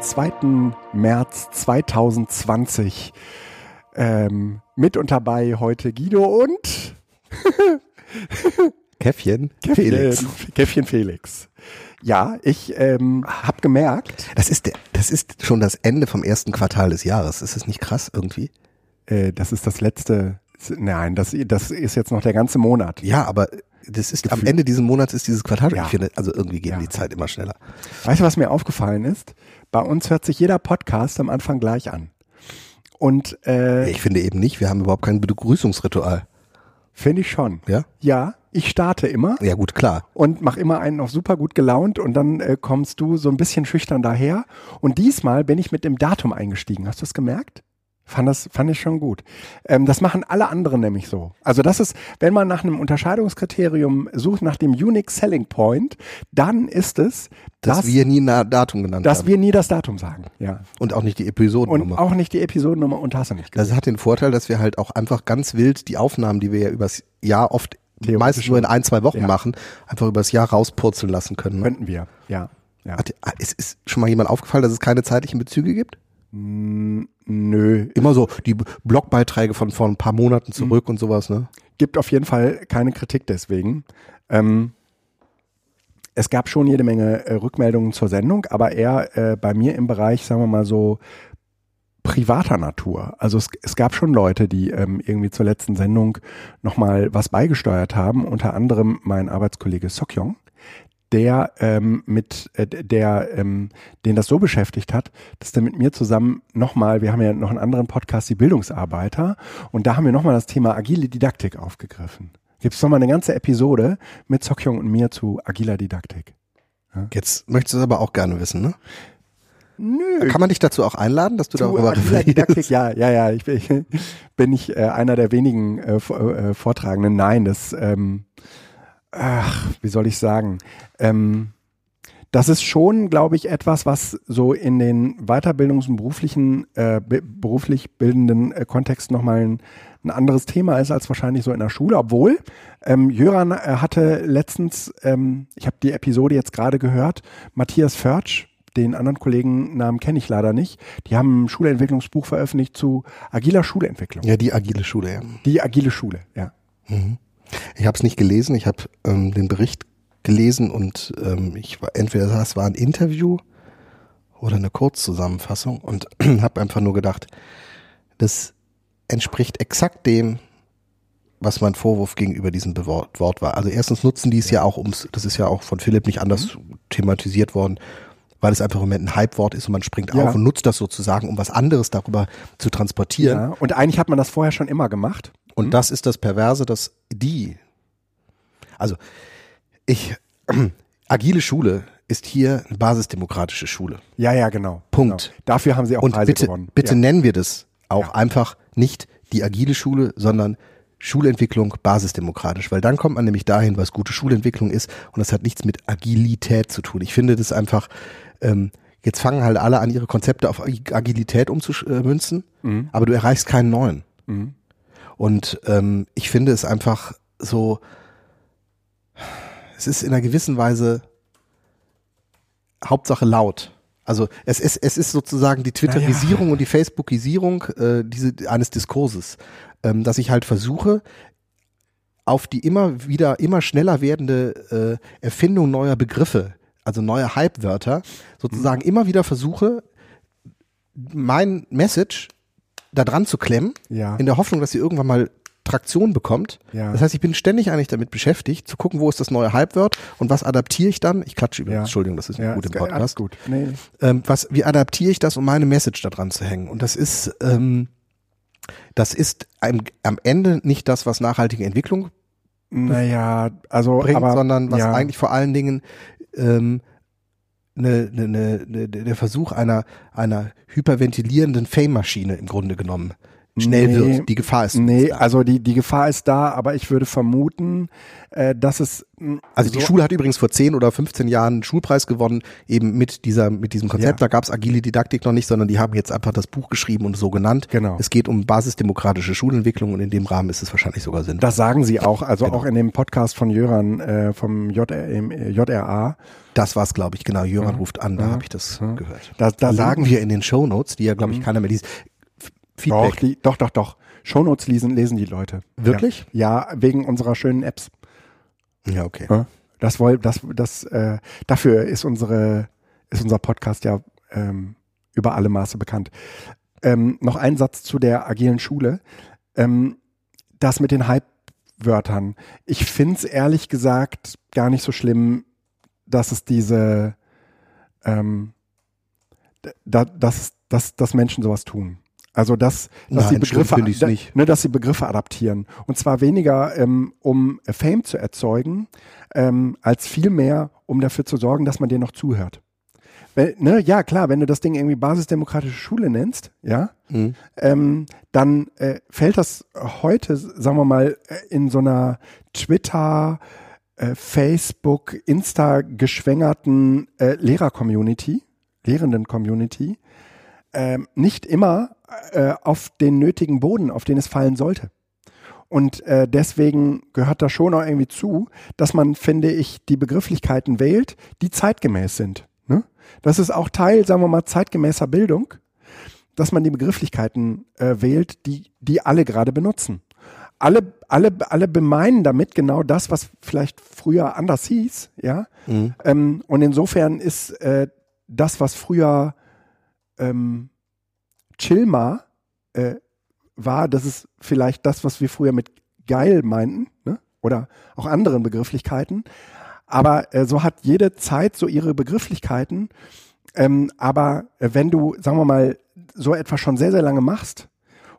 Wir haben den 2. März 2020. Ähm, mit und dabei heute Guido und Käffchen, Käffchen Felix. Käffchen Felix. Ja, ich ähm, habe gemerkt. Das ist, der, das ist schon das Ende vom ersten Quartal des Jahres. Ist das nicht krass irgendwie? Äh, das ist das letzte. Nein, das, das ist jetzt noch der ganze Monat. Ja, aber das ist Gefühl. am Ende dieses Monats ist dieses Quartal. Ja. Ich finde, also irgendwie geht ja. die Zeit immer schneller. Weißt du, was mir aufgefallen ist? Bei uns hört sich jeder Podcast am Anfang gleich an. Und äh, ich finde eben nicht. Wir haben überhaupt kein Begrüßungsritual. Finde ich schon. Ja. Ja. Ich starte immer. Ja gut, klar. Und mach immer einen noch super gut gelaunt und dann äh, kommst du so ein bisschen schüchtern daher. Und diesmal bin ich mit dem Datum eingestiegen. Hast du es gemerkt? Fand das fand ich schon gut. Ähm, das machen alle anderen nämlich so. Also das ist, wenn man nach einem Unterscheidungskriterium sucht, nach dem Unique Selling Point, dann ist es, dass, dass wir nie ein Datum genannt dass haben. Dass wir nie das Datum sagen, ja. Und auch nicht die Episodennummer. Und auch nicht die Episodennummer und hast du nicht gesagt. Das hat den Vorteil, dass wir halt auch einfach ganz wild die Aufnahmen, die wir ja übers Jahr oft meistens nur in ein, zwei Wochen ja. machen, einfach übers Jahr rauspurzeln lassen können. Ne? Könnten wir, ja. ja. Hat, ist, ist schon mal jemand aufgefallen, dass es keine zeitlichen Bezüge gibt? Nö. Immer so die Blogbeiträge von vor ein paar Monaten zurück mhm. und sowas, ne? Gibt auf jeden Fall keine Kritik deswegen. Ähm, es gab schon jede Menge äh, Rückmeldungen zur Sendung, aber eher äh, bei mir im Bereich, sagen wir mal so, privater Natur. Also es, es gab schon Leute, die ähm, irgendwie zur letzten Sendung nochmal was beigesteuert haben, unter anderem mein Arbeitskollege Sokyong, der ähm, mit äh, der ähm, den das so beschäftigt hat, dass der mit mir zusammen nochmal, wir haben ja noch einen anderen Podcast, die Bildungsarbeiter, und da haben wir nochmal das Thema agile Didaktik aufgegriffen. Gibt es nochmal eine ganze Episode mit Sokyong und mir zu agiler Didaktik. Ja? Jetzt möchtest du es aber auch gerne wissen, ne? Nö. Kann man dich dazu auch einladen, dass du zu darüber Didaktik, Ja, ja, ja. Ich, ich bin ich äh, einer der wenigen äh, äh, Vortragenden. Nein, das ähm, ach, wie soll ich sagen? Ähm, das ist schon, glaube ich, etwas, was so in den Weiterbildungs- und beruflichen, äh, beruflich bildenden äh, Kontext nochmal ein, ein anderes Thema ist als wahrscheinlich so in der Schule. Obwohl, ähm, Jöran äh, hatte letztens, ähm, ich habe die Episode jetzt gerade gehört, Matthias Förtsch, den anderen Kollegen Namen kenne ich leider nicht. Die haben ein Schulentwicklungsbuch veröffentlicht zu agiler Schulentwicklung. Ja, die agile Schule, ja. Die agile Schule, ja. Mhm. Ich habe es nicht gelesen, ich habe ähm, den Bericht gelesen und ähm, ich war entweder das war ein Interview oder eine Kurzzusammenfassung und habe einfach nur gedacht, das entspricht exakt dem, was mein Vorwurf gegenüber diesem Wort, Wort war. Also erstens nutzen die es ja auch ums, das ist ja auch von Philipp nicht anders mhm. thematisiert worden, weil es einfach im Moment ein Hype-Wort ist und man springt ja. auf und nutzt das sozusagen, um was anderes darüber zu transportieren. Ja. Und eigentlich hat man das vorher schon immer gemacht. Und mhm. das ist das Perverse, dass die, also ich, agile Schule ist hier eine basisdemokratische Schule. Ja, ja, genau. Punkt. Genau. Dafür haben sie auch Und Preise bitte, gewonnen. Bitte ja. nennen wir das auch ja. einfach nicht die agile Schule, sondern Schulentwicklung basisdemokratisch, weil dann kommt man nämlich dahin, was gute Schulentwicklung ist und das hat nichts mit Agilität zu tun. Ich finde das einfach, ähm, jetzt fangen halt alle an, ihre Konzepte auf Agilität umzumünzen, mhm. aber du erreichst keinen neuen. Mhm. Und ähm, ich finde es einfach so, es ist in einer gewissen Weise Hauptsache laut. Also es ist, es ist sozusagen die Twitterisierung ja. und die Facebookisierung äh, diese, eines Diskurses, ähm, dass ich halt versuche, auf die immer wieder, immer schneller werdende äh, Erfindung neuer Begriffe, also neue Hype-Wörter, sozusagen mhm. immer wieder versuche, mein Message da dran zu klemmen, ja. in der Hoffnung, dass sie irgendwann mal Traktion bekommt. Ja. Das heißt, ich bin ständig eigentlich damit beschäftigt, zu gucken, wo ist das neue Halbwort und was adaptiere ich dann. Ich klatsche übrigens, ja. Entschuldigung, das ist ja, gut im Podcast. Gut. Nee. Ähm, was, wie adaptiere ich das, um meine Message da dran zu hängen? Und das ist, ähm, das ist am, am Ende nicht das, was nachhaltige Entwicklung naja, also bringt, aber, sondern was ja. eigentlich vor allen Dingen ähm, eine, eine, eine, der Versuch einer, einer hyperventilierenden Fame-Maschine im Grunde genommen schnell Nee. wird. Die Gefahr ist Nee, da. also die, die Gefahr ist da, aber ich würde vermuten, äh, dass es mh, Also die so- Schule hat übrigens vor 10 oder 15 Jahren einen Schulpreis gewonnen, eben mit dieser, mit diesem Konzept. Ja. Da gab es agile Didaktik noch nicht, sondern die haben jetzt einfach das Buch geschrieben und so genannt. Genau. Es geht um basisdemokratische Schulentwicklung und in dem Rahmen ist es wahrscheinlich sogar sinnvoll. Das sagen sie auch, also Genau. auch in dem Podcast von Jöran äh, vom JR, im, äh, JRA. Das war's, glaube ich, genau. Jöran ruft an, da Ja. habe ich das Ja. gehört. Da, da sagen wir in den Shownotes, die ja, glaube ich, Mhm. keiner mehr liest. F- doch, Feedback. die, doch, doch, doch. Shownotes lesen, lesen die Leute. Wirklich? Ja, ja wegen unserer schönen Apps. Ja, okay. Ja. Das woll, das, das, äh, dafür ist unsere, ist unser Podcast ja ähm, über alle Maße bekannt. Ähm, noch ein Satz zu der agilen Schule. Ähm, das mit den Hype-Wörtern. Ich find's ehrlich gesagt gar nicht so schlimm, dass es diese, ähm, da, dass, dass, dass Menschen sowas tun. Also dass, dass Nein, die Begriffe. Ne, dass sie Begriffe adaptieren. Und zwar weniger, ähm, um Fame zu erzeugen, ähm, als vielmehr, um dafür zu sorgen, dass man dir noch zuhört. Wenn, ne, ja, klar, wenn du das Ding irgendwie basisdemokratische Schule nennst, ja, Mhm. ähm, dann äh, fällt das heute, sagen wir mal, äh, in so einer Twitter, äh, Facebook, Insta geschwängerten äh, Lehrer-Community, Lehrenden-Community, ähm, nicht immer äh, auf den nötigen Boden, auf den es fallen sollte. Und äh, deswegen gehört da schon auch irgendwie zu, dass man, finde ich, die Begrifflichkeiten wählt, die zeitgemäß sind. Ne? Das ist auch Teil, sagen wir mal, zeitgemäßer Bildung, dass man die Begrifflichkeiten äh, wählt, die, die alle gerade benutzen. Alle, alle, alle bemeinen damit genau das, was vielleicht früher anders hieß, ja. Mhm. Ähm, und insofern ist äh, das, was früher ähm, Chilma äh, war, das ist vielleicht das, was wir früher mit geil meinten, ne? oder auch anderen Begrifflichkeiten. Aber äh, so hat jede Zeit so ihre Begrifflichkeiten. Ähm, aber äh, wenn du, sagen wir mal, so etwas schon sehr, sehr lange machst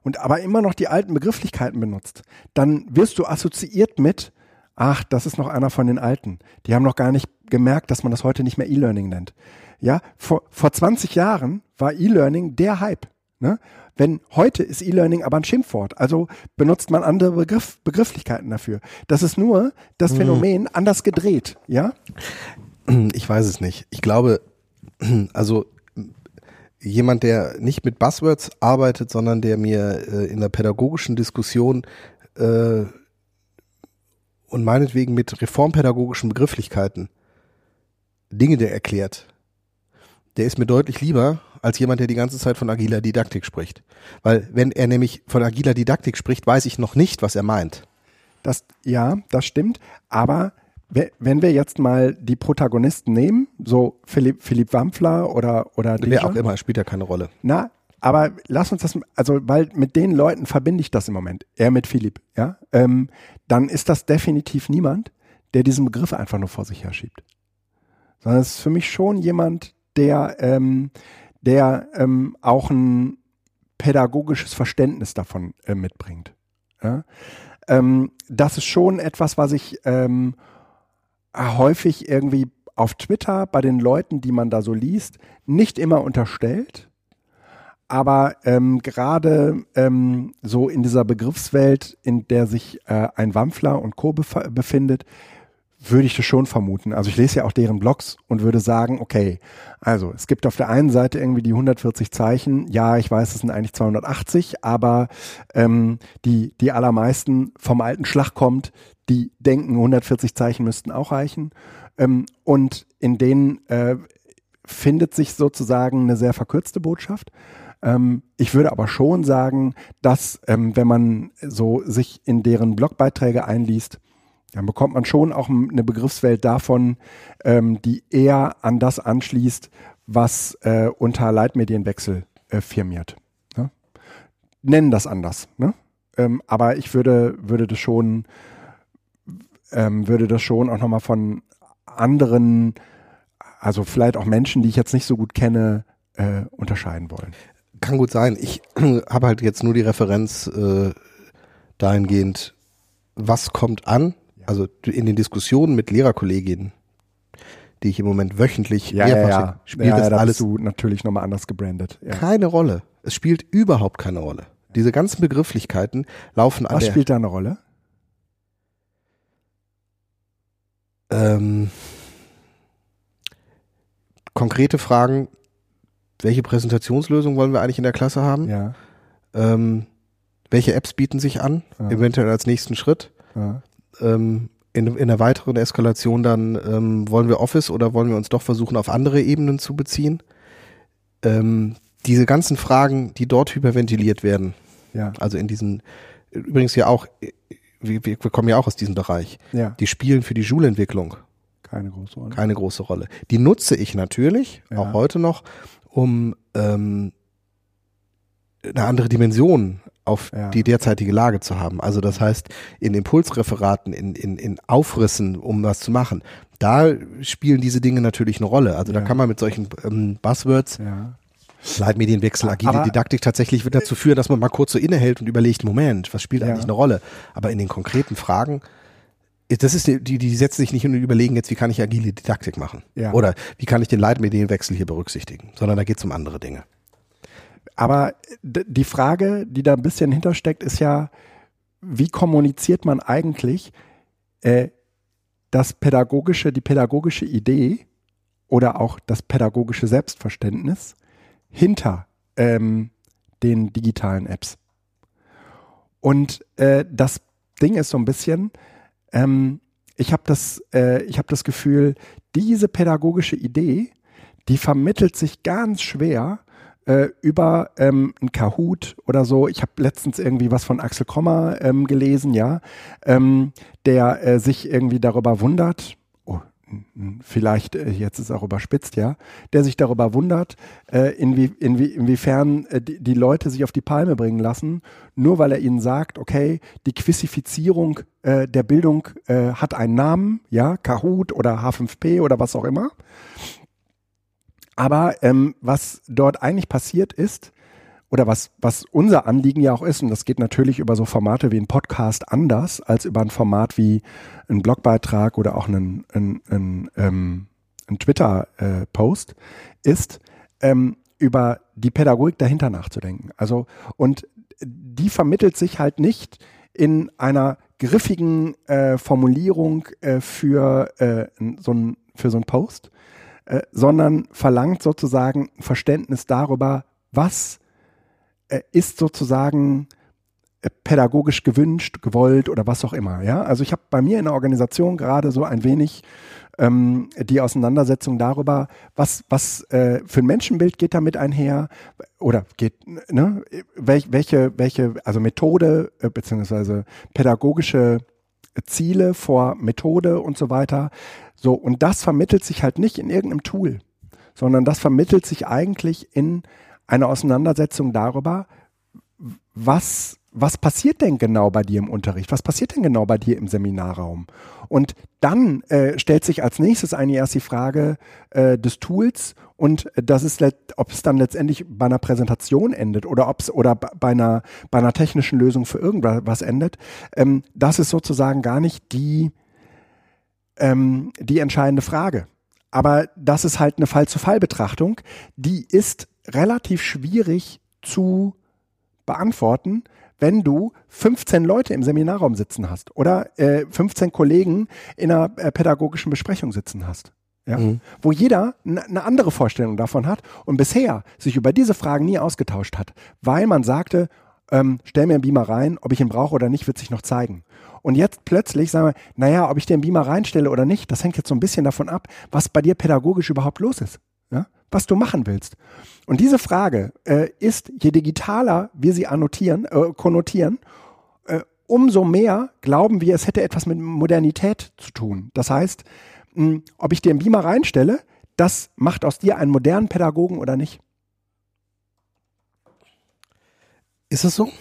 und aber immer noch die alten Begrifflichkeiten benutzt, dann wirst du assoziiert mit, ach, das ist noch einer von den Alten. Die haben noch gar nicht gemerkt, dass man das heute nicht mehr E-Learning nennt. Ja, vor, vor 20 Jahren war E-Learning der Hype. Ne? Wenn heute ist E-Learning aber ein Schimpfwort, also benutzt man andere Begriff, Begrifflichkeiten dafür. Das ist nur das Phänomen anders gedreht, ja? Ich weiß es nicht. Ich glaube, also jemand, der nicht mit Buzzwords arbeitet, sondern der mir äh, in der pädagogischen Diskussion äh, und meinetwegen mit reformpädagogischen Begrifflichkeiten Dinge der erklärt, der ist mir deutlich lieber als jemand, der die ganze Zeit von agiler Didaktik spricht. Weil wenn er nämlich von agiler Didaktik spricht, weiß ich noch nicht, was er meint. Das, ja, das stimmt. Aber we- wenn wir jetzt mal die Protagonisten nehmen, so Philipp, Philipp Wampfler oder, oder Wer auch immer, spielt ja keine Rolle. Na, aber lass uns das, also weil mit den Leuten verbinde ich das im Moment, er mit Philipp, ja, ähm, dann ist das definitiv niemand, der diesen Begriff einfach nur vor sich herschiebt. Sondern es ist für mich schon jemand, der, ähm, der ähm, auch ein pädagogisches Verständnis davon äh, mitbringt. Ja? Ähm, das ist schon etwas, was ich ähm, häufig irgendwie auf Twitter bei den Leuten, die man da so liest, nicht immer unterstellt. Aber ähm, gerade ähm, so in dieser Begriffswelt, in der sich äh, ein Wampfler und Co. bef befindet, würde ich das schon vermuten. Also ich lese ja auch deren Blogs und würde sagen, okay, also es gibt auf der einen Seite irgendwie die 140 Zeichen. Ja, ich weiß, es sind eigentlich 280, aber ähm, die, die allermeisten vom alten Schlag kommt, die denken, 140 Zeichen müssten auch reichen. Ähm, und in denen äh, findet sich sozusagen eine sehr verkürzte Botschaft. Ähm, ich würde aber schon sagen, dass ähm, wenn man so sich in deren Blogbeiträge einliest, dann bekommt man schon auch eine Begriffswelt davon, ähm, die eher an das anschließt, was äh, unter Leitmedienwechsel äh, firmiert. Ne? Nennen das anders. Ne? Ähm, aber ich würde, würde das schon, ähm, würde das schon auch nochmal von anderen, also vielleicht auch Menschen, die ich jetzt nicht so gut kenne, äh, unterscheiden wollen. Kann gut sein. Ich habe halt jetzt nur die Referenz äh, dahingehend, was kommt an, also in den Diskussionen mit Lehrerkolleginnen, die ich im Moment wöchentlich mehrfach sehe, spielt ja, das da alles du natürlich nochmal anders gebrandet. Ja. keine Rolle. Es spielt überhaupt keine Rolle. Diese ganzen Begrifflichkeiten laufen an Was spielt da eine Rolle? ähm, konkrete Fragen, welche Präsentationslösung wollen wir eigentlich in der Klasse haben? Ja. Ähm, welche Apps bieten sich an, Ja. eventuell als nächsten Schritt? ja. Ähm, in, in der weiteren Eskalation dann, ähm, wollen wir Office oder wollen wir uns doch versuchen, auf andere Ebenen zu beziehen? Ähm, diese ganzen Fragen, die dort hyperventiliert werden, Ja. also in diesen, übrigens ja auch, wir, wir kommen ja auch aus diesem Bereich, Ja. die spielen für die Schulentwicklung Keine große Rolle. keine große Rolle. Die nutze ich natürlich, Ja. auch heute noch, um ähm, eine andere Dimension auf Ja. die derzeitige Lage zu haben. Also das heißt, in Impulsreferaten, in, in, in Aufrissen, um was zu machen, da spielen diese Dinge natürlich eine Rolle. Also da Ja. kann man mit solchen ähm, Buzzwords, Ja. Leitmedienwechsel, agile Aber- Didaktik tatsächlich wird dazu führen, dass man mal kurz so innehält und überlegt, Moment, was spielt Ja. eigentlich eine Rolle? Aber in den konkreten Fragen, das ist die, die, setzen sich nicht und überlegen jetzt, wie kann ich agile Didaktik machen? Ja. Oder wie kann ich den Leitmedienwechsel hier berücksichtigen? Sondern da geht es um andere Dinge. Aber die Frage, die da ein bisschen hintersteckt, ist ja, wie kommuniziert man eigentlich äh, das pädagogische, die pädagogische Idee oder auch das pädagogische Selbstverständnis hinter ähm, den digitalen Apps? Und äh, das Ding ist so ein bisschen, ähm, ich habe das, äh, ich habe das Gefühl, diese pädagogische Idee, die vermittelt sich ganz schwer äh, über ähm, ein Kahoot oder so. Ich habe letztens irgendwie was von Axel Kommer ähm, gelesen, ja, ähm, der äh, sich irgendwie darüber wundert. Oh, vielleicht äh, jetzt ist auch überspitzt, ja, der sich darüber wundert, äh, inwie, inwie, inwiefern äh, die, die Leute sich auf die Palme bringen lassen, nur weil er ihnen sagt, okay, die Quizifizierung äh, der Bildung hat einen Namen, ja, Kahoot oder H5P oder was auch immer. Aber ähm, was dort eigentlich passiert ist, oder was, was unser Anliegen ja auch ist, und das geht natürlich über so Formate wie ein Podcast anders als über ein Format wie ein Blogbeitrag oder auch einen, einen, einen, ähm, ein Twitter-Post, ist, ähm, über die Pädagogik dahinter nachzudenken. Also, und die vermittelt sich halt nicht in einer griffigen äh, Formulierung äh, für, äh, so ein, für so ein Post, äh, sondern verlangt sozusagen Verständnis darüber, was äh, ist sozusagen äh, pädagogisch gewünscht, gewollt oder was auch immer. Ja, also ich habe bei mir in der Organisation gerade so ein wenig ähm, die Auseinandersetzung darüber, was was äh, für ein Menschenbild geht damit einher oder geht ne welch, welche welche also Methode beziehungsweise pädagogische Ziele vor Methode und so weiter. So, und das vermittelt sich halt nicht in irgendeinem Tool, sondern das vermittelt sich eigentlich in einer Auseinandersetzung darüber, was, was passiert denn genau bei dir im Unterricht? Was passiert denn genau bei dir im Seminarraum? Und dann äh, stellt sich als nächstes eigentlich erst die Frage äh, des Tools und das ist, ob es dann letztendlich bei einer Präsentation endet oder ob es oder bei einer, bei einer technischen Lösung für irgendwas endet. Ähm, das ist sozusagen gar nicht die, ähm, die entscheidende Frage. Aber das ist halt eine Fall-zu-Fall-Betrachtung, die ist relativ schwierig zu beantworten, wenn du 15 Leute im Seminarraum sitzen hast oder äh, 15 Kollegen in einer äh, pädagogischen Besprechung sitzen hast. Ja? Mhm. Wo jeder eine ne andere Vorstellung davon hat und bisher sich über diese Fragen nie ausgetauscht hat, weil man sagte, ähm, stell mir einen Beamer rein, ob ich ihn brauche oder nicht, wird sich noch zeigen. Und jetzt plötzlich sagen wir, naja, ob ich den Beamer reinstelle oder nicht, das hängt jetzt so ein bisschen davon ab, was bei dir pädagogisch überhaupt los ist. Ja? Was du machen willst. Und diese Frage äh, ist, je digitaler wir sie annotieren, äh, konnotieren, äh, umso mehr glauben wir, es hätte etwas mit Modernität zu tun. Das heißt, mh, ob ich dir einen Beamer reinstelle, das macht aus dir einen modernen Pädagogen oder nicht. Ist es so?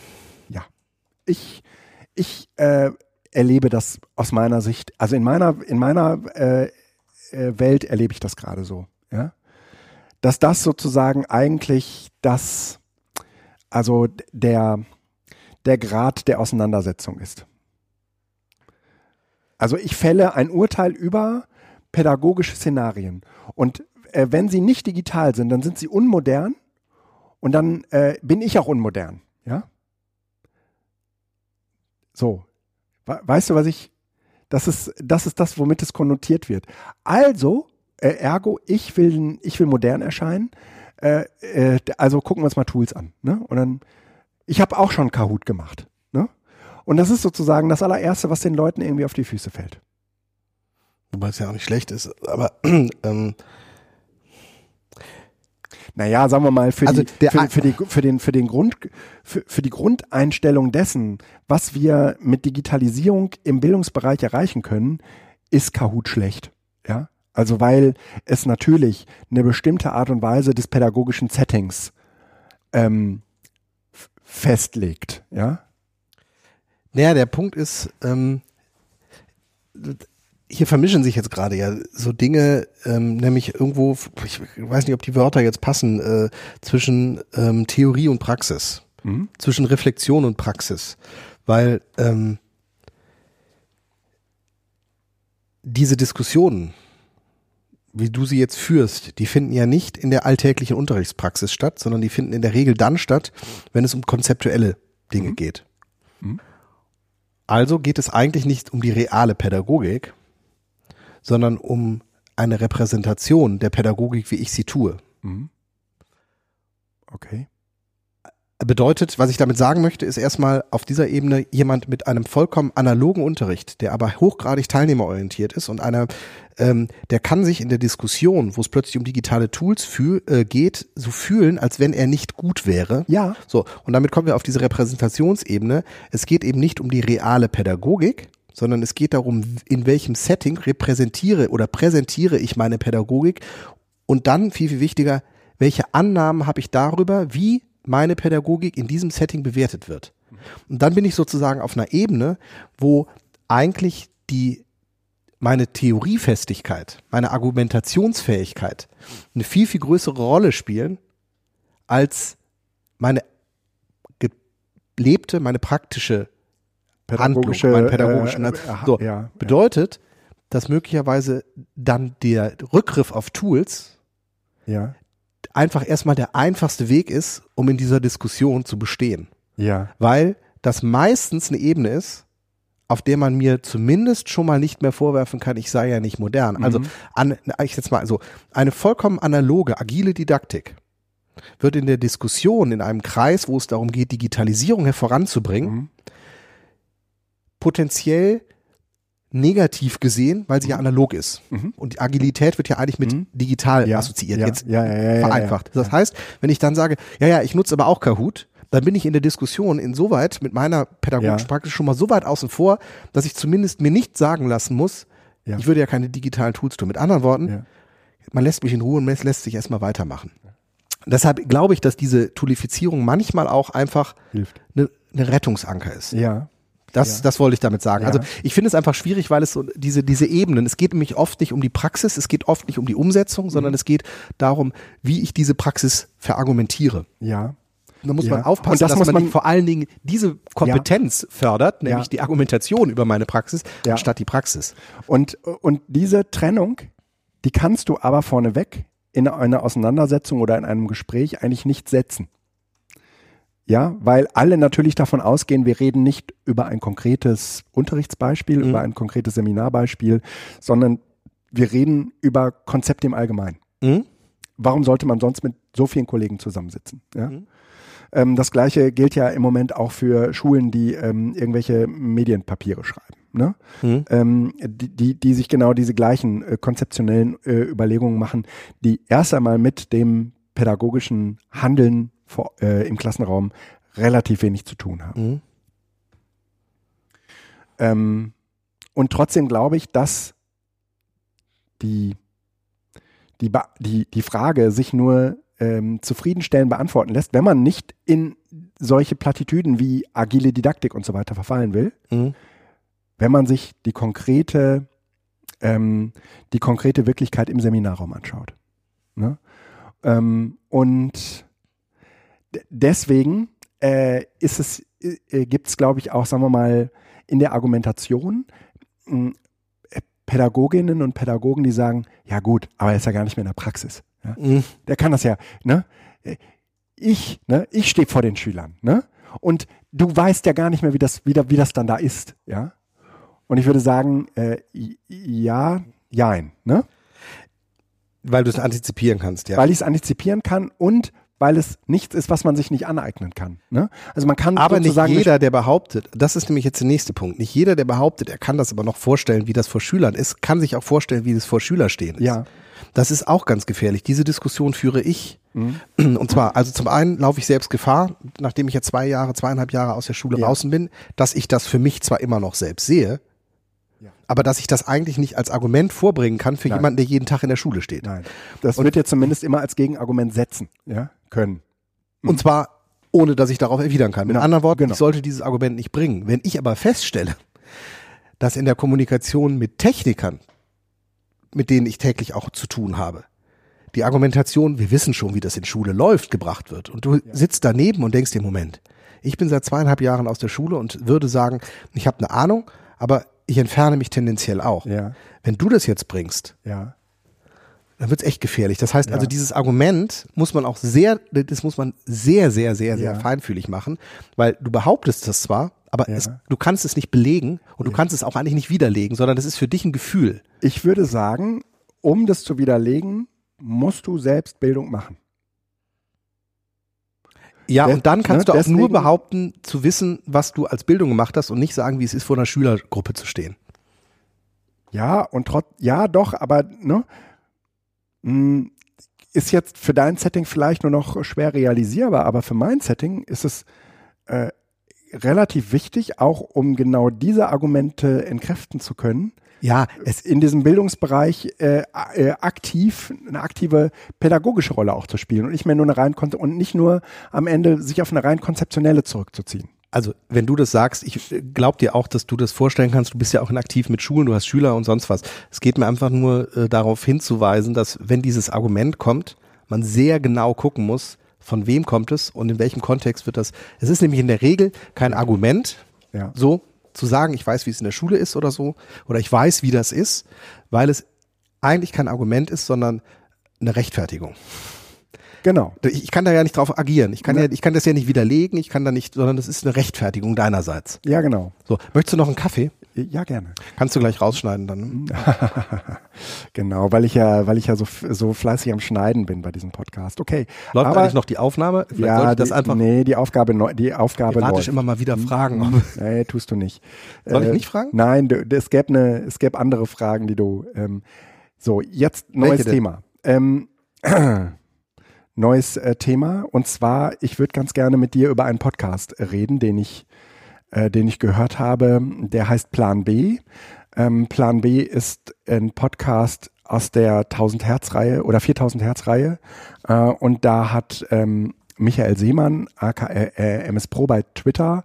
Ja. Ich, ich äh, erlebe das aus meiner Sicht, also in meiner, in meiner äh, äh, Welt erlebe ich das gerade so, ja. Dass das sozusagen eigentlich das, also der, der Grad der Auseinandersetzung ist. Also ich fälle ein Urteil über pädagogische Szenarien. Und äh, wenn sie nicht digital sind, dann sind sie unmodern und dann äh, bin ich auch unmodern. Ja? So. Weißt du, was ich, das ist, das ist das, womit es konnotiert wird. Also, äh, ergo, ich will, ich will modern erscheinen. Äh, äh, also gucken wir uns mal Tools an. Ne? Und dann, ich habe auch schon Kahoot gemacht. Ne? Und das ist sozusagen das allererste, was den Leuten irgendwie auf die Füße fällt. Wobei es ja auch nicht schlecht ist, aber ähm, naja, sagen wir mal, für, also die, für, für, die, für, den, für, den Grund, für, für die Grundeinstellung dessen, was wir mit Digitalisierung im Bildungsbereich erreichen können, ist Kahoot schlecht. Ja, also weil es natürlich eine bestimmte Art und Weise des pädagogischen Settings ähm, festlegt. Ja. Naja, der Punkt ist, ähm, hier vermischen sich jetzt gerade ja so Dinge, ähm, nämlich irgendwo, ich weiß nicht, ob die Wörter jetzt passen, äh, zwischen ähm, Theorie und Praxis, mhm. zwischen Reflexion und Praxis, weil ähm, diese Diskussionen, wie du sie jetzt führst, die finden ja nicht in der alltäglichen Unterrichtspraxis statt, sondern die finden in der Regel dann statt, wenn es um konzeptuelle Dinge mhm. geht. Mhm. Also geht es eigentlich nicht um die reale Pädagogik, sondern um eine Repräsentation der Pädagogik, wie ich sie tue. Mhm. Okay. Bedeutet, was ich damit sagen möchte, ist erstmal auf dieser Ebene jemand mit einem vollkommen analogen Unterricht, der aber hochgradig teilnehmerorientiert ist und einer, ähm, der kann sich in der Diskussion, wo es plötzlich um digitale Tools fühl, äh, geht, so fühlen, als wenn er nicht gut wäre. Ja. So, und damit kommen wir auf diese Repräsentationsebene. Es geht eben nicht um die reale Pädagogik, sondern es geht darum, in welchem Setting repräsentiere oder präsentiere ich meine Pädagogik und dann viel, viel wichtiger, welche Annahmen habe ich darüber, wie meine Pädagogik in diesem Setting bewertet wird. Und dann bin ich sozusagen auf einer Ebene, wo eigentlich die meine Theoriefestigkeit, meine Argumentationsfähigkeit eine viel, viel größere Rolle spielen als meine gelebte, meine praktische pädagogische, Handlung, mein pädagogischen. Äh, äh, so, ja, bedeutet, dass möglicherweise dann der Rückgriff auf Tools ja. einfach erstmal der einfachste Weg ist, um in dieser Diskussion zu bestehen. Ja. Weil das meistens eine Ebene ist, auf der man mir zumindest schon mal nicht mehr vorwerfen kann, ich sei ja nicht modern. Also, mhm. an, ich jetzt mal, also eine vollkommen analoge, agile Didaktik wird in der Diskussion in einem Kreis, wo es darum geht, Digitalisierung voranzubringen, mhm potenziell negativ gesehen, weil sie mhm. ja analog ist. Mhm. Und die Agilität wird ja eigentlich mit mhm. digital ja, assoziiert, ja, jetzt ja, vereinfacht. Das heißt, wenn ich dann sage, ja, ja, ich nutze aber auch Kahoot, dann bin ich in der Diskussion insoweit mit meiner pädagogischen Praxis schon mal so weit außen vor, dass ich zumindest mir nicht sagen lassen muss, ich würde ja keine digitalen Tools tun. Mit anderen Worten, man lässt mich in Ruhe und lässt sich erstmal weitermachen. Deshalb glaube ich, dass diese Toolifizierung manchmal auch einfach eine, eine Rettungsanker ist. Ja. Das, ja. das wollte ich damit sagen. Also ja. Also ich finde es einfach schwierig, weil es so diese, diese Ebenen, es geht nämlich oft nicht um die Praxis, es geht oft nicht um die Umsetzung, mhm. sondern es geht darum, wie ich diese Praxis verargumentiere. Ja. Da muss ja. man aufpassen, das dass man, man vor allen Dingen diese Kompetenz fördert, nämlich die Argumentation über meine Praxis, anstatt die Praxis. Und, und diese Trennung, die kannst du aber vorneweg in einer Auseinandersetzung oder in einem Gespräch eigentlich nicht setzen. Ja, weil alle natürlich davon ausgehen, wir reden nicht über ein konkretes Unterrichtsbeispiel, mhm. über ein konkretes Seminarbeispiel, sondern wir reden über Konzepte im Allgemeinen. Mhm. Warum sollte man sonst mit so vielen Kollegen zusammensitzen? Ja? Mhm. Ähm, das gleiche gilt ja im Moment auch für Schulen, die ähm, irgendwelche Medienpapiere schreiben. Ne? Mhm. Ähm, die, die, die sich genau diese gleichen äh, konzeptionellen äh, Überlegungen machen, die erst einmal mit dem pädagogischen Handeln vor, äh, im Klassenraum relativ wenig zu tun haben. Mhm. Ähm, und trotzdem glaube ich, dass die, die, die, die Frage sich nur ähm, zufriedenstellend beantworten lässt, wenn man nicht in solche Plattitüden wie agile Didaktik und so weiter verfallen will, mhm. wenn man sich die konkrete, ähm, die konkrete Wirklichkeit im Seminarraum anschaut. Ne? Ähm, und deswegen äh, ist es, äh, gibt es, glaube ich, auch, sagen wir mal, in der Argumentation äh, Pädagoginnen und Pädagogen, die sagen, ja gut, aber er ist ja gar nicht mehr in der Praxis. Ja? Mhm. Der kann das ja, ne? Ich, ne, ich stehe vor den Schülern, ne? Und du weißt ja gar nicht mehr, wie das, wie, wie das dann da ist, ja. Und ich würde sagen, äh, ja, jein, ne? Weil du es antizipieren kannst, ja. Weil ich es antizipieren kann und weil es nichts ist, was man sich nicht aneignen kann. Ne? Also man kann aber nicht jeder, der behauptet, das ist nämlich jetzt der nächste Punkt, nicht jeder, der behauptet, er kann das aber noch vorstellen, wie das vor Schülern ist, kann sich auch vorstellen, wie das vor Schüler stehen ist. Ja. Das ist auch ganz gefährlich. Diese Diskussion führe ich. Mhm. Und zwar, also zum einen laufe ich selbst Gefahr, nachdem ich ja zwei Jahre, zweieinhalb Jahre aus der Schule ja. draußen bin, dass ich das für mich zwar immer noch selbst sehe, ja. aber dass ich das eigentlich nicht als Argument vorbringen kann für Nein. jemanden, der jeden Tag in der Schule steht. Nein. Das Und wird ja zumindest immer als Gegenargument setzen, ja, können. Und zwar ohne dass ich darauf erwidern kann. Mit ja, anderen Worten, genau. ich sollte dieses Argument nicht bringen. Wenn ich aber feststelle, dass in der Kommunikation mit Technikern mit denen ich täglich auch zu tun habe. Die Argumentation, wir wissen schon, wie das in Schule läuft, gebracht wird. Und du ja. sitzt daneben und denkst dir, Moment, ich bin seit zweieinhalb Jahren aus der Schule und würde sagen, ich habe eine Ahnung, aber ich entferne mich tendenziell auch. Ja. Wenn du das jetzt bringst, ja. Dann wird's echt gefährlich. Das heißt also, dieses Argument muss man auch sehr, das muss man sehr, sehr, sehr, sehr feinfühlig machen, weil du behauptest das zwar, aber ja. es, du kannst es nicht belegen und du kannst es auch eigentlich nicht widerlegen, sondern das ist für dich ein Gefühl. Ich würde sagen, um das zu widerlegen, musst du selbst Bildung machen. Ja, und dann kannst ne, du auch nur behaupten, zu wissen, was du als Bildung gemacht hast und nicht sagen, wie es ist, vor einer Schülergruppe zu stehen. Ja, und trotz, ja, doch, aber, ne, ist jetzt für dein Setting vielleicht nur noch schwer realisierbar, aber für mein Setting ist es äh, relativ wichtig, auch um genau diese Argumente entkräften zu können. Ja, es in diesem Bildungsbereich äh, äh, aktiv eine aktive pädagogische Rolle auch zu spielen und nicht mehr nur eine rein und nicht nur am Ende sich auf eine rein konzeptionelle zurückzuziehen. Also, wenn du das sagst, ich äh, glaube dir auch, dass du das vorstellen kannst. Du bist ja auch in aktiv mit Schulen, du hast Schüler und sonst was. Es geht mir einfach nur äh, darauf hinzuweisen, dass wenn dieses Argument kommt, man sehr genau gucken muss, von wem kommt es und in welchem Kontext wird das. Es ist nämlich in der Regel kein Argument, ja. so zu sagen, ich weiß, wie es in der Schule ist oder so, oder ich weiß, wie das ist, weil es eigentlich kein Argument ist, sondern eine Rechtfertigung. Genau. Ich kann da ja nicht drauf agieren. Ich kann ja, ich kann das ja nicht widerlegen. Ich kann da nicht, sondern das ist eine Rechtfertigung deinerseits. Ja, genau. So. Möchtest du noch einen Kaffee? Ja, gerne. Kannst du gleich rausschneiden dann. genau, weil ich ja, weil ich ja so, so fleißig am Schneiden bin bei diesem Podcast. Okay. Läuft aber, eigentlich noch die Aufnahme? Vielleicht ja, das die, einfach. Nee, die Aufgabe, die Aufgabe läuft. immer mal wieder fragen. Hm. nee, tust du nicht. Soll äh, ich nicht fragen? Nein, du, es gäbe eine, es gäbe andere Fragen, die du, ähm, so, jetzt neues Thema. Ähm, neues äh, Thema. Und zwar, ich würde ganz gerne mit dir über einen Podcast reden, den ich, äh, den ich gehört habe. Der heißt Plan B. Ähm, Plan B ist ein Podcast aus der 1000 Hertz Reihe oder 4000 Hertz Reihe. Äh, und da hat ähm, Michael Seemann, aka äh, MS Pro bei Twitter,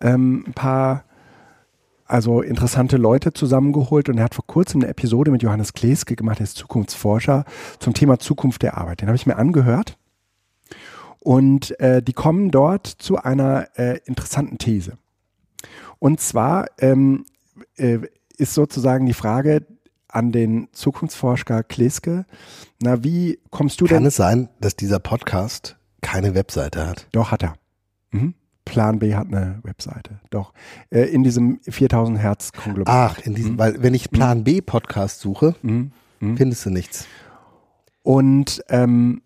ähm, ein paar also interessante Leute zusammengeholt und er hat vor kurzem eine Episode mit Johannes Kleske gemacht, der ist Zukunftsforscher, zum Thema Zukunft der Arbeit. Den habe ich mir angehört und äh, die kommen dort zu einer äh, interessanten These. Und zwar ähm, äh, ist sozusagen die Frage an den Zukunftsforscher Kleske, na wie kommst du Kann denn? Kann es sein, dass dieser Podcast keine Webseite hat? Doch, hat er. Mhm. Plan B hat eine Webseite. Doch. Äh, in diesem 4000 Hertz Konglomerat. Ach, in diesem, mhm. weil wenn ich Plan mhm. B Podcast suche, mhm. mhm. findest du nichts. Und ähm,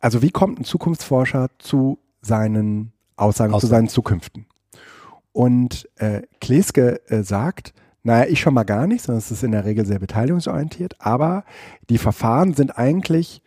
also wie kommt ein Zukunftsforscher zu seinen Aussagen, Aussagen. zu seinen Zukünften? Und äh, Kleske äh, sagt, naja, ich schon mal gar nicht, sondern es ist in der Regel sehr beteiligungsorientiert, aber die Verfahren sind eigentlich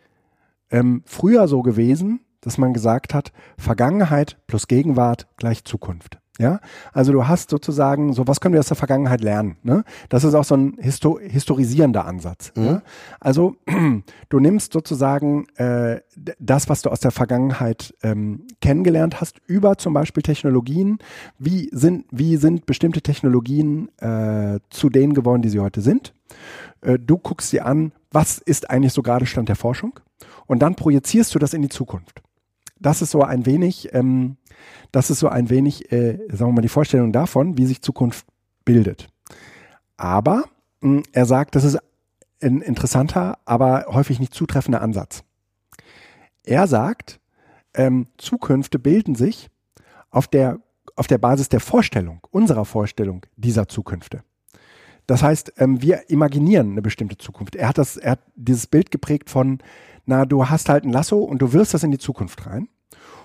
ähm, früher so gewesen, dass man gesagt hat, Vergangenheit plus Gegenwart gleich Zukunft. Ja, also du hast sozusagen, so was können wir aus der Vergangenheit lernen? Ne? Das ist auch so ein Histo historisierender Ansatz. Mhm. Ne? Also du nimmst sozusagen äh, das, was du aus der Vergangenheit ähm, kennengelernt hast, über zum Beispiel Technologien. Wie sind, wie sind bestimmte Technologien äh, zu denen geworden, die sie heute sind? Äh, du guckst dir an, was ist eigentlich so gerade Stand der Forschung? Und dann projizierst du das in die Zukunft das ist so ein wenig, ähm, das ist so ein wenig, äh, sagen wir mal, die Vorstellung davon, wie sich Zukunft bildet. Aber mh, hm, er sagt, das ist ein interessanter, aber häufig nicht zutreffender Ansatz. Er sagt, ähm, Zukünfte bilden sich auf der auf der Basis der Vorstellung, unserer Vorstellung dieser Zukünfte. Das heißt, ähm, wir imaginieren eine bestimmte Zukunft. Er hat das, er hat dieses Bild geprägt von, na, du hast halt ein Lasso und du wirfst das in die Zukunft rein.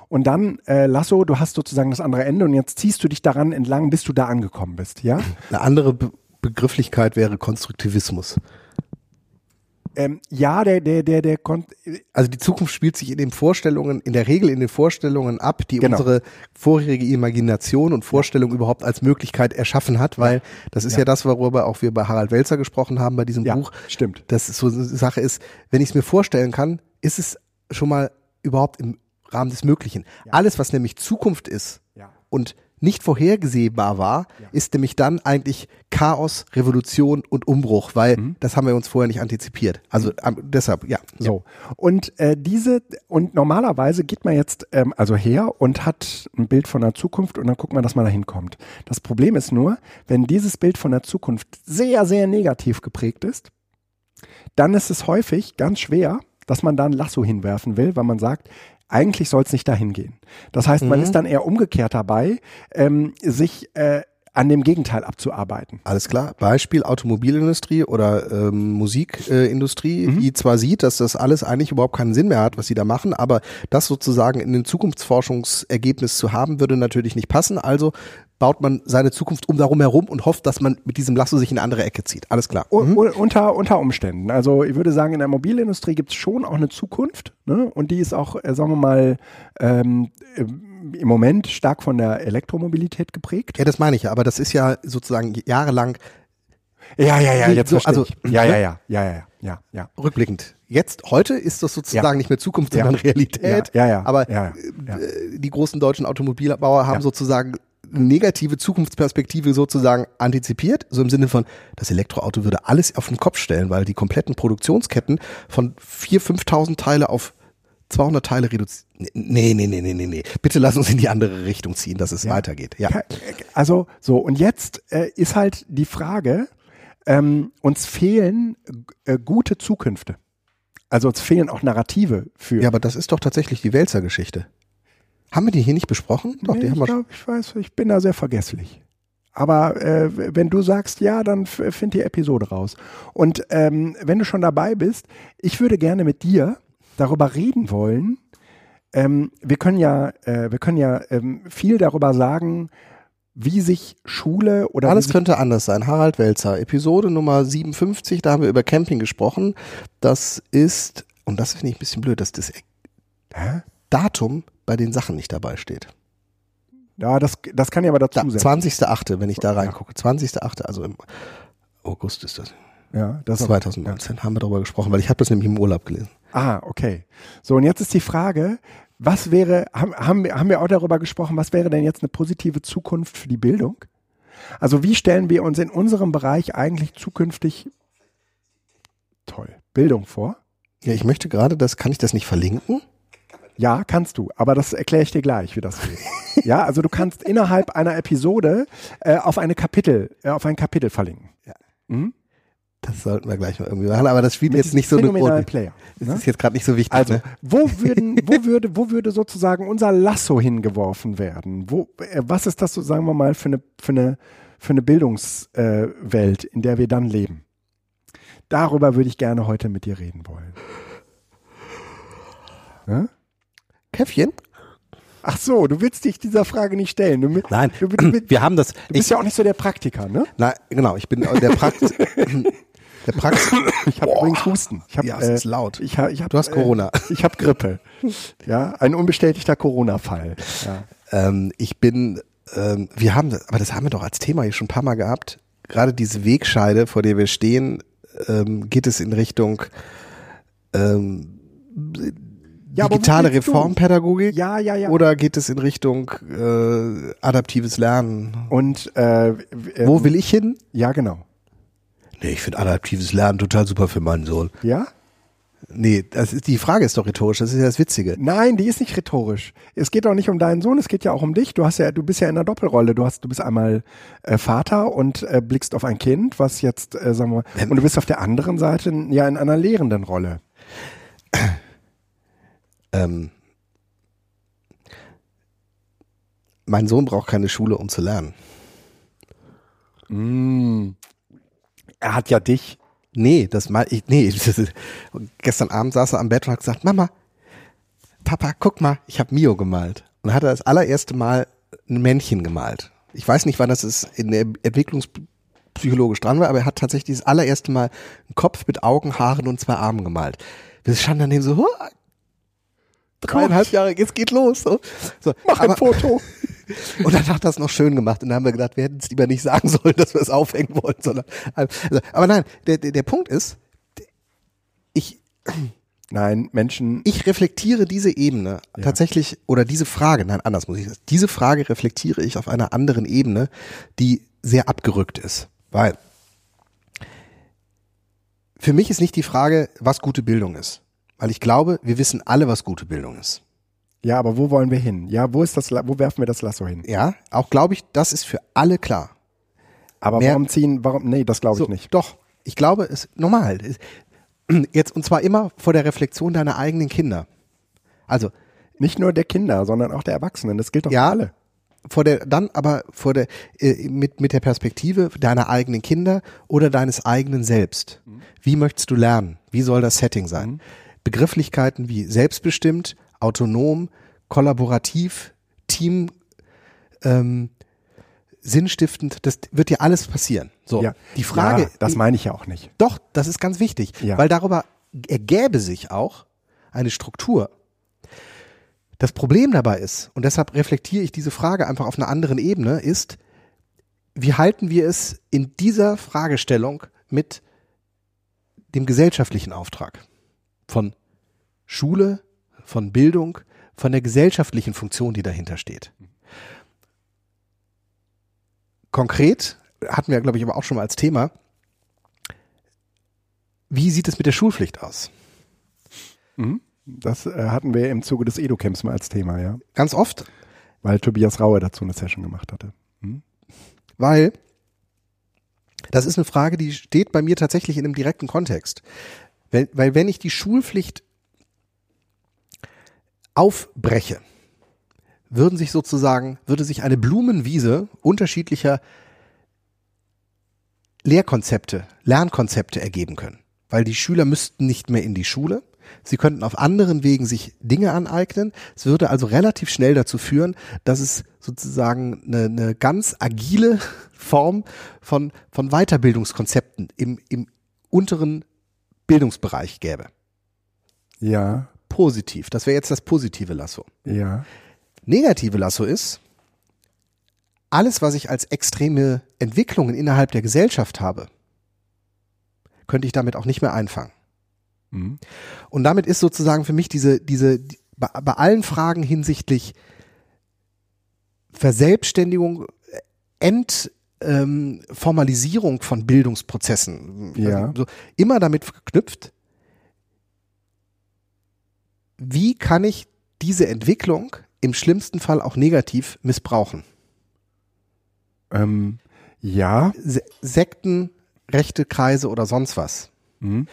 Und dann, äh, Lasso, du hast sozusagen das andere Ende und jetzt ziehst du dich daran entlang, bis du da angekommen bist, ja? Eine andere Be Begrifflichkeit wäre Konstruktivismus. Ähm, ja, der, der, der, der kon Also die Zukunft spielt sich in den Vorstellungen, in der Regel in den Vorstellungen ab, die Genau. unsere vorherige Imagination und Vorstellung überhaupt als Möglichkeit erschaffen hat, weil das ist ja, Ja. das, worüber auch wir bei Harald Welzer gesprochen haben bei diesem ja, Buch. stimmt. dass es so eine Sache ist, wenn ich es mir vorstellen kann, ist es schon mal überhaupt im Rahmen des Möglichen. Alles, was nämlich Zukunft ist Ja. und nicht vorhergesehbar war, Ja. ist nämlich dann eigentlich Chaos, Revolution und Umbruch, weil Mhm. das haben wir uns vorher nicht antizipiert. Also ähm, deshalb, ja. So. Und äh, diese, und normalerweise geht man jetzt ähm, also her und hat ein Bild von der Zukunft und dann guckt man, dass man da hinkommt. Das Problem ist nur, wenn dieses Bild von der Zukunft sehr, sehr negativ geprägt ist, dann ist es häufig ganz schwer, dass man da ein Lasso hinwerfen will, weil man sagt, eigentlich soll es nicht dahin gehen. Das heißt, man Mhm. ist dann eher umgekehrt dabei, ähm, sich äh, an dem Gegenteil abzuarbeiten. Alles klar. Beispiel Automobilindustrie oder ähm, Musikindustrie, Mhm. die zwar sieht, dass das alles eigentlich überhaupt keinen Sinn mehr hat, was sie da machen, aber das sozusagen in den Zukunftsforschungsergebnis zu haben, würde natürlich nicht passen. Also baut man seine Zukunft um darum herum und hofft, dass man mit diesem Lasso sich in eine andere Ecke zieht. Alles klar. Mhm. u- Unter, unter Umständen. Also ich würde sagen, in der Mobilindustrie gibt es schon auch eine Zukunft. Ne? Und die ist auch, äh, sagen wir mal, ähm, im Moment stark von der Elektromobilität geprägt. Ja, das meine ich ja, aber das ist ja sozusagen jahrelang Ja, ja, ja, jetzt so, also. Ja, ja, ne? ja, ja, ja, ja, ja. rückblickend. Jetzt, heute ist das sozusagen Ja. nicht mehr Zukunft, Ja. sondern Realität. Ja, ja, ja. Aber Ja, ja. äh, die großen deutschen Automobilbauer haben Ja. sozusagen negative Zukunftsperspektive sozusagen antizipiert, so im Sinne von, das Elektroauto würde alles auf den Kopf stellen, weil die kompletten Produktionsketten von 4.000, 5.000 Teile auf 200 Teile reduzieren. Nee, nee, nee, nee, nee, nee. Bitte lass uns in die andere Richtung ziehen, dass es Ja. weitergeht. Ja. Also so, und jetzt äh, ist halt die Frage, ähm, uns fehlen äh, gute Zukünfte. Also uns fehlen auch Narrative für. ja, aber das ist doch tatsächlich die Wälzer-Geschichte. Haben wir die hier nicht besprochen? Doch, Nee, die haben ich wir glaube, ich weiß, ich bin da sehr vergesslich. Aber äh, wenn du sagst ja, dann find die Episode raus. Und ähm, wenn du schon dabei bist, ich würde gerne mit dir darüber reden wollen. Ähm, wir können ja, äh, wir können ja ähm, viel darüber sagen, wie sich Schule oder Alles könnte anders sein. Harald Welzer, Episode Nummer 57, da haben wir über Camping gesprochen. Das ist, und das finde ich ein bisschen blöd, dass das Hä? Datum bei den Sachen nicht dabei steht. Ja, das, das kann ich aber dazu Da, sagen. 20.8., wenn ich da reingucke. 20.8., also im August ist das. Ja, das 2019 haben wir darüber gesprochen, weil ich habe das nämlich im Urlaub gelesen. Ah, okay. So, und jetzt ist die Frage, was wäre, haben, haben, wir, haben wir auch darüber gesprochen, was wäre denn jetzt eine positive Zukunft für die Bildung? Also wie stellen wir uns in unserem Bereich eigentlich zukünftig toll Bildung vor? Ja, ich möchte gerade, das kann ich das nicht verlinken? Ja, kannst du, aber das erkläre ich dir gleich, wie das geht. ja, also du kannst innerhalb einer Episode äh, auf eine Kapitel, äh, auf ein Kapitel verlinken. Ja. Mhm? Das sollten wir gleich mal irgendwie machen, aber das spielt Mit jetzt nicht so eine Rolle. Player. Das ne? ist jetzt gerade nicht so wichtig. Also, ne? wo, würden, wo, würde, wo würde sozusagen unser Lasso hingeworfen werden? Wo, äh, was ist das, so, sagen wir mal, für eine, für eine, für eine Bildungswelt, äh, in der wir dann leben? Darüber würde ich gerne heute mit dir reden wollen. Ja? Käffchen? Ach so, du willst dich dieser Frage nicht stellen. Du, Nein, du, du, du wir haben das. bist ja auch nicht so der Praktiker, ne? Na, genau, ich bin der Praxis. der Praxis. Ich habe übrigens Husten. Ich hab, Ja, es ist laut. Ich hab, ich hab, Du hast Corona. Äh, ich habe Grippe. Ja, ein unbestätigter Corona-Fall. Ja. Ähm, ich bin, ähm, wir haben, das- aber das haben wir doch als Thema hier schon ein paar Mal gehabt. Gerade diese Wegscheide, vor der wir stehen, ähm, geht es in Richtung ähm, Ja, digitale? Reformpädagogik Ja, ja, ja. oder geht es in Richtung äh, adaptives Lernen? Und äh, w- Wo ähm, will ich hin? Ja, genau. Nee, ich finde adaptives Lernen total super für meinen Sohn. Ja? Nee, das ist, die Frage ist doch rhetorisch, das ist ja das Witzige. Nein, die ist nicht rhetorisch. Es geht auch nicht um deinen Sohn, es geht ja auch um dich. Du hast ja, du bist ja in einer Doppelrolle. Du hast, du bist einmal äh, Vater und äh, blickst auf ein Kind, was jetzt, äh, sagen wir, Ähm. und du bist auf der anderen Seite ja in einer lehrenden Rolle. Ähm, mein Sohn braucht keine Schule, um zu lernen. Mm. Er hat ja dich. Nee, das mal ich, nee, ist, gestern Abend saß er am Bett und hat gesagt, Mama, Papa, guck mal, ich habe Mio gemalt. Und hat er das allererste Mal ein Männchen gemalt. Ich weiß nicht, wann das ist in der Entwicklungspsychologisch dran war, aber er hat tatsächlich das allererste Mal einen Kopf mit Augen, Haaren und zwei Armen gemalt. Wir standen daneben so, "Huh, dreieinhalb Jahre, jetzt geht los. So. So, Mach ein aber- Foto. Und dann hat das noch schön gemacht. Und dann haben wir gedacht, wir hätten es lieber nicht sagen sollen, dass wir es aufhängen wollen, sondern. Also, aber nein, der, der, der Punkt ist, ich, Nein, Menschen. ich reflektiere diese Ebene tatsächlich, oder diese Frage, nein, anders muss ich sagen, diese Frage reflektiere ich auf einer anderen Ebene, die sehr abgerückt ist. Weil für mich ist nicht die Frage, was gute Bildung ist. Weil ich glaube, wir wissen alle, was gute Bildung ist. Ja, aber wo wollen wir hin? Ja, wo ist das? Wo werfen wir das Lasso hin? Ja, auch glaube ich, das ist für alle klar. Aber Mehr- warum ziehen? Warum? Nee, das glaube ich So, nicht. Doch, ich glaube, es ist normal. Jetzt und zwar immer vor der Reflexion deiner eigenen Kinder. Also Nicht nur der Kinder, sondern auch der Erwachsenen. Das gilt doch Ja. für alle. vor der dann aber vor der äh, mit mit der Perspektive deiner eigenen Kinder oder deines eigenen Selbst. Wie möchtest du lernen? Wie soll das Setting sein? Begrifflichkeiten wie selbstbestimmt, autonom, kollaborativ, Team, ähm, sinnstiftend, das wird dir alles passieren. So, Ja. die Frage, Ja, das meine ich ja auch nicht. Doch, das ist ganz wichtig, Ja. weil darüber ergäbe sich auch eine Struktur. Das Problem dabei ist, und deshalb reflektiere ich diese Frage einfach auf einer anderen Ebene, ist, wie halten wir es in dieser Fragestellung mit dem gesellschaftlichen Auftrag von Schule, von Bildung, von der gesellschaftlichen Funktion, die dahinter steht. Konkret hatten wir, glaube ich, aber auch schon mal als Thema, wie sieht es mit der Schulpflicht aus? Mhm. Das äh, hatten wir im Zuge des Edu-Camps mal als Thema, ja. Ganz oft, Weil Tobias Raue dazu eine Session gemacht hatte. weil das ist eine Frage, die steht bei mir tatsächlich in einem direkten Kontext. Weil, weil wenn ich die Schulpflicht aufbreche, würden sich sozusagen, würde sich eine Blumenwiese unterschiedlicher Lehrkonzepte, Lernkonzepte ergeben können. Weil die Schüler müssten nicht mehr in die Schule. Sie könnten auf anderen Wegen sich Dinge aneignen. Es würde also relativ schnell dazu führen, dass es sozusagen eine, eine ganz agile Form von, von Weiterbildungskonzepten im, im unteren Bildungsbereich gäbe. Ja, Positiv. Das wäre jetzt das positive Lasso. ja. Negative Lasso ist, alles, was ich als extreme Entwicklungen innerhalb der Gesellschaft habe, könnte ich damit auch nicht mehr einfangen. Mhm. Und damit ist sozusagen für mich diese, diese, die, bei, bei allen Fragen hinsichtlich Verselbstständigung, Ent, ähm, Formalisierung von Bildungsprozessen, Ja. also so, immer damit verknüpft, wie kann ich diese Entwicklung im schlimmsten Fall auch negativ missbrauchen? Ähm, ja. Se Sekten, rechte Kreise oder sonst was. Mhm.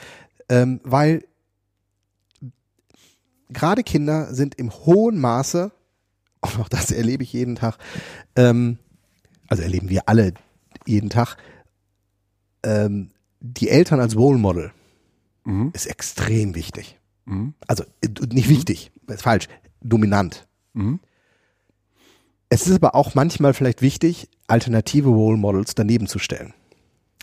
Ähm, weil gerade Kinder sind im hohen Maße, und auch das erlebe ich jeden Tag, ähm, also erleben wir alle jeden Tag, ähm, die Eltern als Role Model Mhm. ist extrem wichtig. Mhm. Also äh, nicht wichtig, ist falsch, dominant. Mhm. Es ist aber auch manchmal vielleicht wichtig, alternative Role Models daneben zu stellen.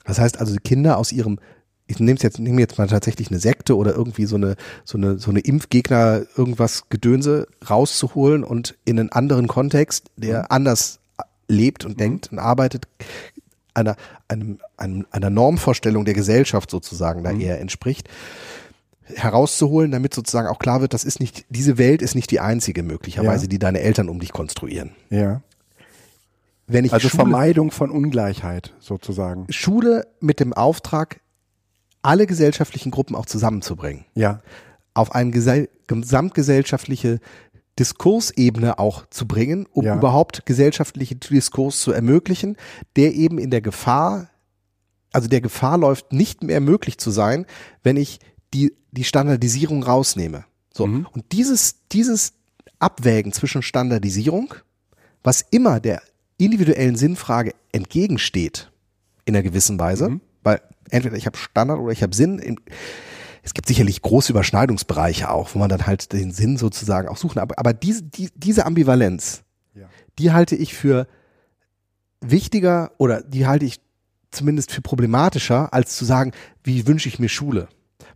Das heißt also, die Kinder aus ihrem, ich nehme jetzt, nehme jetzt mal tatsächlich eine Sekte oder irgendwie so eine, so eine, so eine Impfgegner, irgendwas Gedönse rauszuholen und in einen anderen Kontext, der anders lebt und denkt und arbeitet, einer, einem, einem, einer Normvorstellung der Gesellschaft sozusagen da eher entspricht, herauszuholen, damit sozusagen auch klar wird, das ist nicht, diese Welt ist nicht die einzige möglicherweise, Ja. die deine Eltern um dich konstruieren. Ja. Wenn ich Also Schule, Vermeidung von Ungleichheit sozusagen. Schule mit dem Auftrag, alle gesellschaftlichen Gruppen auch zusammenzubringen, Ja. auf eine gesell gesamtgesellschaftliche Diskursebene auch zu bringen, um Ja. überhaupt gesellschaftliche Diskurs zu ermöglichen, der eben in der Gefahr, also der Gefahr läuft, nicht mehr möglich zu sein, wenn ich die, die Standardisierung rausnehme. So. Und dieses, dieses Abwägen zwischen Standardisierung, was immer der individuellen Sinnfrage entgegensteht, in einer gewissen Weise, Mhm. weil entweder ich habe Standard oder ich habe Sinn. Es gibt sicherlich große Überschneidungsbereiche auch, wo man dann halt den Sinn sozusagen auch suchen. Aber, aber diese, die, diese Ambivalenz, Ja. die halte ich für wichtiger oder die halte ich zumindest für problematischer, als zu sagen, wie wünsche ich mir Schule?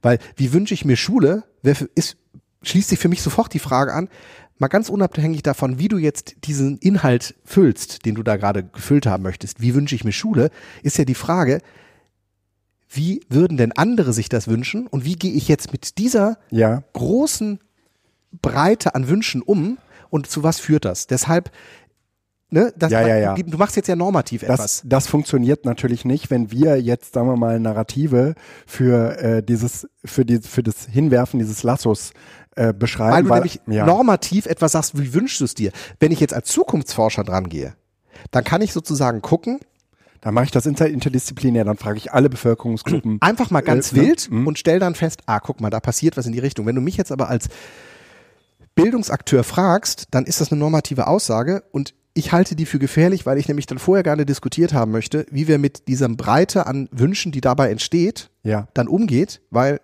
Weil wie wünsche ich mir Schule, wer für- ist, schließt sich für mich sofort die Frage an, mal ganz unabhängig davon, wie du jetzt diesen Inhalt füllst, den du da gerade gefüllt haben möchtest, wie wünsche ich mir Schule, ist ja die Frage, wie würden denn andere sich das wünschen und wie gehe ich jetzt mit dieser Ja, großen Breite an Wünschen um und zu was führt das? Deshalb, ne, das, Ja, ja, ja. Du, machst jetzt ja normativ das, etwas. das funktioniert natürlich nicht, wenn wir jetzt, sagen wir mal, Narrative für äh, dieses, für die, für das Hinwerfen dieses Lassos äh, beschreiben. Weil du nämlich ja. normativ etwas sagst, wie wünschst du es dir? Wenn ich jetzt als Zukunftsforscher dran gehe, dann kann ich sozusagen gucken, Dann mache ich das inter interdisziplinär, dann frage ich alle Bevölkerungsgruppen. einfach mal ganz Äh, ne? wild Mhm. und stell dann fest, ah, guck mal, da passiert was in die Richtung. Wenn du mich jetzt aber als Bildungsakteur fragst, dann ist das eine normative Aussage und ich halte die für gefährlich, weil ich nämlich dann vorher gerne diskutiert haben möchte, wie wir mit dieser Breite an Wünschen, die dabei entsteht, Ja. dann umgeht, weil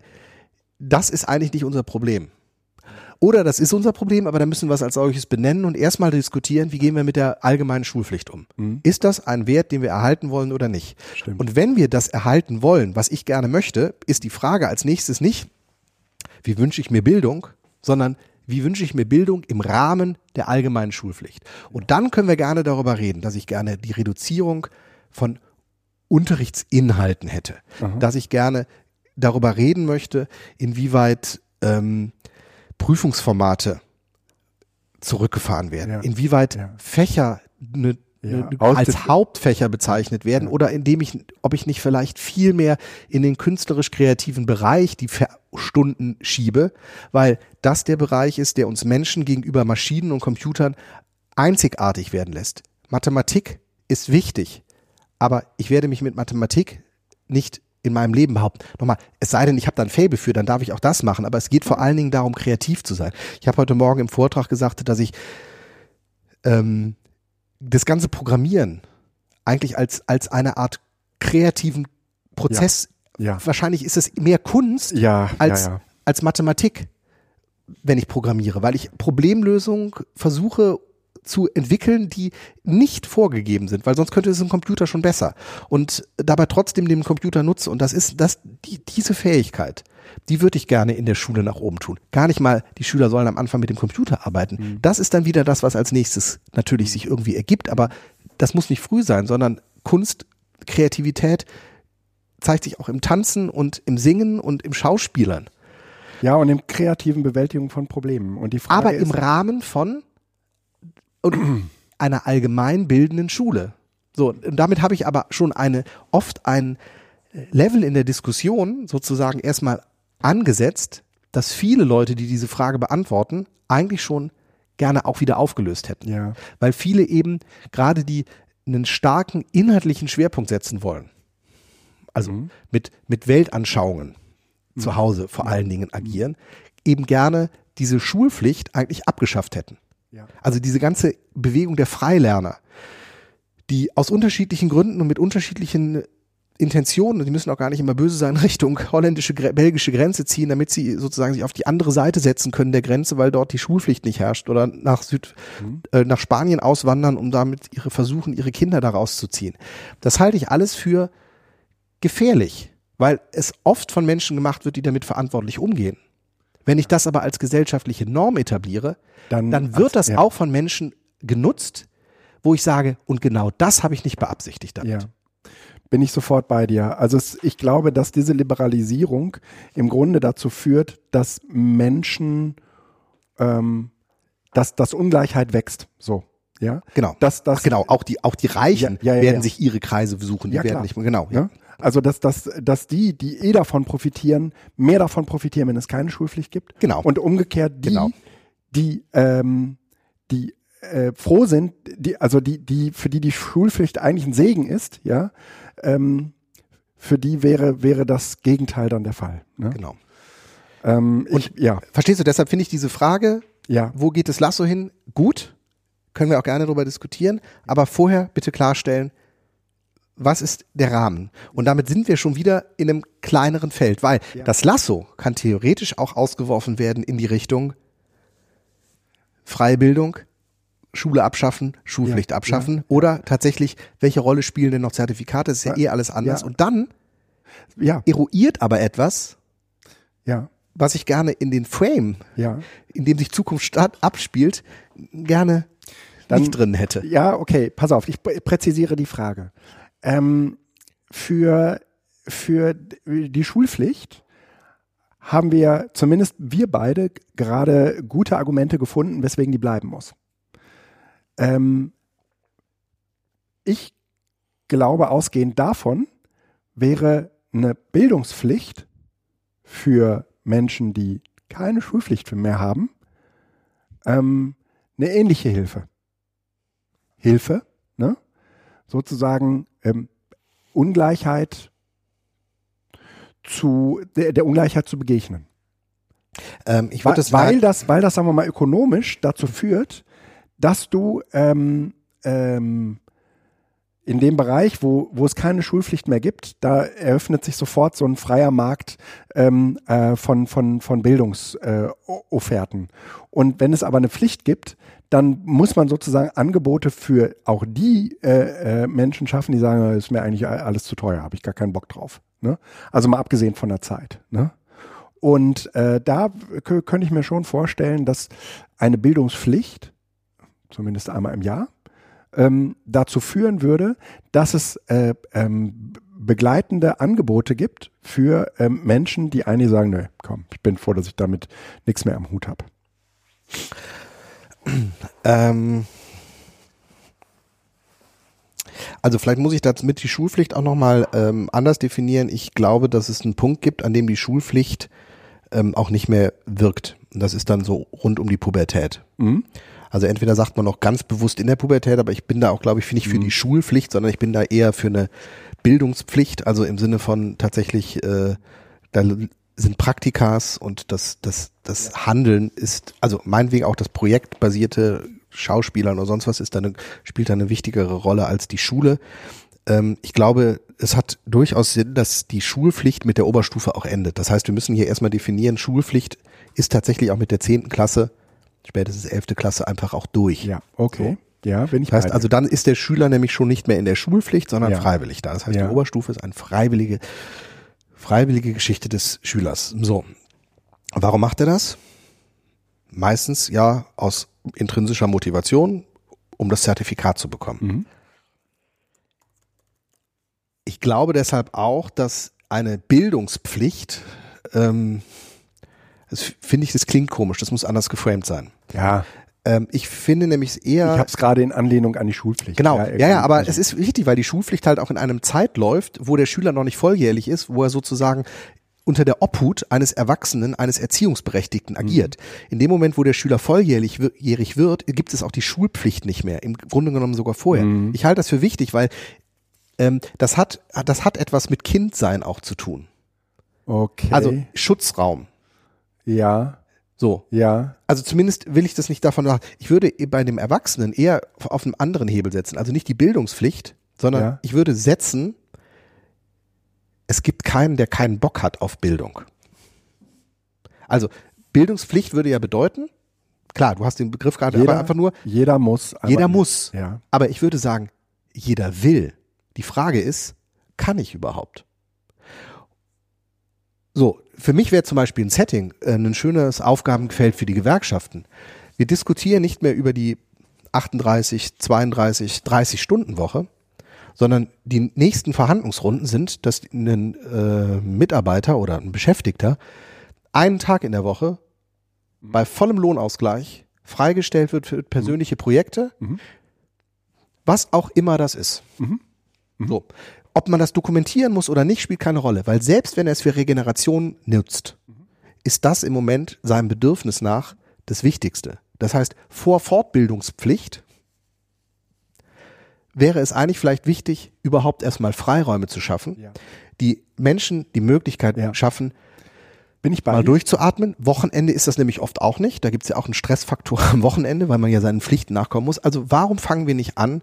das ist eigentlich nicht unser Problem. Oder das ist unser Problem, aber dann müssen wir es als solches benennen und erstmal diskutieren, wie gehen wir mit der allgemeinen Schulpflicht um. Ist das ein Wert, den wir erhalten wollen oder nicht? Stimmt. Und wenn wir das erhalten wollen, was ich gerne möchte, ist die Frage als nächstes nicht, wie wünsche ich mir Bildung, sondern wie wünsche ich mir Bildung im Rahmen der allgemeinen Schulpflicht. Und dann können wir gerne darüber reden, dass ich gerne die Reduzierung von Unterrichtsinhalten hätte, dass ich gerne darüber reden möchte, inwieweit ähm, Prüfungsformate zurückgefahren werden, Ja. inwieweit Ja. Fächer ne, Ja. ne, Aus als Hauptfächer bezeichnet werden oder indem ich, ob ich nicht vielleicht viel mehr in den künstlerisch-kreativen Bereich die Ver Stunden schiebe, weil das der Bereich ist, der uns Menschen gegenüber Maschinen und Computern einzigartig werden lässt. Mathematik ist wichtig, aber ich werde mich mit Mathematik nicht in meinem Leben behaupten. Nochmal, es sei denn, ich habe da ein Faible für, dann darf ich auch das machen, aber es geht vor allen Dingen darum, kreativ zu sein. Ich habe heute Morgen im Vortrag gesagt, dass ich ähm, das ganze Programmieren eigentlich als, als eine Art kreativen Prozess, Ja. wahrscheinlich ist es mehr Kunst Ja, als, ja, ja. als Mathematik, wenn ich programmiere, weil ich Problemlösung versuche zu entwickeln, die nicht vorgegeben sind, weil sonst könnte es ein Computer schon besser und dabei trotzdem den Computer nutze und das ist das die, diese Fähigkeit, die würde ich gerne in der Schule nach oben tun. Gar nicht mal, die Schüler sollen am Anfang mit dem Computer arbeiten. Das ist dann wieder das, was als nächstes natürlich sich irgendwie ergibt, aber das muss nicht früh sein, sondern Kunst, Kreativität zeigt sich auch im Tanzen und im Singen und im Schauspielern. Ja, und im kreativen Bewältigung von Problemen. Und die Frage aber ist, im Rahmen von und einer allgemein bildenden Schule. So, und damit habe ich aber schon eine, oft ein Level in der Diskussion sozusagen erstmal angesetzt, dass viele Leute, die diese Frage beantworten, eigentlich schon gerne auch wieder aufgelöst hätten. Ja. Weil viele eben gerade die einen starken inhaltlichen Schwerpunkt setzen wollen. Also Mhm. mit, mit Weltanschauungen zu Hause vor allen Dingen agieren, eben gerne diese Schulpflicht eigentlich abgeschafft hätten. Ja. Also diese ganze Bewegung der Freilerner, die aus unterschiedlichen Gründen und mit unterschiedlichen Intentionen, und die müssen auch gar nicht immer böse sein, Richtung holländische, belgische Grenze ziehen, damit sie sozusagen sich auf die andere Seite setzen können der Grenze, weil dort die Schulpflicht nicht herrscht oder nach Süd, äh, nach Spanien auswandern, um damit ihre versuchen, ihre Kinder da rauszuziehen. Das halte ich alles für gefährlich, weil es oft von Menschen gemacht wird, die damit verantwortlich umgehen. Wenn ich das aber als gesellschaftliche Norm etabliere, Dann dann, wird das ja. auch von Menschen genutzt, wo ich sage, und genau das habe ich nicht beabsichtigt damit. Ja. Bin ich sofort bei dir. Also es, ich glaube, dass diese Liberalisierung im Grunde dazu führt, dass Menschen, ähm, dass, dass Ungleichheit wächst. So, ja. Genau. Dass, dass, Ach, genau, auch die, auch die Reichen Ja, ja, ja, werden sich ihre Kreise besuchen, die Ja, werden klar. nicht mehr, genau. Ja. Also dass, dass, dass die, die eh davon profitieren, mehr davon profitieren, wenn es keine Schulpflicht gibt. Genau. Und umgekehrt die, Genau. die, ähm, die äh, froh sind, die, also die, die, für die die Schulpflicht eigentlich ein Segen ist, ja, ähm, für die wäre, wäre das Gegenteil dann der Fall. Ne? Genau. Ähm, ich, ja, Verstehst du, deshalb finde ich diese Frage, ja, wo geht das Lasso hin, gut. können wir auch gerne darüber diskutieren, aber vorher bitte klarstellen, was ist der Rahmen? Und damit sind wir schon wieder in einem kleineren Feld, weil Ja. das Lasso kann theoretisch auch ausgeworfen werden in die Richtung freie Bildung, Schule abschaffen, Schulpflicht Ja, abschaffen oder tatsächlich, welche Rolle spielen denn noch Zertifikate? Das ist ja Ja, eh alles anders. ja. Und dann Ja, eruiert aber etwas, ja, was ich gerne in den Frame, ja. in dem sich Zukunft statt abspielt, gerne Dann- nicht drin hätte. Ja, okay, pass auf, ich prä- präzisiere die Frage. Ähm, für, für die Schulpflicht haben wir, zumindest wir beide, gerade gute Argumente gefunden, weswegen die bleiben muss. Ähm, ich glaube, ausgehend davon wäre eine Bildungspflicht für Menschen, die keine Schulpflicht mehr haben, ähm, eine ähnliche Hilfe. Hilfe, ne? sozusagen ähm, Ungleichheit zu der, der Ungleichheit zu begegnen. Ähm, ich Weil, das weil das, weil das, sagen wir mal, ökonomisch dazu führt, dass du ähm, ähm, in dem Bereich, wo, wo es keine Schulpflicht mehr gibt, da eröffnet sich sofort so ein freier Markt ähm, äh, von, von, von Bildungsofferten. Und wenn es aber eine Pflicht gibt, dann muss man sozusagen Angebote für auch die äh, äh, Menschen schaffen, die sagen, ist mir eigentlich alles zu teuer, habe ich gar keinen Bock drauf. Ne? Also mal abgesehen von der Zeit. Ne? Und äh, da könnte ich mir schon vorstellen, dass eine Bildungspflicht, zumindest einmal im Jahr, ähm, dazu führen würde, dass es äh, ähm, begleitende Angebote gibt für ähm, Menschen, die eigentlich sagen, nö, komm, ich bin froh, dass ich damit nichts mehr am Hut habe. Ähm, also vielleicht muss ich damit die Schulpflicht auch nochmal ähm, anders definieren. Ich glaube, dass es einen Punkt gibt, an dem die Schulpflicht ähm, auch nicht mehr wirkt. Und das ist dann so rund um die Pubertät. Mhm. Also entweder sagt man noch ganz bewusst in der Pubertät, aber ich bin da auch, glaube ich, nicht für die Schulpflicht, sondern ich bin da eher für eine Bildungspflicht, also im Sinne von tatsächlich, äh, da sind Praktikas und das, das, das Handeln ist, also meinetwegen auch das projektbasierte Schauspielern oder sonst was ist da eine, spielt da eine wichtigere Rolle als die Schule. Ähm, ich glaube, es hat durchaus Sinn, dass die Schulpflicht mit der Oberstufe auch endet. Das heißt, wir müssen hier erstmal definieren, Schulpflicht ist tatsächlich auch mit der zehnten Klasse, spätestens elfte Klasse einfach auch durch. Ja, okay. Ja, bin ich Das heißt bei dir. also, dann ist der Schüler nämlich schon nicht mehr in der Schulpflicht, sondern Ja. freiwillig da. Das heißt, Ja. die Oberstufe ist eine freiwillige, freiwillige Geschichte des Schülers. So. Warum macht er das? Meistens ja aus intrinsischer Motivation, um das Zertifikat zu bekommen. Mhm. Ich glaube deshalb auch, dass eine Bildungspflicht, ähm, das finde ich, das klingt komisch, das muss anders geframed sein. Ja, Ähm, ich finde nämlich eher. ich habe es gerade in Anlehnung an die Schulpflicht. Genau, ja, ja, aber also- es ist wichtig, weil die Schulpflicht halt auch in einem Zeit läuft, wo der Schüler noch nicht volljährlich ist, wo er sozusagen unter der Obhut eines Erwachsenen, eines Erziehungsberechtigten agiert. In dem Moment, wo der Schüler volljährig wi- jährig wird, gibt es auch die Schulpflicht nicht mehr. Im Grunde genommen sogar vorher. Ich halte das für wichtig, weil ähm, das hat das hat etwas mit Kindsein auch zu tun. Okay. Also Schutzraum. Ja, So. ja. Also zumindest will ich das nicht davon machen. Ich würde bei dem Erwachsenen eher auf einen anderen Hebel setzen. Also nicht die Bildungspflicht, sondern Ja. ich würde setzen, es gibt keinen, der keinen Bock hat auf Bildung. Also Bildungspflicht würde ja bedeuten, klar, du hast den Begriff gerade, aber einfach nur, jeder muss. jeder muss. Ja. Aber ich würde sagen, jeder will. Die Frage ist, kann ich überhaupt? So, für mich wäre zum Beispiel ein Setting äh, ein schönes Aufgabenfeld für die Gewerkschaften. Wir diskutieren nicht mehr über die 38, 32, 30 Stunden Woche, sondern die nächsten Verhandlungsrunden sind, dass ein äh, Mitarbeiter oder ein Beschäftigter einen Tag in der Woche bei vollem Lohnausgleich freigestellt wird für persönliche Projekte, Mhm. was auch immer das ist. Mhm. So. Ob man das dokumentieren muss oder nicht, spielt keine Rolle, weil selbst wenn er es für Regeneration nutzt, ist das im Moment seinem Bedürfnis nach das Wichtigste. Das heißt, vor Fortbildungspflicht wäre es eigentlich vielleicht wichtig, überhaupt erstmal Freiräume zu schaffen, Ja. die Menschen die Möglichkeit Ja. schaffen, bin ich bei mal dir. durchzuatmen. Wochenende ist das nämlich oft auch nicht. Da gibt's ja auch einen Stressfaktor am Wochenende, weil man ja seinen Pflichten nachkommen muss. Also warum fangen wir nicht an,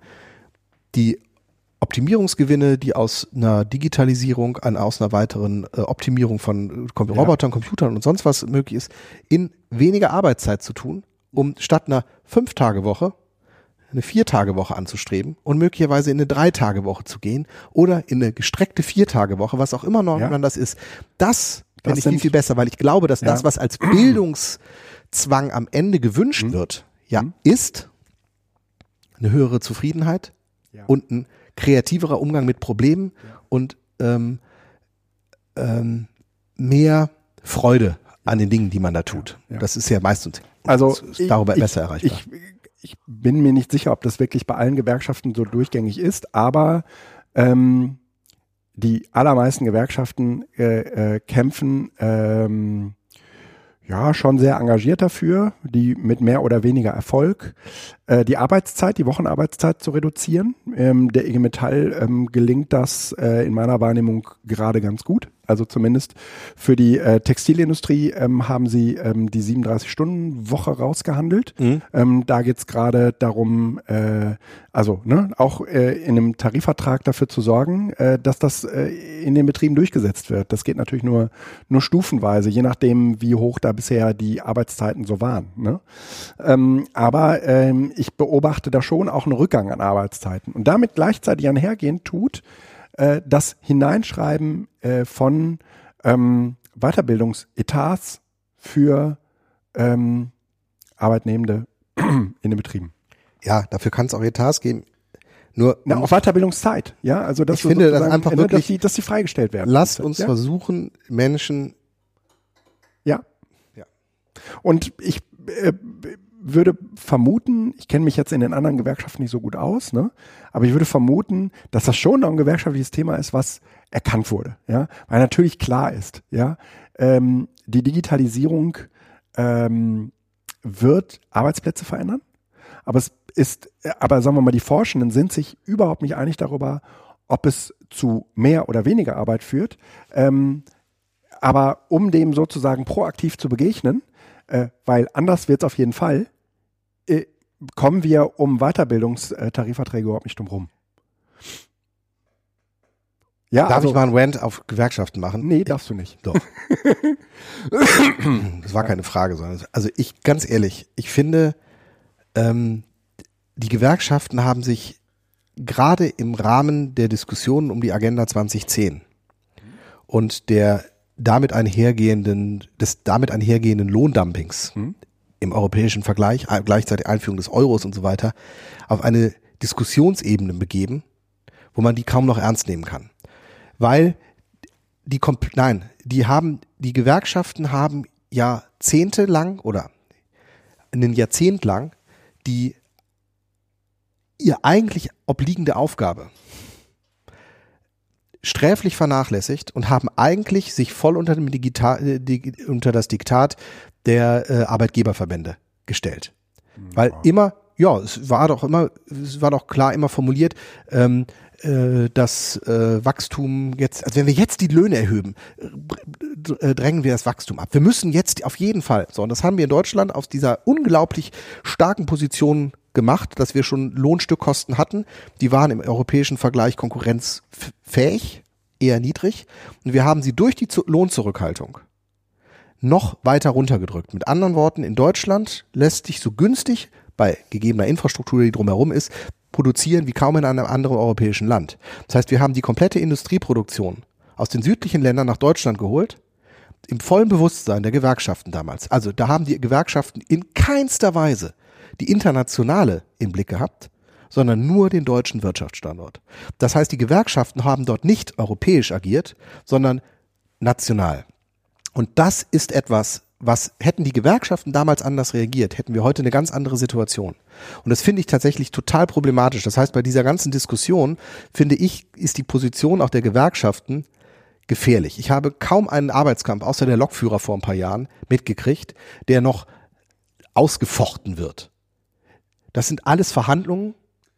die Optimierungsgewinne, die aus einer Digitalisierung, an, aus einer weiteren äh, Optimierung von äh, Ja. Robotern, Computern und sonst was möglich ist, in weniger Arbeitszeit zu tun, um statt einer Fünf-Tage-Woche eine Vier-Tage-Woche anzustreben und möglicherweise in eine Drei-Tage-Woche zu gehen oder in eine gestreckte Vier-Tage-Woche, was auch immer noch Ja. das ist. Das Das finde ich viel, viel besser, weil ich glaube, dass Ja. das, was als Bildungszwang am Ende gewünscht Mhm. wird, ja, Mhm. ist eine höhere Zufriedenheit Ja. und ein kreativerer Umgang mit Problemen und ähm, ähm, mehr Freude an den Dingen, die man da tut. Ja. Das ist ja meistens Also ist darüber ich, besser erreichbar. Ich, ich bin mir nicht sicher, ob das wirklich bei allen Gewerkschaften so durchgängig ist, aber ähm, die allermeisten Gewerkschaften äh, äh, kämpfen ähm, ja schon sehr engagiert dafür, die mit mehr oder weniger Erfolg äh, die Arbeitszeit, die Wochenarbeitszeit zu reduzieren. Ähm, der IG Metall ähm, gelingt das äh, in meiner Wahrnehmung gerade ganz gut. Also zumindest für die äh, Textilindustrie ähm, haben sie ähm, die 37-Stunden-Woche rausgehandelt. Mhm. Ähm, da geht's gerade darum, äh, also ne, auch äh, in einem Tarifvertrag dafür zu sorgen, äh, dass das äh, in den Betrieben durchgesetzt wird. Das geht natürlich nur, nur stufenweise, je nachdem, wie hoch da bisher die Arbeitszeiten so waren. Ne? Ähm, aber ähm, ich beobachte da schon auch einen Rückgang an Arbeitszeiten. Und damit gleichzeitig einhergehend tut, äh, das Hineinschreiben äh, von ähm, Weiterbildungsetats für ähm, Arbeitnehmende in den Betrieben. Ja, dafür kann es auch Etats geben. Nur Na, auch Weiterbildungszeit, ja, also dass Ich finde, das einfach wirklich- dass die, dass die freigestellt werden. lasst uns ja? versuchen, Menschen Ja. Ja. Und ich äh, würde vermuten, ich kenne mich jetzt in den anderen Gewerkschaften nicht so gut aus, ne? aber ich würde vermuten, dass das schon ein gewerkschaftliches Thema ist, was erkannt wurde, ja, weil natürlich klar ist, ja, ähm, die Digitalisierung ähm, wird Arbeitsplätze verändern, aber es ist, aber sagen wir mal, die Forschenden sind sich überhaupt nicht einig darüber, ob es zu mehr oder weniger Arbeit führt. Ähm, aber um dem sozusagen proaktiv zu begegnen, äh, weil anders wird es auf jeden Fall, kommen wir um Weiterbildungstarifverträge überhaupt nicht drum rum. Ja, Darf also, ich mal einen Rant auf Gewerkschaften machen? Nee, darfst du nicht. Doch. das war keine Frage, sondern also ich ganz ehrlich, ich finde, ähm, die Gewerkschaften haben sich gerade im Rahmen der Diskussionen um die Agenda 2010 und der damit einhergehenden des damit einhergehenden Lohndumpings Hm? Im europäischen Vergleich, äh, gleichzeitig Einführung des Euros und so weiter, auf eine Diskussionsebene begeben, wo man die kaum noch ernst nehmen kann. Weil die nein, die haben, die Gewerkschaften haben jahrzehntelang oder einen Jahrzehnt lang die ihr eigentlich obliegende Aufgabe sträflich vernachlässigt und haben eigentlich sich voll unter, dem Digita äh, unter das Diktat der äh, Arbeitgeberverbände gestellt. Weil immer, ja, es war doch immer, es war doch klar immer formuliert, ähm, äh, das äh, Wachstum jetzt, also wenn wir jetzt die Löhne erhöhen, äh, drängen wir das Wachstum ab. Wir müssen jetzt auf jeden Fall, so, und das haben wir in Deutschland aus dieser unglaublich starken Position gemacht, dass wir schon Lohnstückkosten hatten. Die waren im europäischen Vergleich konkurrenzfähig, eher niedrig. Und wir haben sie durch die Zu Lohnzurückhaltung noch weiter runtergedrückt. Mit anderen Worten, in Deutschland lässt sich so günstig bei gegebener Infrastruktur, die drumherum ist, produzieren wie kaum in einem anderen europäischen Land. Das heißt, wir haben die komplette Industrieproduktion aus den südlichen Ländern nach Deutschland geholt, im vollen Bewusstsein der Gewerkschaften damals. Also da haben die Gewerkschaften in keinster Weise die internationale im Blick gehabt, sondern nur den deutschen Wirtschaftsstandort. Das heißt, die Gewerkschaften haben dort nicht europäisch agiert, sondern national. Und das ist etwas, was hätten die Gewerkschaften damals anders reagiert, hätten wir heute eine ganz andere Situation. Und das finde ich tatsächlich total problematisch. Das heißt, bei dieser ganzen Diskussion, finde ich, ist die Position auch der Gewerkschaften gefährlich. Ich habe kaum einen Arbeitskampf, außer der Lokführer vor ein paar Jahren, mitgekriegt, der noch ausgefochten wird. Das sind alles Verhandlungen,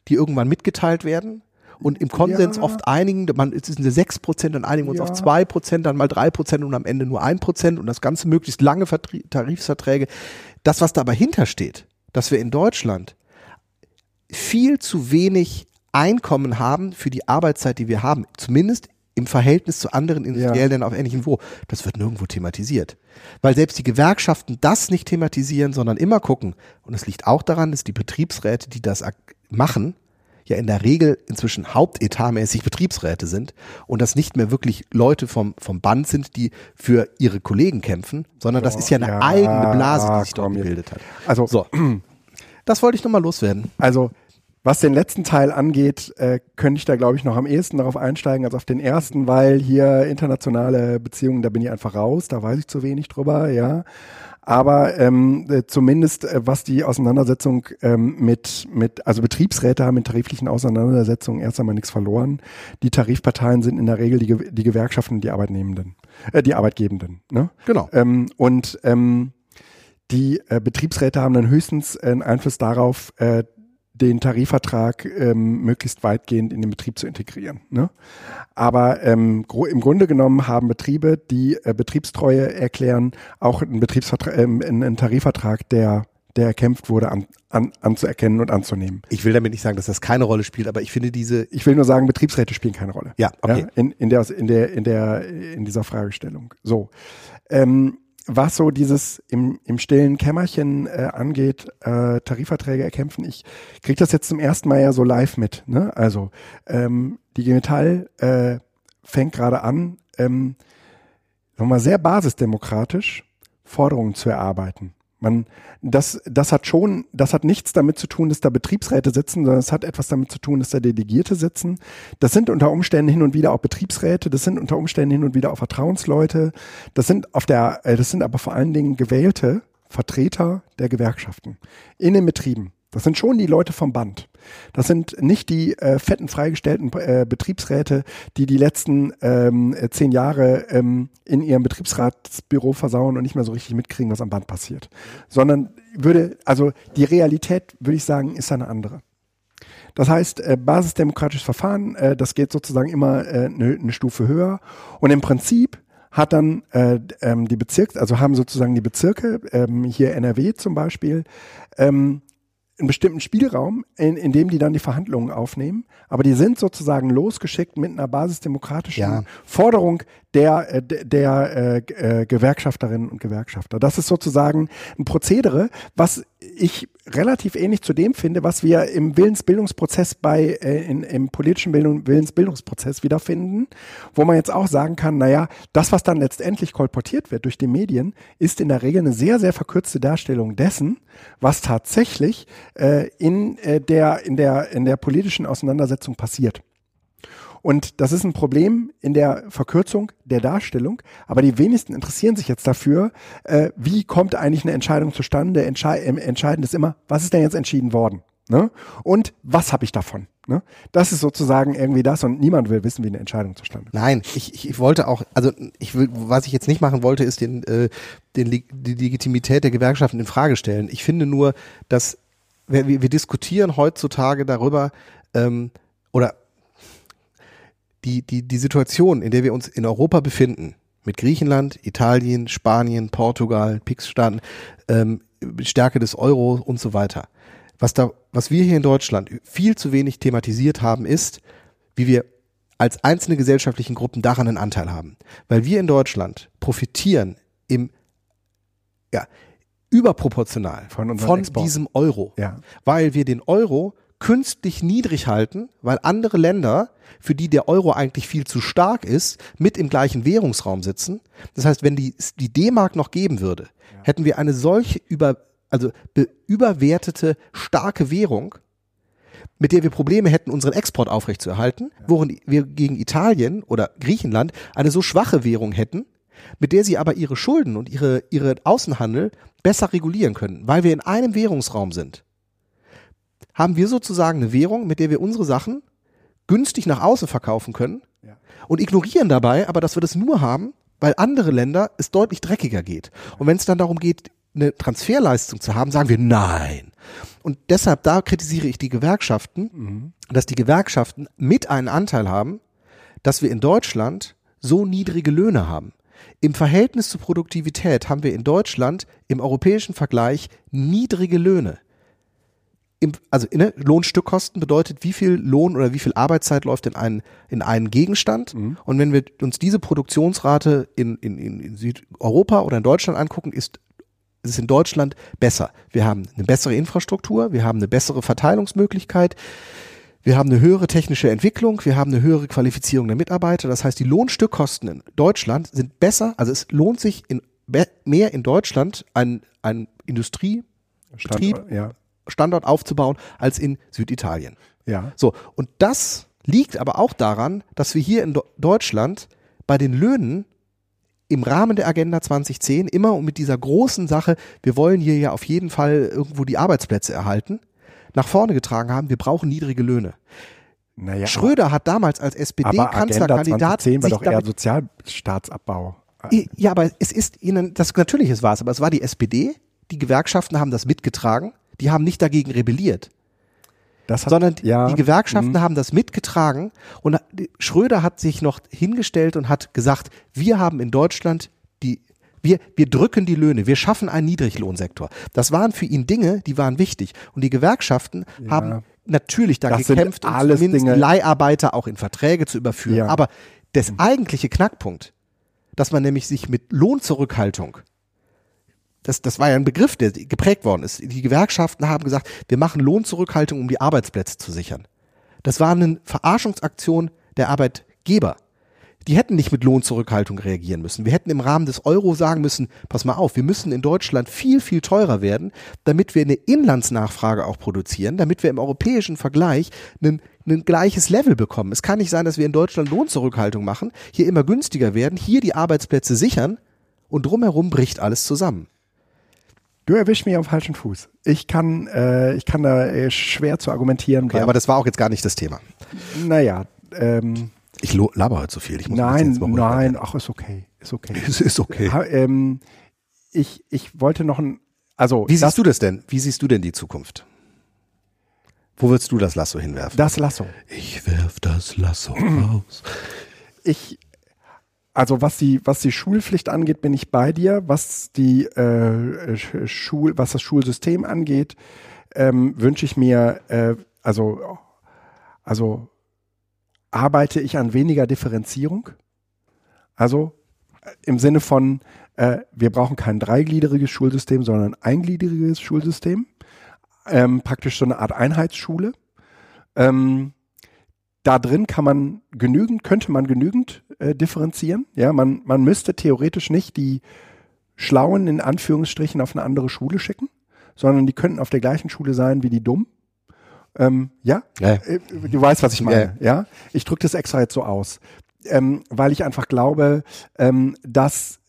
die irgendwann mitgeteilt werden und im Konsens Ja. oft einigen, man, es sind sechs Prozent, dann einigen wir uns Ja. auf zwei Prozent, dann mal drei Prozent und am Ende nur ein Prozent und das Ganze möglichst lange Vertri Tarifverträge. Das, was da aber hintersteht, dass wir in Deutschland viel zu wenig Einkommen haben für die Arbeitszeit, die wir haben, zumindest im Verhältnis zu anderen industriellen Ländern auf ähnlichem Niveau. Das wird nirgendwo thematisiert. Weil selbst die Gewerkschaften das nicht thematisieren, sondern immer gucken. Und es liegt auch daran, dass die Betriebsräte, die das machen, ja in der Regel inzwischen hauptetatmäßig Betriebsräte sind und das nicht mehr wirklich Leute vom, vom Band sind, die für ihre Kollegen kämpfen, sondern das ist ja eine Ja, eigene Blase, die sich dort komm jetzt. gebildet hat. Also, So. Das wollte ich nochmal loswerden. also was den letzten Teil angeht, äh, könnte ich da, glaube ich, noch am ehesten darauf einsteigen als auf den ersten, weil hier internationale Beziehungen, da bin ich einfach raus, da weiß ich zu wenig drüber, ja. Aber ähm, äh, zumindest äh, was die Auseinandersetzung ähm, mit, mit, also Betriebsräte haben in tariflichen Auseinandersetzungen erst einmal nichts verloren. Die Tarifparteien sind in der Regel die, die Gewerkschaften, und die Arbeitnehmenden, äh, die Arbeitgebenden. Ne? Genau. Ähm, und ähm, die äh, Betriebsräte haben dann höchstens äh, einen Einfluss darauf, äh, den Tarifvertrag ähm, möglichst weitgehend in den Betrieb zu integrieren. Ne? Aber ähm, im Grunde genommen haben Betriebe, die äh, Betriebstreue erklären, auch einen, Betriebsvertrag, ähm, einen einen Tarifvertrag, der, der erkämpft wurde, an, an, anzuerkennen und anzunehmen. Ich will damit nicht sagen, dass das keine Rolle spielt, aber ich finde diese, Ich will nur sagen, Betriebsräte spielen keine Rolle. Ja, okay. Ja, in, in, der, in, der, in, der, in dieser Fragestellung. So. Ähm, was so dieses im, im stillen Kämmerchen äh, angeht, äh, Tarifverträge erkämpfen, ich kriege das jetzt zum ersten Mal ja so live mit. Ne? Also ähm, die Metall äh, fängt gerade an, ähm, sagen wir mal, sehr basisdemokratisch Forderungen zu erarbeiten. Man, das, das hat schon, das hat nichts damit zu tun, dass da Betriebsräte sitzen, sondern es hat etwas damit zu tun, dass da Delegierte sitzen. Das sind unter Umständen hin und wieder auch Betriebsräte, das sind unter Umständen hin und wieder auch Vertrauensleute. Das sind auf der, äh, das sind aber vor allen Dingen gewählte Vertreter der Gewerkschaften in den Betrieben. Das sind schon die Leute vom Band. Das sind nicht die äh, fetten freigestellten äh, Betriebsräte, die die letzten ähm, äh, zehn Jahre ähm, in ihrem Betriebsratsbüro versauen und nicht mehr so richtig mitkriegen, was am Band passiert. Sondern würde, also die Realität, würde ich sagen, ist eine andere. Das heißt, äh, basisdemokratisches Verfahren, äh, das geht sozusagen immer äh, eine, eine Stufe höher. Und im Prinzip hat dann äh, ähm, die Bezirks, also haben sozusagen die Bezirke, ähm, hier NRW zum Beispiel, ähm, einen bestimmten Spielraum, in, in dem die dann die Verhandlungen aufnehmen. Aber die sind sozusagen losgeschickt mit einer basisdemokratischen Ja. Forderung der, äh, der, der äh, G- äh, Gewerkschafterinnen und Gewerkschafter. Das ist sozusagen ein Prozedere, was ich relativ ähnlich zu dem finde, was wir im Willensbildungsprozess bei, äh, in, im politischen Bildung, Willensbildungsprozess wiederfinden, wo man jetzt auch sagen kann, naja, das, was dann letztendlich kolportiert wird durch die Medien, ist in der Regel eine sehr, sehr verkürzte Darstellung dessen, was tatsächlich äh, in, äh, der, in, der, in der politischen Auseinandersetzung passiert. Und das ist ein Problem in der Verkürzung der Darstellung. Aber die wenigsten interessieren sich jetzt dafür, äh, wie kommt eigentlich eine Entscheidung zustande. Entschei ähm, entscheidend ist immer, was ist denn jetzt entschieden worden? Ne? Und was habe ich davon? Ne? Das ist sozusagen irgendwie das und niemand will wissen, wie eine Entscheidung zustande kommt. Nein, ich, ich, ich wollte auch, also ich will, was ich jetzt nicht machen wollte, ist den, äh, den die Legitimität der Gewerkschaften in Frage stellen. Ich finde nur, dass wir, wir wir diskutieren heutzutage darüber, ähm, oder die, die, die Situation, in der wir uns in Europa befinden, mit Griechenland, Italien, Spanien, Portugal, PIX-Staaten, ähm, Stärke des Euro und so weiter. Was da, was wir hier in Deutschland viel zu wenig thematisiert haben, ist, wie wir als einzelne gesellschaftlichen Gruppen daran einen Anteil haben. Weil wir in Deutschland profitieren im, ja, überproportional Von von diesem Euro. Ja. Weil wir den Euro künstlich niedrig halten, weil andere Länder, für die der Euro eigentlich viel zu stark ist, mit im gleichen Währungsraum sitzen. Das heißt, wenn die, die D-Mark noch geben würde, hätten wir eine solche über, also be, überwertete, starke Währung, mit der wir Probleme hätten, unseren Export aufrechtzuerhalten, worin wir gegen Italien oder Griechenland eine so schwache Währung hätten, mit der sie aber ihre Schulden und ihre, ihre Außenhandel besser regulieren können, weil wir in einem Währungsraum sind. Haben wir sozusagen eine Währung, mit der wir unsere Sachen günstig nach außen verkaufen können Ja. und ignorieren dabei, aber dass wir das nur haben, weil andere Länder es deutlich dreckiger geht. Und wenn es dann darum geht, eine Transferleistung zu haben, sagen wir nein. Und deshalb, da kritisiere ich die Gewerkschaften, Mhm. dass die Gewerkschaften mit einen Anteil haben, dass wir in Deutschland so niedrige Löhne haben. Im Verhältnis zur Produktivität haben wir in Deutschland im europäischen Vergleich niedrige Löhne. Im, also ne, Lohnstückkosten bedeutet, wie viel Lohn oder wie viel Arbeitszeit läuft in einen, in einen Gegenstand. Und wenn wir uns diese Produktionsrate in, in, in Südeuropa oder in Deutschland angucken, ist es in Deutschland besser. Wir haben eine bessere Infrastruktur, wir haben eine bessere Verteilungsmöglichkeit, wir haben eine höhere technische Entwicklung, wir haben eine höhere Qualifizierung der Mitarbeiter. Das heißt, die Lohnstückkosten in Deutschland sind besser, also es lohnt sich in, mehr in Deutschland ein, ein Industriebetrieb, ja. Standort aufzubauen, als in Süditalien. Ja. So, und das liegt aber auch daran, dass wir hier in Deutschland bei den Löhnen im Rahmen der Agenda 2010 immer und mit dieser großen Sache, wir wollen hier ja auf jeden Fall irgendwo die Arbeitsplätze erhalten, nach vorne getragen haben, wir brauchen niedrige Löhne. Naja, Schröder hat damals als SPD-Kanzlerkandidat 2010 war doch eher Sozialstaatsabbau. ja, aber es ist ihnen, das natürlich war es, aber es war die SPD, die Gewerkschaften haben das mitgetragen, die haben nicht dagegen rebelliert. Hat, sondern ja, die Gewerkschaften mhm. haben das mitgetragen und Schröder hat sich noch hingestellt und hat gesagt, wir haben in Deutschland die wir, wir drücken die Löhne, wir schaffen einen Niedriglohnsektor. Das waren für ihn Dinge, die waren wichtig. Und die Gewerkschaften haben natürlich da Das gekämpft, um zumindest Dinge- die Leiharbeiter auch in Verträge zu überführen. Ja. Aber das eigentliche Knackpunkt, dass man nämlich sich mit Lohnzurückhaltung das, das war ja ein Begriff, der geprägt worden ist. Die Gewerkschaften haben gesagt, wir machen Lohnzurückhaltung, um die Arbeitsplätze zu sichern. Das war eine Verarschungsaktion der Arbeitgeber. Die hätten nicht mit Lohnzurückhaltung reagieren müssen. Wir hätten im Rahmen des Euro sagen müssen, pass mal auf, wir müssen in Deutschland viel, viel teurer werden, damit wir eine Inlandsnachfrage auch produzieren, damit wir im europäischen Vergleich ein, ein gleiches Level bekommen. Es kann nicht sein, dass wir in Deutschland Lohnzurückhaltung machen, hier immer günstiger werden, hier die Arbeitsplätze sichern und drumherum bricht alles zusammen. Du erwischst mich am falschen Fuß. Ich kann, äh, ich kann da äh, schwer zu argumentieren. Okay, aber das war auch jetzt gar nicht das Thema. naja, ähm, Ich laber heute zu viel. Ich muss ein nein, nein, ach, ist okay, ist okay. Es ist okay. Ha, ähm, ich, ich wollte noch ein, also Wie siehst du das denn? Wie siehst du denn die Zukunft? Wo willst du das Lasso hinwerfen? das Lasso. ich werf das Lasso raus. ich, also was die, was die Schulpflicht angeht, bin ich bei dir. Was die äh, Sch- Schul, was das Schulsystem angeht, ähm, wünsche ich mir, äh, also, also arbeite ich an weniger Differenzierung. Also äh, im Sinne von, äh, wir brauchen kein dreigliedriges Schulsystem, sondern ein eingliedriges Schulsystem. Ähm, praktisch so eine Art Einheitsschule. Ähm, da drin kann man genügend, könnte man genügend äh, differenzieren. Ja, man, man müsste theoretisch nicht die Schlauen in Anführungsstrichen auf eine andere Schule schicken, sondern die könnten auf der gleichen Schule sein wie die Dummen. Ähm, ja, Ja. Äh, du weißt, was ich meine. Ja, ich drücke das extra jetzt so aus, ähm, weil ich einfach glaube, ähm, dass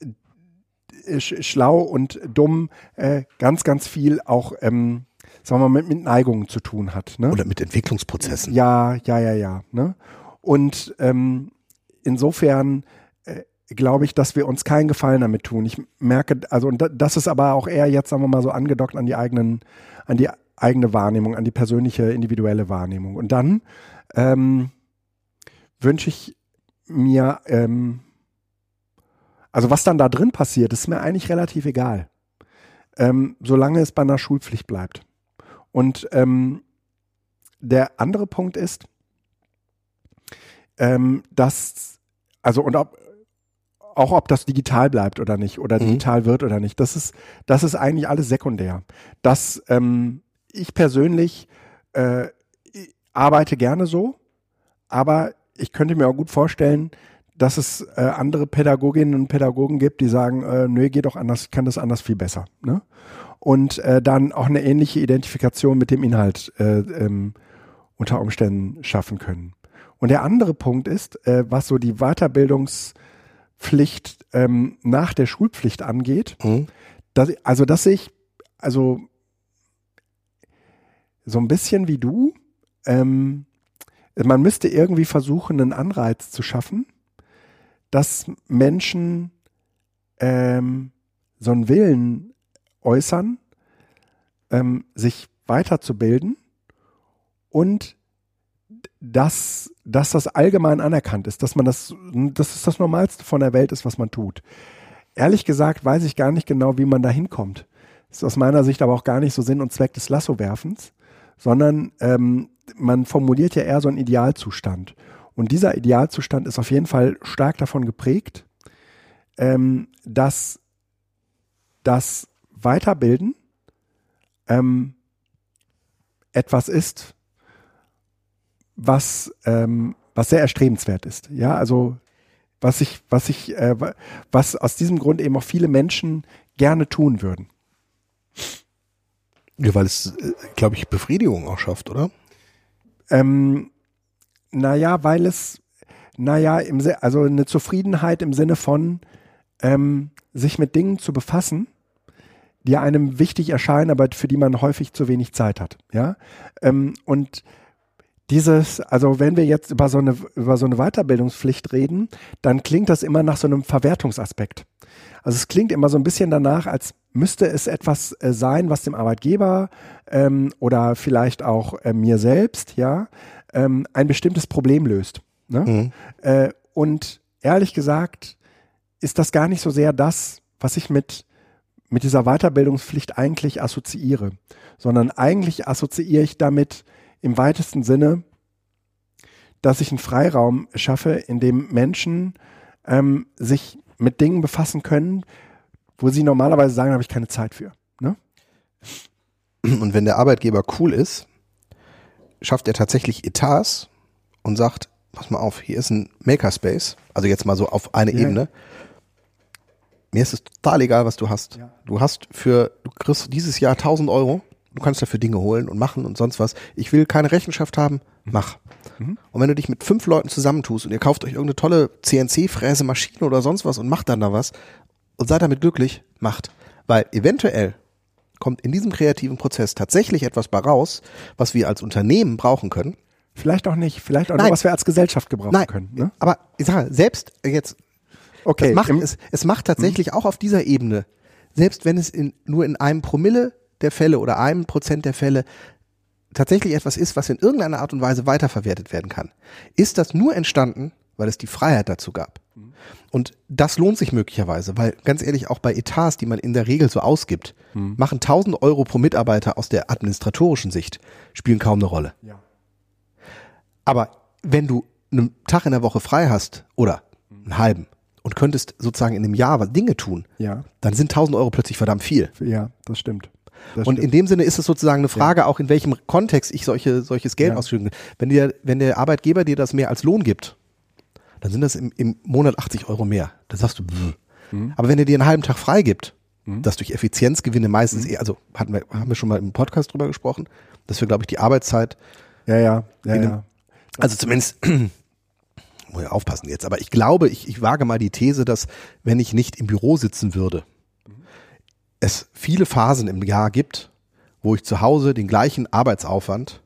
äh, sch schlau und dumm äh, ganz, ganz viel auch, ähm, sagen wir mal, mit, mit Neigungen zu tun hat. Ne? Oder mit Entwicklungsprozessen. Ja, ja, ja, ja. Ne? Und ähm, insofern äh, glaube ich, dass wir uns keinen Gefallen damit tun. Ich merke, also und da- das ist aber auch eher jetzt, sagen wir mal so, angedockt an die eigenen, an die eigene Wahrnehmung, an die persönliche, individuelle Wahrnehmung. Und dann ähm, wünsche ich mir, ähm, also was dann da drin passiert, ist mir eigentlich relativ egal. Ähm, solange es bei einer Schulpflicht bleibt. Und ähm, der andere Punkt ist, ähm, dass, also und ob, auch ob das digital bleibt oder nicht oder Mhm. digital wird oder nicht, das ist, das ist eigentlich alles sekundär. Das, ähm, ich persönlich äh, arbeite gerne so, aber ich könnte mir auch gut vorstellen, dass es äh, andere Pädagoginnen und Pädagogen gibt, die sagen, äh, nö, geht doch anders, ich kann das anders viel besser. Ne? Und äh, dann auch eine ähnliche Identifikation mit dem Inhalt äh, ähm, unter Umständen schaffen können. Und der andere Punkt ist, äh, was so die Weiterbildungspflicht ähm, nach der Schulpflicht angeht, Mhm. dass, also dass ich, also so ein bisschen wie du, ähm, man müsste irgendwie versuchen, einen Anreiz zu schaffen, dass Menschen ähm, so einen Willen äußern, ähm, sich weiterzubilden und dass, dass das allgemein anerkannt ist, dass man das, dass es das Normalste von der Welt ist, was man tut. Ehrlich gesagt weiß ich gar nicht genau, wie man da hinkommt. Ist aus meiner Sicht aber auch gar nicht so Sinn und Zweck des Lassowerfens, sondern ähm, man formuliert ja eher so einen Idealzustand. Und dieser Idealzustand ist auf jeden Fall stark davon geprägt, ähm, dass das Weiterbilden ähm, etwas ist, was, ähm, was sehr erstrebenswert ist. Ja, also was ich, was ich, äh, was aus diesem Grund eben auch viele Menschen gerne tun würden. Ja, weil es, äh, glaube ich, Befriedigung auch schafft, oder? Ähm, naja, weil es, naja, im, also eine Zufriedenheit im Sinne von ähm, sich mit Dingen zu befassen, die einem wichtig erscheinen, aber für die man häufig zu wenig Zeit hat. Ja, ähm, und dieses, also wenn wir jetzt über so eine über so eine Weiterbildungspflicht reden, dann klingt das immer nach so einem Verwertungsaspekt. Also es klingt immer so ein bisschen danach, als müsste es etwas äh, sein, was dem Arbeitgeber ähm, oder vielleicht auch äh, mir selbst, ja, ähm, ein bestimmtes Problem löst. Ne? Mhm. Äh, und ehrlich gesagt ist das gar nicht so sehr das, was ich mit mit dieser Weiterbildungspflicht eigentlich assoziiere, sondern eigentlich assoziiere ich damit im weitesten Sinne, dass ich einen Freiraum schaffe, in dem Menschen ähm, sich mit Dingen befassen können, wo sie normalerweise sagen, habe ich keine Zeit für. Ne? Und wenn der Arbeitgeber cool ist, schafft er tatsächlich Etats und sagt, pass mal auf, hier ist ein Makerspace, also jetzt mal so auf eine ja. Ebene, mir ist es total egal, was du hast. Ja. Du hast für, du kriegst dieses Jahr 1000 Euro, du kannst dafür Dinge holen und machen und sonst was. Ich will keine Rechenschaft haben, mach. Mhm. Und wenn du dich mit fünf Leuten zusammentust und ihr kauft euch irgendeine tolle CNC-Fräse-Maschine oder sonst was und macht dann da was und seid damit glücklich, macht. Weil eventuell kommt in diesem kreativen Prozess tatsächlich etwas bei raus, was wir als Unternehmen brauchen können. Vielleicht auch nicht, vielleicht auch Nein. Nur, was wir als Gesellschaft gebrauchen Nein. können. Ne? Aber ich sage, selbst jetzt Okay. Das macht, es, es macht tatsächlich mhm. auch auf dieser Ebene, selbst wenn es in, nur in einem Promille der Fälle oder einem Prozent der Fälle tatsächlich etwas ist, was in irgendeiner Art und Weise weiterverwertet werden kann, ist das nur entstanden, weil es die Freiheit dazu gab. Mhm. Und das lohnt sich möglicherweise, weil ganz ehrlich, auch bei Etats, die man in der Regel so ausgibt, mhm. machen 1000 Euro pro Mitarbeiter aus der administratorischen Sicht, spielen kaum eine Rolle. Ja. Aber wenn du einen Tag in der Woche frei hast oder einen halben und könntest sozusagen in einem Jahr Dinge tun, ja. dann sind 1000 Euro plötzlich verdammt viel. Ja, das stimmt. Das und stimmt. in dem Sinne ist es sozusagen eine Frage, ja. auch in welchem Kontext ich solche, solches Geld ja. ausschütten Wenn dir, wenn der Arbeitgeber dir das mehr als Lohn gibt, dann sind das im, im Monat 80 Euro mehr. Da sagst du, mhm. aber wenn er dir einen halben Tag frei gibt, mhm. das durch Effizienzgewinne meistens mhm. eher, also hatten wir, haben wir schon mal im Podcast drüber gesprochen, dass wir, glaube ich, die Arbeitszeit ja, ja, ja, einem, ja. Also zumindest muss ja aufpassen jetzt, aber ich glaube, ich, ich wage mal die These, dass wenn ich nicht im Büro sitzen würde, es viele Phasen im Jahr gibt, wo ich zu Hause den gleichen Arbeitsaufwand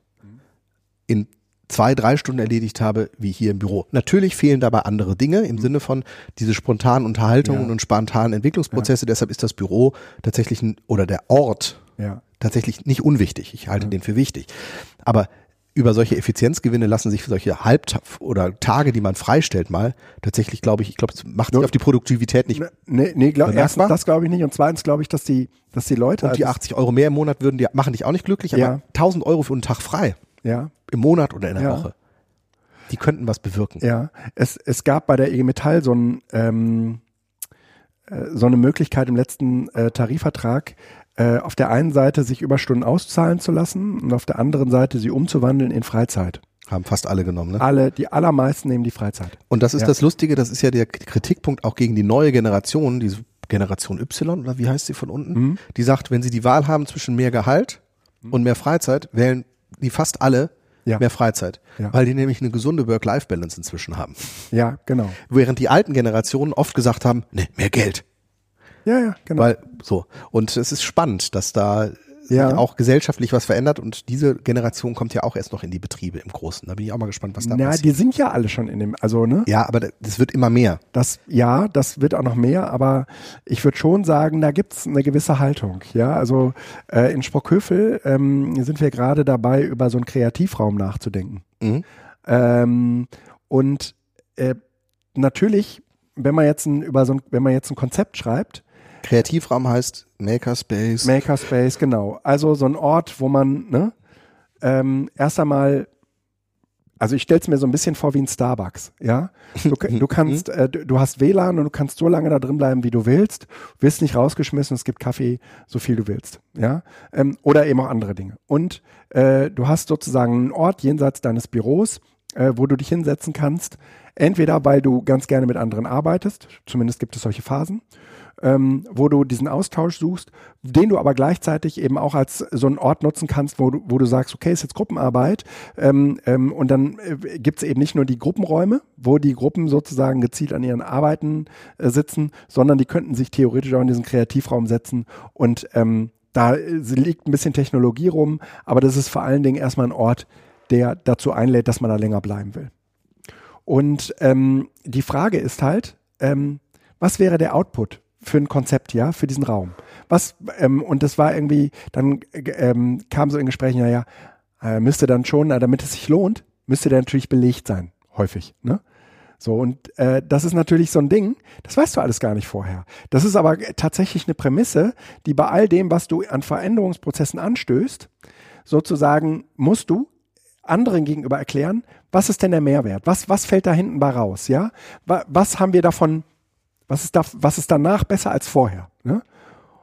in zwei, drei Stunden erledigt habe, wie hier im Büro. Natürlich fehlen dabei andere Dinge im Sinne von diese spontanen Unterhaltungen ja. und spontanen Entwicklungsprozesse. Ja. Deshalb ist das Büro tatsächlich ein, oder der Ort ja. tatsächlich nicht unwichtig. Ich halte den für wichtig. Aber über solche Effizienzgewinne lassen sich solche Halb- oder Tage, die man freistellt, mal tatsächlich, glaube ich, ich glaube, es macht sich auf die Produktivität nicht. Nee, nee glaub, erstens, das glaube ich nicht und zweitens glaube ich, dass die, dass die Leute. Und die 80 Euro mehr im Monat würden die, machen dich auch nicht glücklich, aber ja. 1000 Euro für einen Tag frei. Ja. Im Monat oder in der ja. Woche. Die könnten was bewirken. Ja. Es, es gab bei der IG Metall so ein, ähm, äh, so eine Möglichkeit im letzten äh, Tarifvertrag, äh, auf der einen Seite sich Überstunden auszahlen zu lassen und auf der anderen Seite sie umzuwandeln in Freizeit. Haben fast alle genommen, ne? Alle, die allermeisten nehmen die Freizeit. Und das ist ja. das Lustige, das ist ja der Kritikpunkt auch gegen die neue Generation, diese Generation Y, oder wie heißt sie von unten, mhm. die sagt, wenn sie die Wahl haben zwischen mehr Gehalt mhm. und mehr Freizeit, wählen die fast alle ja. mehr Freizeit. Ja. Weil die nämlich eine gesunde Work-Life-Balance inzwischen haben. Ja, genau. Während die alten Generationen oft gesagt haben, ne, mehr Geld. Ja, ja, genau. Weil, so. Und es ist spannend, dass da Ja. auch gesellschaftlich was verändert und diese Generation kommt ja auch erst noch in die Betriebe im Großen. Da bin ich auch mal gespannt, was da Na, passiert. die sind ja alle schon in dem, also ne? Ja, aber das wird immer mehr. Das, ja, das wird auch noch mehr, aber ich würde schon sagen, da gibt's eine gewisse Haltung. Ja, also äh, in Sprockhövel ähm, sind wir gerade dabei, über so einen Kreativraum nachzudenken. Mhm. Ähm, und äh, natürlich, wenn man jetzt ein, über so ein, wenn man jetzt ein Konzept schreibt, Kreativraum heißt Makerspace. Makerspace, genau. Also so ein Ort, wo man, ne, ähm, erst einmal, also ich stelle es mir so ein bisschen vor wie ein Starbucks, ja. Du, du kannst, äh, du du hast WLAN und du kannst so lange da drin bleiben, wie du willst, wirst nicht rausgeschmissen, es gibt Kaffee, so viel du willst, ja. Ähm, oder eben auch andere Dinge. Und äh, du hast sozusagen einen Ort jenseits deines Büros, äh, wo du dich hinsetzen kannst, entweder weil du ganz gerne mit anderen arbeitest, zumindest gibt es solche Phasen, ähm, wo du diesen Austausch suchst, den du aber gleichzeitig eben auch als so einen Ort nutzen kannst, wo du, wo du sagst, okay, ist jetzt Gruppenarbeit. Ähm, ähm, und dann äh, gibt es eben nicht nur die Gruppenräume, wo die Gruppen sozusagen gezielt an ihren Arbeiten äh, sitzen, sondern die könnten sich theoretisch auch in diesen Kreativraum setzen. Und ähm, da äh, liegt ein bisschen Technologie rum, aber das ist vor allen Dingen erstmal ein Ort, der dazu einlädt, dass man da länger bleiben will. Und ähm, die Frage ist halt, ähm, was wäre der Output für ein Konzept, ja, für diesen Raum? Was, ähm, und das war irgendwie, dann äh, ähm, kam so in Gesprächen, naja, äh, müsste dann schon, äh, damit es sich lohnt, müsste der natürlich belegt sein, häufig, ne? So, und äh, das ist natürlich so ein Ding, das weißt du alles gar nicht vorher. Das ist aber tatsächlich eine Prämisse, die bei all dem, was du an Veränderungsprozessen anstößt, sozusagen musst du anderen gegenüber erklären, was ist denn der Mehrwert? Was, was fällt da hinten bei raus? Ja? Wa- Was haben wir davon, was ist, da, was ist danach besser als vorher? Ne?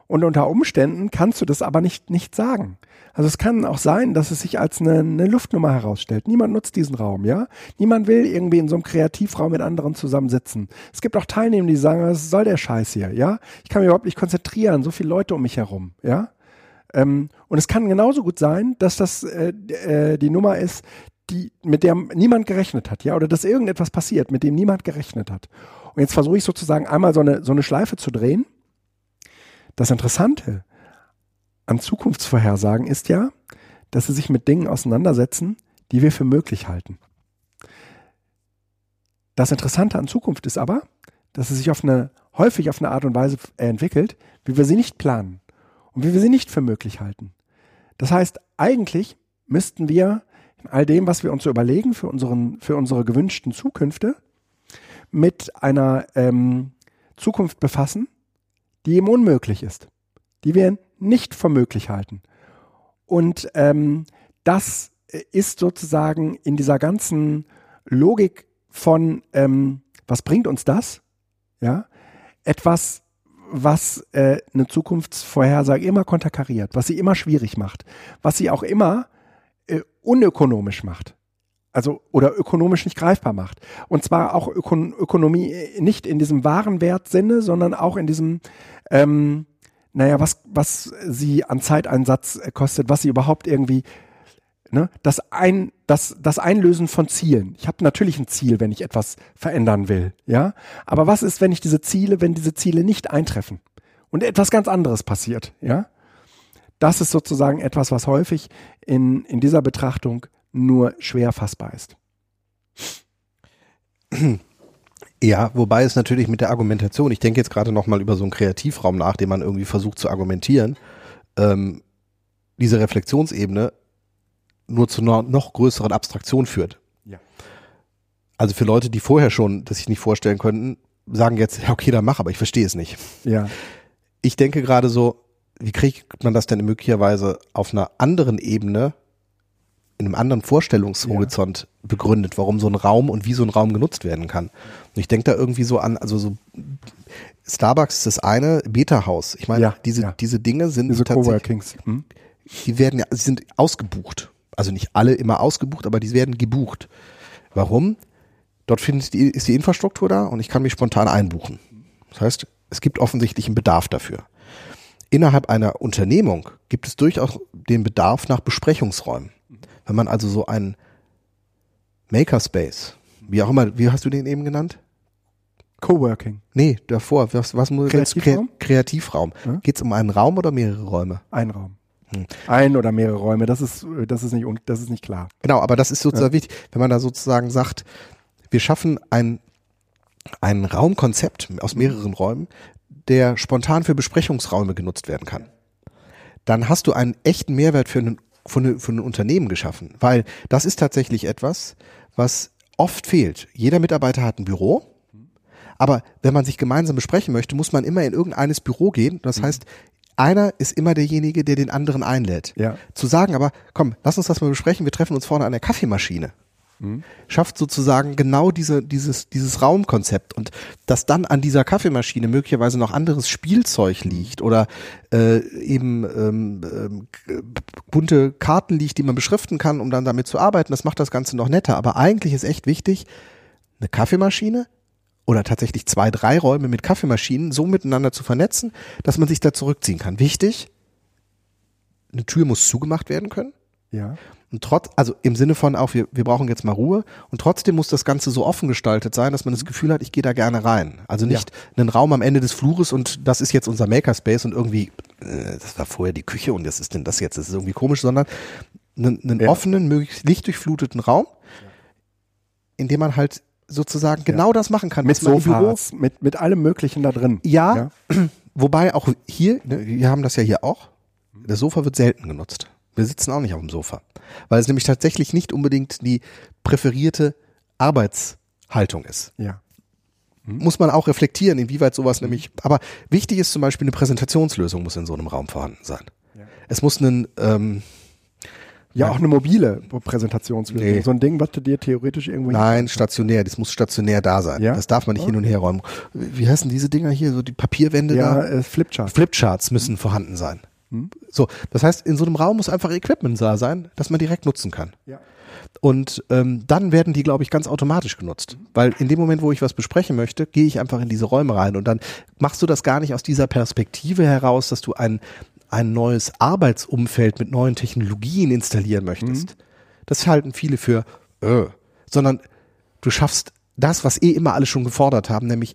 Und unter Umständen kannst du das aber nicht, nicht sagen. Also es kann auch sein, dass es sich als eine, eine Luftnummer herausstellt. Niemand nutzt diesen Raum, ja? Niemand will irgendwie in so einem Kreativraum mit anderen zusammensitzen. Es gibt auch Teilnehmer, die sagen, was soll der Scheiß hier, ja? Ich kann mich überhaupt nicht konzentrieren, so viele Leute um mich herum, ja? Ähm, und es kann genauso gut sein, dass das äh, äh, die Nummer ist, die, mit der niemand gerechnet hat, ja, oder dass irgendetwas passiert, mit dem niemand gerechnet hat. Und jetzt versuche ich sozusagen einmal so eine, so eine Schleife zu drehen. Das Interessante an Zukunftsvorhersagen ist ja, dass sie sich mit Dingen auseinandersetzen, die wir für möglich halten. Das Interessante an Zukunft ist aber, dass sie sich auf eine, häufig auf eine Art und Weise entwickelt, wie wir sie nicht planen und wie wir sie nicht für möglich halten. Das heißt, eigentlich müssten wir in all dem, was wir uns so überlegen für, unseren, für unsere gewünschten Zukünfte, mit einer ähm, Zukunft befassen, die eben unmöglich ist, die wir nicht für möglich halten. Und ähm, das ist sozusagen in dieser ganzen Logik von, ähm, was bringt uns das? Ja, etwas, was äh, eine Zukunftsvorhersage immer konterkariert, was sie immer schwierig macht, was sie auch immer äh, unökonomisch macht. Also oder ökonomisch nicht greifbar macht. Und zwar auch Ökon Ökonomie nicht in diesem Warenwertsinne, sondern auch in diesem, ähm, naja, was, was sie an Zeiteinsatz äh, kostet, was sie überhaupt irgendwie, ne, das, ein, das, das Einlösen von Zielen. Ich habe natürlich ein Ziel, wenn ich etwas verändern will, ja. Aber was ist, wenn ich diese Ziele, wenn diese Ziele nicht eintreffen und etwas ganz anderes passiert, ja? Das ist sozusagen etwas, was häufig in, in dieser Betrachtung nur schwer fassbar ist. Ja, wobei es natürlich mit der Argumentation, ich denke jetzt gerade nochmal über so einen Kreativraum nach, den man irgendwie versucht zu argumentieren, ähm, diese Reflexionsebene nur zu einer noch größeren Abstraktion führt. Ja. Also für Leute, die vorher schon das sich nicht vorstellen könnten, sagen jetzt, ja, okay, dann mach, aber ich verstehe es nicht. Ja. Ich denke gerade so, wie kriegt man das denn möglicherweise auf einer anderen Ebene, in einem anderen Vorstellungshorizont begründet, warum so ein Raum und wie so ein Raum genutzt werden kann. Und ich denke da irgendwie so an, also so Starbucks ist das eine, Beta-Haus. Ich meine, Ja, diese, ja. diese Dinge sind Diese tatsächlich. Hm? die werden ja, sie sind ausgebucht. Also nicht alle immer ausgebucht, aber die werden gebucht. Warum? Dort findet die, ist die Infrastruktur da und ich kann mich spontan einbuchen. Das heißt, es gibt offensichtlich einen Bedarf dafür. Innerhalb einer Unternehmung gibt es durchaus den Bedarf nach Besprechungsräumen. Wenn man also so einen Makerspace, wie auch immer, wie hast du den eben genannt? Coworking. Nee, davor, was, was muss Kreativraum? Kre Kreativraum. Ja. Geht es um einen Raum oder mehrere Räume? Ein Raum. Ein oder mehrere Räume, das ist, das ist nicht, das ist nicht klar. Genau, aber das ist sozusagen wichtig, wenn man da sozusagen sagt, wir schaffen ein, ein Raumkonzept aus mehreren Räumen, der spontan für Besprechungsräume genutzt werden kann. Dann hast du einen echten Mehrwert für ein, für, eine, für ein Unternehmen geschaffen, weil das ist tatsächlich etwas, was oft fehlt. Jeder Mitarbeiter hat ein Büro, aber wenn man sich gemeinsam besprechen möchte, muss man immer in irgendeines Büro gehen. Das heißt, einer ist immer derjenige, der den anderen einlädt. Ja. Zu sagen aber, komm, lass uns das mal besprechen, wir treffen uns vorne an der Kaffeemaschine. Schafft sozusagen genau diese, dieses, dieses Raumkonzept und dass dann an dieser Kaffeemaschine möglicherweise noch anderes Spielzeug liegt oder äh, eben ähm, k- bunte Karten liegt, die man beschriften kann, um dann damit zu arbeiten, das macht das Ganze noch netter. Aber eigentlich ist echt wichtig, eine Kaffeemaschine oder tatsächlich zwei, drei Räume mit Kaffeemaschinen so miteinander zu vernetzen, dass man sich da zurückziehen kann. Wichtig, eine Tür muss zugemacht werden können. Ja. Und trotz, also im Sinne von auch, wir, wir brauchen jetzt mal Ruhe. Und trotzdem muss das Ganze so offen gestaltet sein, dass man das Gefühl hat, ich gehe da gerne rein. Also nicht einen Raum am Ende des Flures und das ist jetzt unser Makerspace und irgendwie, äh, das war vorher die Küche und das ist denn das jetzt, das ist irgendwie komisch, sondern einen, einen Ja. offenen, möglichst lichtdurchfluteten Raum, in dem man halt sozusagen genau das machen kann, Mit im Büro Sofas, mit, mit allem Möglichen da drin. ja, wobei auch hier, ne, wir haben das ja hier auch, das Sofa wird selten genutzt. Wir sitzen auch nicht auf dem Sofa, weil es nämlich tatsächlich nicht unbedingt die präferierte Arbeitshaltung ist. Ja. Muss man auch reflektieren, inwieweit sowas nämlich, aber wichtig ist zum Beispiel eine Präsentationslösung muss in so einem Raum vorhanden sein. Es muss einen, ähm, Ja, auch eine mobile Präsentationslösung. Nee. So ein Ding, was du dir theoretisch irgendwo nein, stationär, das muss stationär da sein. Ja? Das darf man nicht hin und her räumen. Wie heißen diese Dinger hier, so die Papierwände Ja, da? äh, Flipchart. Flipcharts müssen vorhanden sein. So, das heißt, in so einem Raum muss einfach Equipment da sein, das man direkt nutzen kann. Ja. Und ähm, dann werden die, glaube ich, ganz automatisch genutzt. Weil in dem Moment, wo ich was besprechen möchte, gehe ich einfach in diese Räume rein und dann machst du das gar nicht aus dieser Perspektive heraus, dass du ein, ein neues Arbeitsumfeld mit neuen Technologien installieren möchtest. Das halten viele für, äh, sondern du schaffst das, was eh immer alle schon gefordert haben, nämlich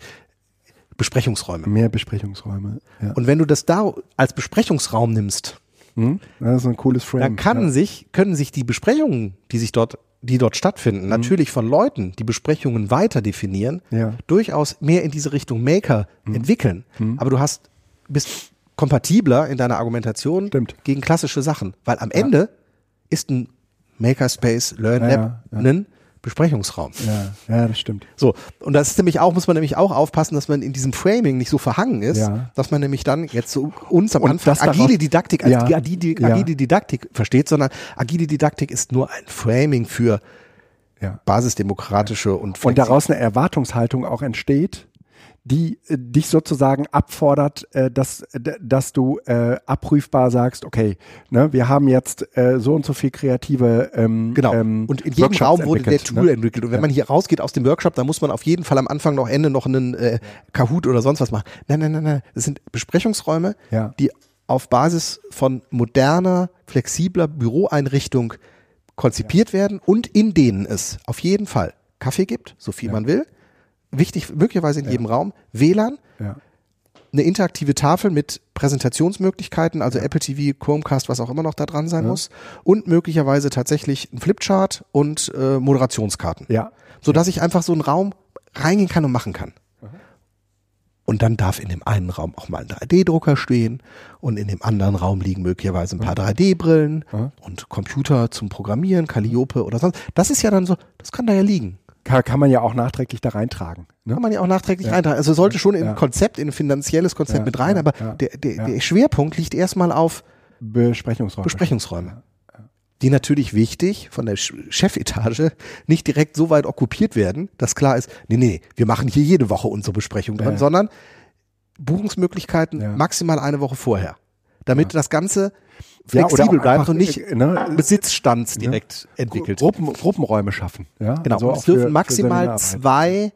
Besprechungsräume. Mehr Besprechungsräume. Ja. Und wenn du das da als Besprechungsraum nimmst, Hm? Das ist ein cooles Frame. dann kann ja. sich, können sich die Besprechungen, die sich dort, die dort stattfinden, natürlich von Leuten, die Besprechungen weiter definieren, Mhm. Ja. Mhm. durchaus mehr in diese Richtung Maker entwickeln. Aber du hast, bist kompatibler in deiner Argumentation Stimmt. gegen klassische Sachen. Weil am Ende ist ein Makerspace Learn Ja, Lab ja, Besprechungsraum. Ja, ja, das stimmt. So, und das ist nämlich auch, muss man nämlich auch aufpassen, dass man in diesem Framing nicht so verhangen ist, Ja. dass man nämlich dann jetzt so uns am Und Anfang agile Didaktik als Ja. agile, agile Didaktik versteht, sondern agile Didaktik ist nur ein Framing für basisdemokratische und Und daraus eine Erwartungshaltung auch entsteht, die äh, dich sozusagen abfordert, äh, dass, d- dass du äh, abprüfbar sagst, okay, ne, wir haben jetzt äh, so und so viel kreative ähm, Genau. ähm, und in jedem Workshops Raum wurde der Tool ne? entwickelt. Und wenn man hier rausgeht aus dem Workshop, dann muss man auf jeden Fall am Anfang noch Ende noch einen äh, Kahoot oder sonst was machen. Nein, nein, nein, nein. Das sind Besprechungsräume, Ja. die auf Basis von moderner, flexibler Büroeinrichtung konzipiert werden und in denen es auf jeden Fall Kaffee gibt, so viel man will. Wichtig, möglicherweise in jedem Raum, WLAN, Ja. eine interaktive Tafel mit Präsentationsmöglichkeiten, also Apple TV, Chromecast, was auch immer noch da dran sein muss, und möglicherweise tatsächlich ein Flipchart und äh, Moderationskarten, Ja. so dass ich einfach so einen Raum reingehen kann und machen kann. Und dann darf in dem einen Raum auch mal ein 3D-Drucker stehen und in dem anderen Raum liegen möglicherweise ein paar 3D-Brillen und Computer zum Programmieren, Calliope oder sonst. Das ist ja dann so, das kann da ja liegen. Kann, kann man ja auch nachträglich da reintragen. Ne? Kann man ja auch nachträglich reintragen. Also sollte schon in Ja. ein Konzept, in ein finanzielles Konzept Ja, mit rein, ja, aber ja, der, der, ja. der Schwerpunkt liegt erstmal auf Besprechungsräume. Besprechungsräume. Die natürlich wichtig von der Chefetage nicht direkt so weit okkupiert werden, dass klar ist, nee, nee, wir machen hier jede Woche unsere Besprechung dran, Ja. sondern Buchungsmöglichkeiten Ja. maximal eine Woche vorher. Damit das Ganze Ja, flexibel auch bleibt und nicht äh, ne, Besitzstands direkt entwickelt. Gruppen, Gruppenräume schaffen. Ja? Genau, Also es dürfen für- für maximal Seminararbeit. zwei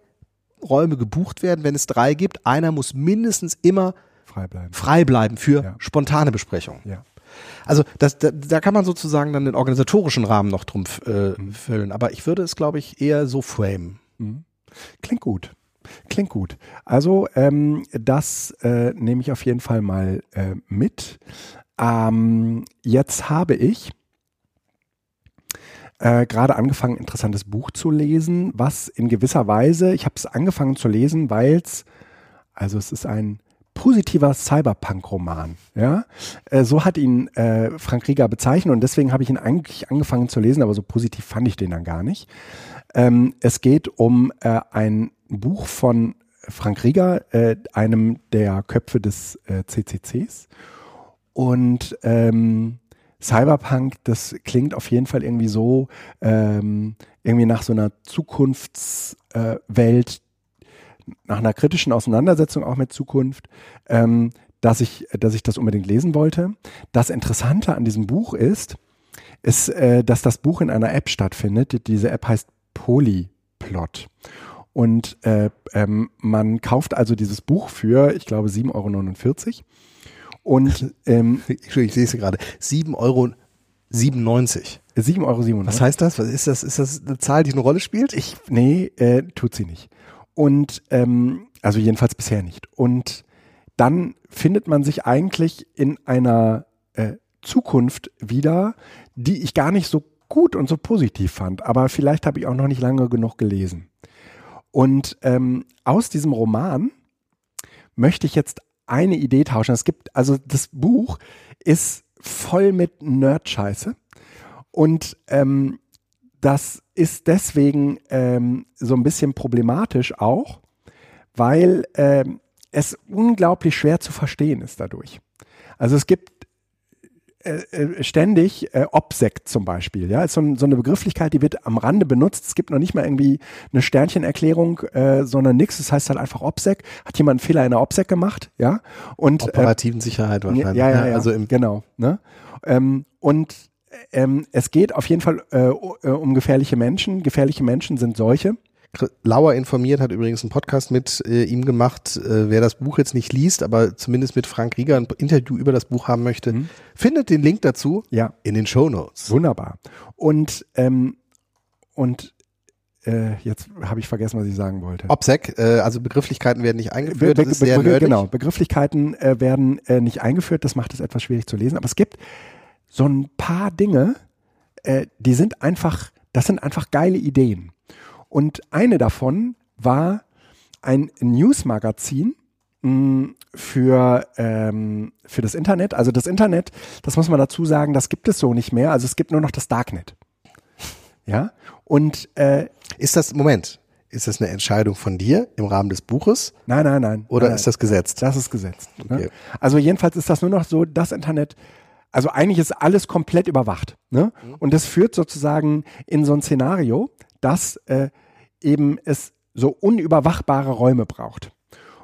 Räume gebucht werden, wenn es drei gibt. Einer muss mindestens immer frei bleiben. frei bleiben für Ja. spontane Besprechungen. Ja. Also das, da, da kann man sozusagen dann den organisatorischen Rahmen noch drum äh, Mhm. füllen. Aber ich würde es, glaube ich, eher so framen. Klingt gut. Klingt gut. Also ähm, das äh, nehme ich auf jeden Fall mal äh, mit. Ähm, jetzt habe ich äh, gerade angefangen, ein interessantes Buch zu lesen, was in gewisser Weise, ich habe es angefangen zu lesen, weil es, also es ist ein positiver Cyberpunk-Roman. Ja? Äh, so hat ihn äh, Frank Rieger bezeichnet und deswegen habe ich ihn eigentlich angefangen zu lesen, aber so positiv fand ich den dann gar nicht. Ähm, es geht um äh, ein Buch von Frank Rieger, äh, einem der Köpfe des äh, CCCs. Und ähm, Cyberpunk, das klingt auf jeden Fall irgendwie so, ähm, irgendwie nach so einer Zukunftswelt, nach einer kritischen Auseinandersetzung auch mit Zukunft, ähm, dass ich, dass ich das unbedingt lesen wollte. Das Interessante an diesem Buch ist, ist, äh, dass das Buch in einer App stattfindet. Diese App heißt Polyplot. Und äh, ähm, man kauft also dieses Buch für, ich glaube, 7,49 Euro. Und ähm, ich, ich sehe es gerade, 7,97 Euro. 7,97 Euro. Was heißt das? Was ist das? Ist das eine Zahl, die eine Rolle spielt? Ich, nee, äh, tut sie nicht. Und ähm, also jedenfalls bisher nicht. Und dann findet man sich eigentlich in einer äh, Zukunft wieder, die ich gar nicht so gut und so positiv fand. Aber vielleicht habe ich auch noch nicht lange genug gelesen. Und ähm, aus diesem Roman möchte ich jetzt eine Idee tauschen. Es gibt, also das Buch ist voll mit Nerd-Scheiße. Und ähm, das ist deswegen ähm, so ein bisschen problematisch auch, weil ähm, es unglaublich schwer zu verstehen ist dadurch. Also es gibt äh, äh, ständig äh, Obsec zum Beispiel, ja, ist so, ein, so, eine Begrifflichkeit, die wird am Rande benutzt. Es gibt noch nicht mal irgendwie eine Sternchenerklärung, äh, sondern nichts. Das heißt halt einfach Obsec. Hat jemand einen Fehler in der Obsec gemacht, ja? Und äh, operativen äh, Sicherheit wahrscheinlich. Ja, ja, ja, also im genau. Ne? Ähm, und ähm, es geht auf jeden Fall äh, um gefährliche Menschen. Gefährliche Menschen sind solche. Lauer informiert hat übrigens einen Podcast mit äh, ihm gemacht. Äh, wer das Buch jetzt nicht liest, aber zumindest mit Frank Rieger ein Interview über das Buch haben möchte, mhm. findet den Link dazu ja. in den Show Notes. Wunderbar. Und ähm, und äh, jetzt habe ich vergessen, was ich sagen wollte. OPSEC, äh, also Begrifflichkeiten werden nicht eingeführt. Be Be Be genau, Begrifflichkeiten äh, werden äh, nicht eingeführt. Das macht es etwas schwierig zu lesen. Aber es gibt so ein paar Dinge, äh, die sind einfach, das sind einfach geile Ideen. Und eine davon war ein Newsmagazin mm, für, ähm, für das Internet. Also das Internet, das muss man dazu sagen, das gibt es so nicht mehr. Also es gibt nur noch das Darknet. Ja. Und äh, ist das, Moment, ist das eine Entscheidung von dir im Rahmen des Buches? Nein, nein, nein. Oder nein, ist das gesetzt? Das ist gesetzt. Ne? Okay. Also jedenfalls ist das nur noch so, das Internet, also eigentlich ist alles komplett überwacht. Ne? Mhm. Und das führt sozusagen in so ein Szenario, dass äh, eben es so unüberwachbare Räume braucht.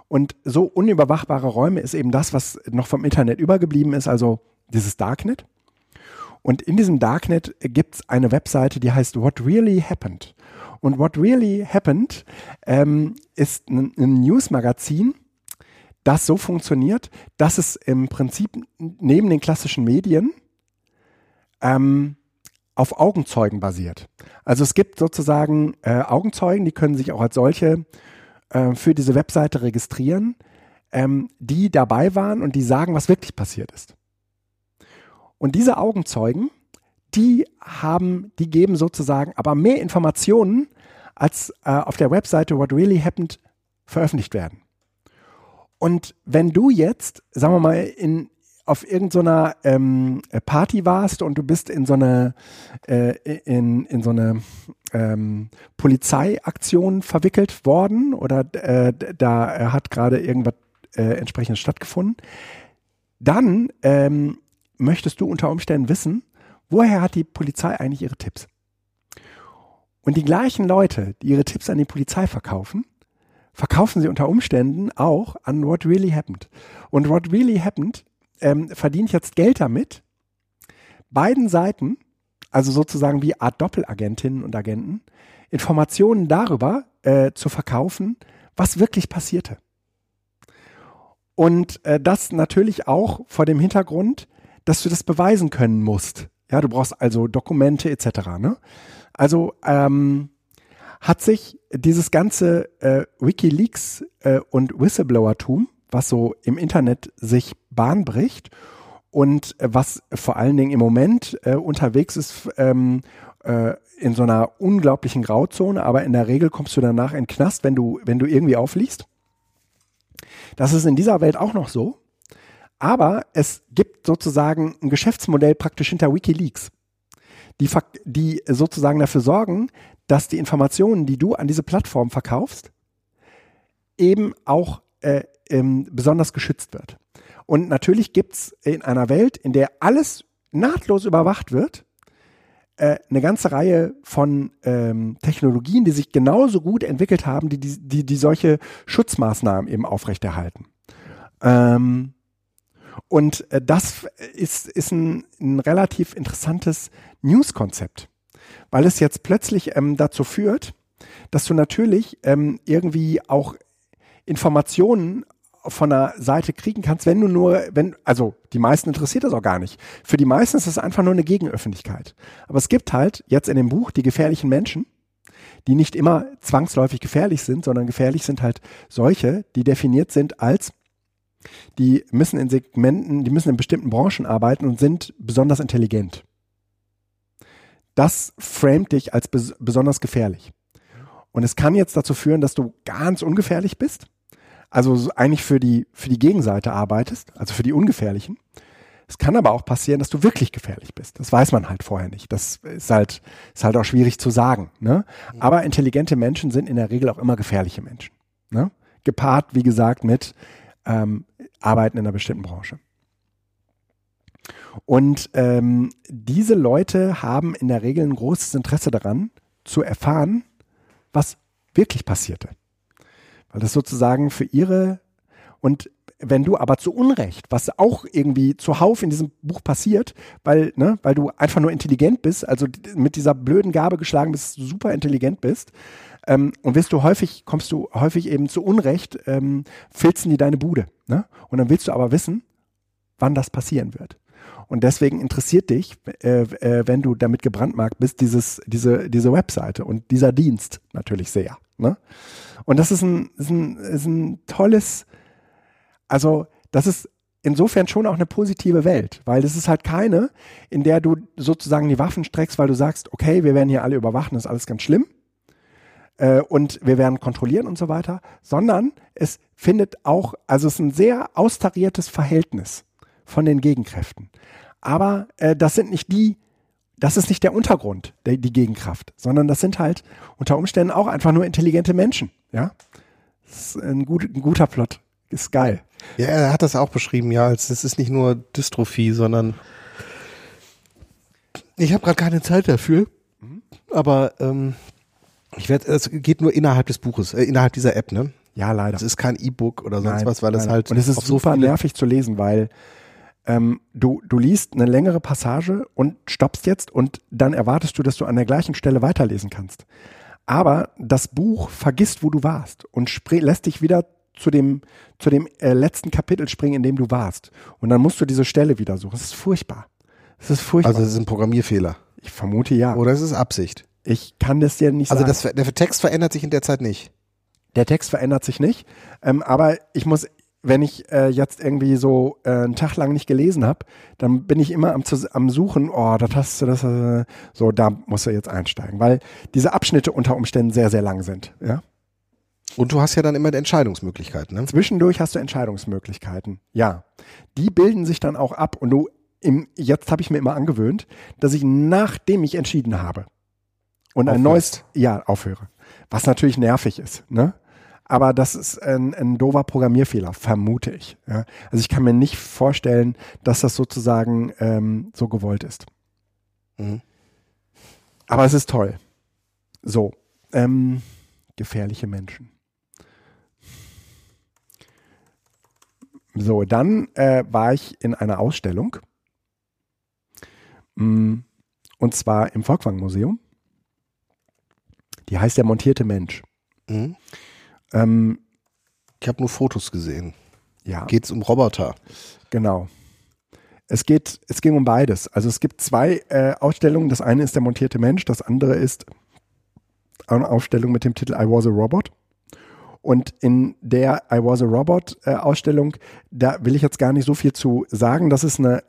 Und so unüberwachbare Räume ist eben das, was noch vom Internet übergeblieben ist, also dieses Darknet. Und in diesem Darknet gibt es eine Webseite, die heißt What Really Happened. Und What Really Happened ähm, ist ein, ein Newsmagazin, das so funktioniert, dass es im Prinzip neben den klassischen Medien ähm, auf Augenzeugen basiert. Also es gibt sozusagen äh, Augenzeugen, die können sich auch als solche äh, für diese Webseite registrieren, ähm, die dabei waren und die sagen, was wirklich passiert ist. Und diese Augenzeugen, die haben, die geben sozusagen aber mehr Informationen, als äh, auf der Webseite What Really Happened veröffentlicht werden. Und wenn du jetzt, sagen wir mal, in, auf irgendeiner so ähm, Party warst und du bist in so eine äh, in, in so eine ähm, Polizeiaktion verwickelt worden oder äh, da hat gerade irgendwas äh, entsprechendes stattgefunden, dann ähm, möchtest du unter Umständen wissen, woher hat die Polizei eigentlich ihre Tipps? Und die gleichen Leute, die ihre Tipps an die Polizei verkaufen, verkaufen sie unter Umständen auch an What Really Happened. Und What Really Happened ähm, verdient jetzt Geld damit, beiden Seiten, also sozusagen wie Art Doppelagentinnen und Agenten, Informationen darüber äh, zu verkaufen, was wirklich passierte. Und äh, das natürlich auch vor dem Hintergrund, dass du das beweisen können musst. Ja, du brauchst also Dokumente etc. Ne? Also ähm, hat sich dieses ganze äh, WikiLeaks äh, und Whistleblowertum was so im Internet sich Bahn bricht und äh, was vor allen Dingen im Moment äh, unterwegs ist, ähm, äh, in so einer unglaublichen Grauzone, aber in der Regel kommst du danach in Knast, wenn du, wenn du irgendwie aufliegst. Das ist in dieser Welt auch noch so. Aber es gibt sozusagen ein Geschäftsmodell praktisch hinter Wikileaks, die, die sozusagen dafür sorgen, dass die Informationen, die du an diese Plattform verkaufst, eben auch äh, ähm, besonders geschützt wird. Und natürlich gibt es in einer Welt, in der alles nahtlos überwacht wird, äh, eine ganze Reihe von ähm, Technologien, die sich genauso gut entwickelt haben, die, die, die solche Schutzmaßnahmen eben aufrechterhalten. Ähm, und äh, das ist, ist ein, ein relativ interessantes News-Konzept, weil es jetzt plötzlich ähm, dazu führt, dass du natürlich ähm, irgendwie auch Informationen von der Seite kriegen kannst, wenn du nur, wenn, also die meisten interessiert das auch gar nicht. Für die meisten ist das einfach nur eine Gegenöffentlichkeit. Aber es gibt halt jetzt in dem Buch die gefährlichen Menschen, die nicht immer zwangsläufig gefährlich sind, sondern gefährlich sind halt solche, die definiert sind als die müssen in Segmenten, die müssen in bestimmten Branchen arbeiten und sind besonders intelligent. Das framet dich als bes besonders gefährlich. Und es kann jetzt dazu führen, dass du ganz ungefährlich bist also eigentlich für die, für die Gegenseite arbeitest, also für die Ungefährlichen. Es kann aber auch passieren, dass du wirklich gefährlich bist. Das weiß man halt vorher nicht. Das ist halt, ist halt auch schwierig zu sagen. Ne? Aber intelligente Menschen sind in der Regel auch immer gefährliche Menschen. Ne? Gepaart, wie gesagt, mit ähm, Arbeiten in einer bestimmten Branche. Und ähm, diese Leute haben in der Regel ein großes Interesse daran, zu erfahren, was wirklich passierte. Weil das sozusagen für ihre und wenn du aber zu Unrecht, was auch irgendwie zuhauf in diesem Buch passiert, weil, ne, weil du einfach nur intelligent bist, also mit dieser blöden Gabe geschlagen bist, super intelligent bist, ähm, und wirst du häufig, kommst du häufig eben zu Unrecht, ähm, filzen die deine Bude. Ne? Und dann willst du aber wissen, wann das passieren wird. Und deswegen interessiert dich, äh, äh, wenn du damit gebrandmarkt bist, dieses, diese, diese Webseite und dieser Dienst natürlich sehr. Ne? Und das ist ein, ist, ein, ist ein tolles, also das ist insofern schon auch eine positive Welt, weil das ist halt keine, in der du sozusagen die Waffen streckst, weil du sagst, okay, wir werden hier alle überwachen, das ist alles ganz schlimm äh, und wir werden kontrollieren und so weiter, sondern es findet auch, also es ist ein sehr austariertes Verhältnis von den Gegenkräften. Aber äh, das sind nicht die, das ist nicht der Untergrund, der, die Gegenkraft, sondern das sind halt unter Umständen auch einfach nur intelligente Menschen. Ja, das ist ein, gut, ein guter Plot. Ist geil. Ja, er hat das auch beschrieben, ja, als es ist nicht nur Dystrophie, sondern ich habe gerade keine Zeit dafür. Mhm. Aber ähm, ich werde, es geht nur innerhalb des Buches, äh, innerhalb dieser App, ne? Ja, leider. Es ist kein E-Book oder sonst nein, was, weil das nein. halt. Und es ist super so nervig zu lesen, weil ähm, du, du liest eine längere Passage und stoppst jetzt und dann erwartest du, dass du an der gleichen Stelle weiterlesen kannst. Aber das Buch vergisst, wo du warst und lässt dich wieder zu dem, zu dem äh, letzten Kapitel springen, in dem du warst. Und dann musst du diese Stelle wieder suchen. Das ist furchtbar. Das ist furchtbar. Also das ist ein Programmierfehler. Ich vermute ja. Oder ist es Absicht? Ich kann das dir nicht also sagen. Also der Text verändert sich in der Zeit nicht. Der Text verändert sich nicht. Ähm, aber ich muss wenn ich äh, jetzt irgendwie so äh, einen Tag lang nicht gelesen habe, dann bin ich immer am, am Suchen, oh, das hast du, das, äh, so, da musst du jetzt einsteigen, weil diese Abschnitte unter Umständen sehr, sehr lang sind, ja. Und du hast ja dann immer Entscheidungsmöglichkeiten, ne? Zwischendurch hast du Entscheidungsmöglichkeiten, ja. Die bilden sich dann auch ab und du, im, jetzt habe ich mir immer angewöhnt, dass ich nachdem ich entschieden habe und ein neues, ja, aufhöre. Was natürlich nervig ist, ne? Aber das ist ein, ein dover Programmierfehler, vermute ich. Ja? Also ich kann mir nicht vorstellen, dass das sozusagen ähm, so gewollt ist. Mhm. Aber es ist toll. So, ähm, gefährliche Menschen. So, dann äh, war ich in einer Ausstellung. Mm, und zwar im Volkwang Museum. Die heißt der montierte Mensch. Mhm. Ähm, ich habe nur Fotos gesehen. Ja. Geht es um Roboter? Genau. Es geht, es ging um beides. Also es gibt zwei äh, Ausstellungen. Das eine ist der montierte Mensch, das andere ist eine Ausstellung mit dem Titel I Was a Robot. Und in der I Was a Robot äh, Ausstellung, da will ich jetzt gar nicht so viel zu sagen. Das ist eine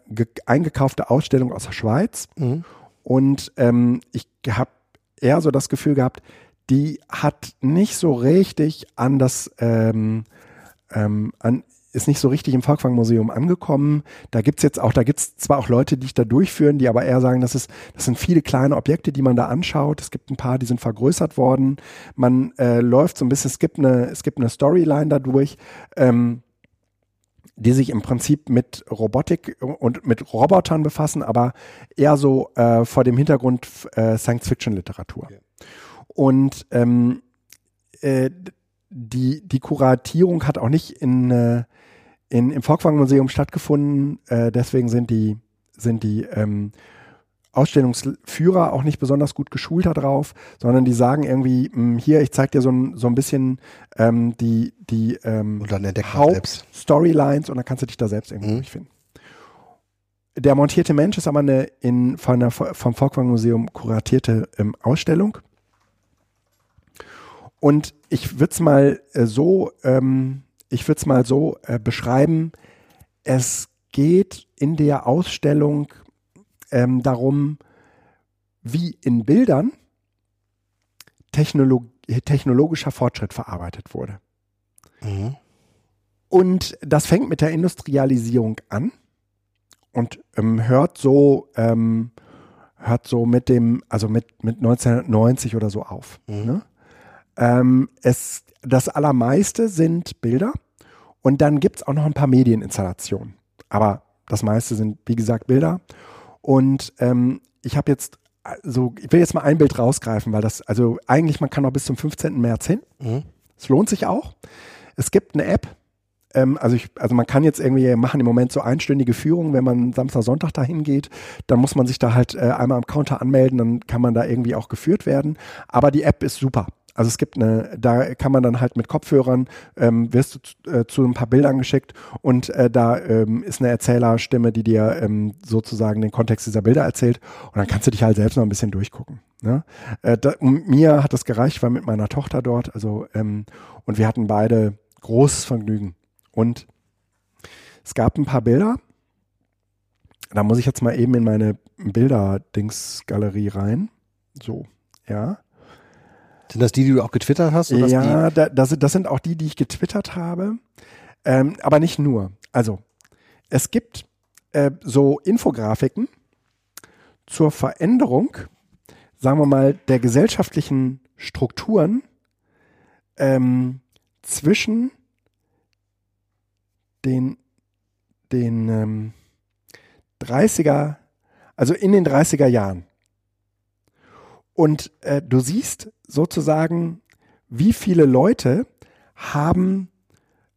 eingekaufte Ausstellung aus der Schweiz. Mhm. Und ähm, ich habe eher so das Gefühl gehabt, die hat nicht so richtig an das, ähm, ähm, an, ist nicht so richtig im Volkwang-Museum angekommen. Da gibt's jetzt auch, da gibt's zwar auch Leute, die ich da durchführen, die aber eher sagen, das ist, das sind viele kleine Objekte, die man da anschaut. Es gibt ein paar, die sind vergrößert worden. Man äh, läuft so ein bisschen, es gibt eine, es gibt eine Storyline dadurch. Ähm, die sich im Prinzip mit Robotik und mit Robotern befassen, aber eher so äh, vor dem Hintergrund äh, Science-Fiction-Literatur. Ja. Und ähm, äh, die, die Kuratierung hat auch nicht in, äh, in, im Volkwang-Museum stattgefunden. Äh, deswegen sind die, sind die ähm, Ausstellungsführer auch nicht besonders gut geschult darauf, sondern die sagen irgendwie, mh, hm, hier, ich zeig dir so ein, so ein bisschen ähm, die, die ähm, Haupt-Storylines und dann kannst du dich da selbst irgendwie mhm. durchfinden. Der montierte Mensch ist aber eine in, von der, vom Volkwang Museum kuratierte ähm, Ausstellung. Und ich würde es mal äh, so ähm, ich würde es mal so äh, beschreiben, es geht in der Ausstellung ähm, darum, wie in Bildern Technolog technologischer Fortschritt verarbeitet wurde. Mhm. Und das fängt mit der Industrialisierung an und ähm, hört so, ähm, hört so mit dem, also mit, mit 1990 oder so auf. Mhm. Ne? Ähm, es das allermeiste sind Bilder und dann gibt es auch noch ein paar Medieninstallationen. Aber das meiste sind, wie gesagt, Bilder. Und ähm, ich habe jetzt, also ich will jetzt mal ein Bild rausgreifen, weil das, also eigentlich, man kann noch bis zum 15. März hin. Mhm. Es mhm. lohnt sich auch. Es gibt eine App, ähm, also, ich, also man kann jetzt irgendwie machen im Moment so einstündige Führungen, wenn man Samstag, Sonntag dahin geht, dann muss man sich da halt äh, einmal am Counter anmelden, dann kann man da irgendwie auch geführt werden. Aber die App ist super. Also es gibt eine, da kann man dann halt mit Kopfhörern, ähm, wirst du zu, äh, zu ein paar Bildern geschickt und äh, da ähm, ist eine Erzählerstimme, die dir ähm, sozusagen den Kontext dieser Bilder erzählt und dann kannst du dich halt selbst noch ein bisschen durchgucken. Ne? Äh, da, mir hat das gereicht, ich war mit meiner Tochter dort, also ähm, und wir hatten beide großes Vergnügen. Und es gab ein paar Bilder, da muss ich jetzt mal eben in meine Bilder-Dings-Galerie rein. So, ja. Sind das die, die du auch getwittert hast? ja, da, das, das, sind auch die, die ich getwittert habe. Ähm, aber nicht nur. Also, es gibt äh, so Infografiken zur Veränderung, sagen wir mal, der gesellschaftlichen Strukturen ähm, zwischen den, den ähm, 30er, also in den 30er Jahren. Und äh, du siehst sozusagen, wie viele Leute haben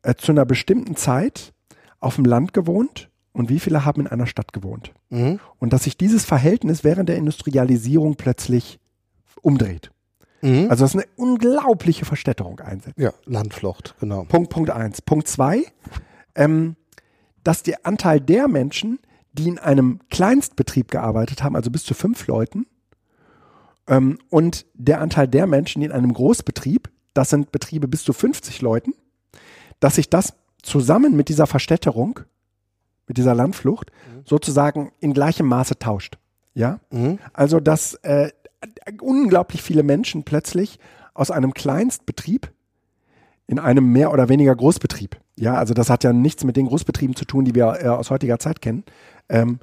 äh, zu einer bestimmten Zeit auf dem Land gewohnt und wie viele haben in einer Stadt gewohnt. Mhm. Und dass sich dieses Verhältnis während der Industrialisierung plötzlich umdreht. Mhm. Also dass eine unglaubliche Verstädterung einsetzt. Ja, Landflucht, genau. Punkt, Punkt eins. Punkt zwei, ähm, dass der Anteil der Menschen, die in einem Kleinstbetrieb gearbeitet haben, also bis zu fünf Leuten, und der Anteil der Menschen, die in einem Großbetrieb, das sind Betriebe bis zu 50 Leuten, dass sich das zusammen mit dieser Verstädterung, mit dieser Landflucht, mhm. sozusagen in gleichem Maße tauscht. Ja, mhm. also dass äh, unglaublich viele Menschen plötzlich aus einem Kleinstbetrieb in einem mehr oder weniger Großbetrieb, ja, also das hat ja nichts mit den Großbetrieben zu tun, die wir äh, aus heutiger Zeit kennen, ähm,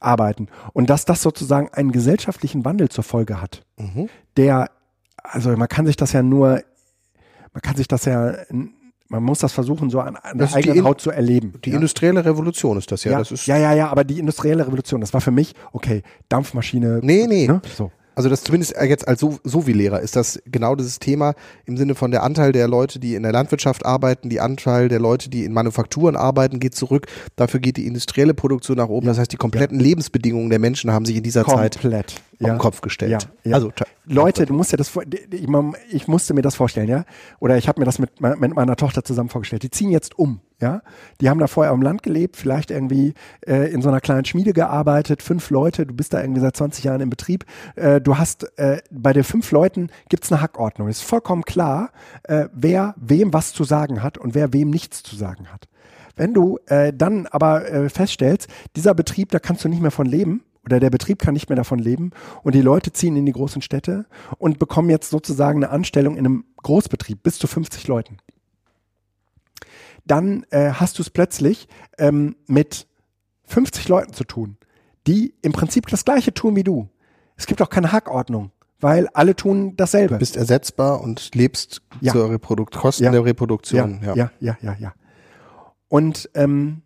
arbeiten. Und dass das sozusagen einen gesellschaftlichen Wandel zur Folge hat, mhm. der, also man kann sich das ja nur, man kann sich das ja, man muss das versuchen, so an, an der eigenen Haut zu erleben. Die ja. industrielle Revolution ist das ja. Ja, das ist ja, ja, ja, aber die industrielle Revolution, das war für mich, okay, Dampfmaschine. Nee, nee. Ne, so. Also das zumindest jetzt als so, so wie Lehrer ist das genau dieses Thema im Sinne von der Anteil der Leute, die in der Landwirtschaft arbeiten, die Anteil der Leute, die in Manufakturen arbeiten, geht zurück. Dafür geht die industrielle Produktion nach oben. Das heißt, die kompletten ja. Lebensbedingungen der Menschen haben sich in dieser Komplett. Zeit auf Ja. den Kopf gestellt. Ja, ja. Also Leute, du musst dir das ich, ich musste mir das vorstellen, ja. Oder ich habe mir das mit, mit meiner Tochter zusammen vorgestellt. Die ziehen jetzt um, ja. Die haben da vorher am Land gelebt, vielleicht irgendwie äh, in so einer kleinen Schmiede gearbeitet, fünf Leute, du bist da irgendwie seit 20 Jahren im Betrieb. Äh, du hast äh, bei den fünf Leuten gibt's eine Hackordnung. Es ist vollkommen klar, äh, wer wem was zu sagen hat und wer wem nichts zu sagen hat. Wenn du äh, dann aber äh, feststellst, dieser Betrieb, da kannst du nicht mehr von leben, oder der Betrieb kann nicht mehr davon leben und die Leute ziehen in die großen Städte und bekommen jetzt sozusagen eine Anstellung in einem Großbetrieb bis zu 50 Leuten. Dann äh, hast du es plötzlich ähm, mit 50 Leuten zu tun, die im Prinzip das gleiche tun wie du. Es gibt auch keine Hackordnung, weil alle tun dasselbe. bist ersetzbar und lebst Ja. zur Reprodukt Kosten Ja. der Reproduktion. Ja, ja, ja, ja, ja. Und ähm,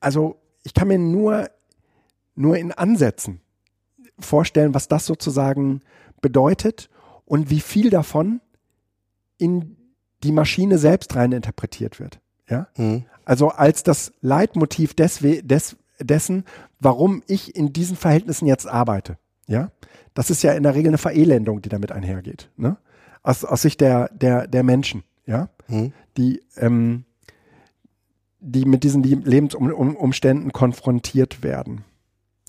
also ich kann mir nur, nur in Ansätzen vorstellen, was das sozusagen bedeutet und wie viel davon in die Maschine selbst rein interpretiert wird. Ja? Mhm. Also als das Leitmotiv des, des, dessen, warum ich in diesen Verhältnissen jetzt arbeite. Ja, das ist ja in der Regel eine Verelendung, die damit einhergeht. Ne? Aus, aus Sicht der, der, der Menschen. Ja, Mhm. die, ähm, die mit diesen Lebensumständen konfrontiert werden.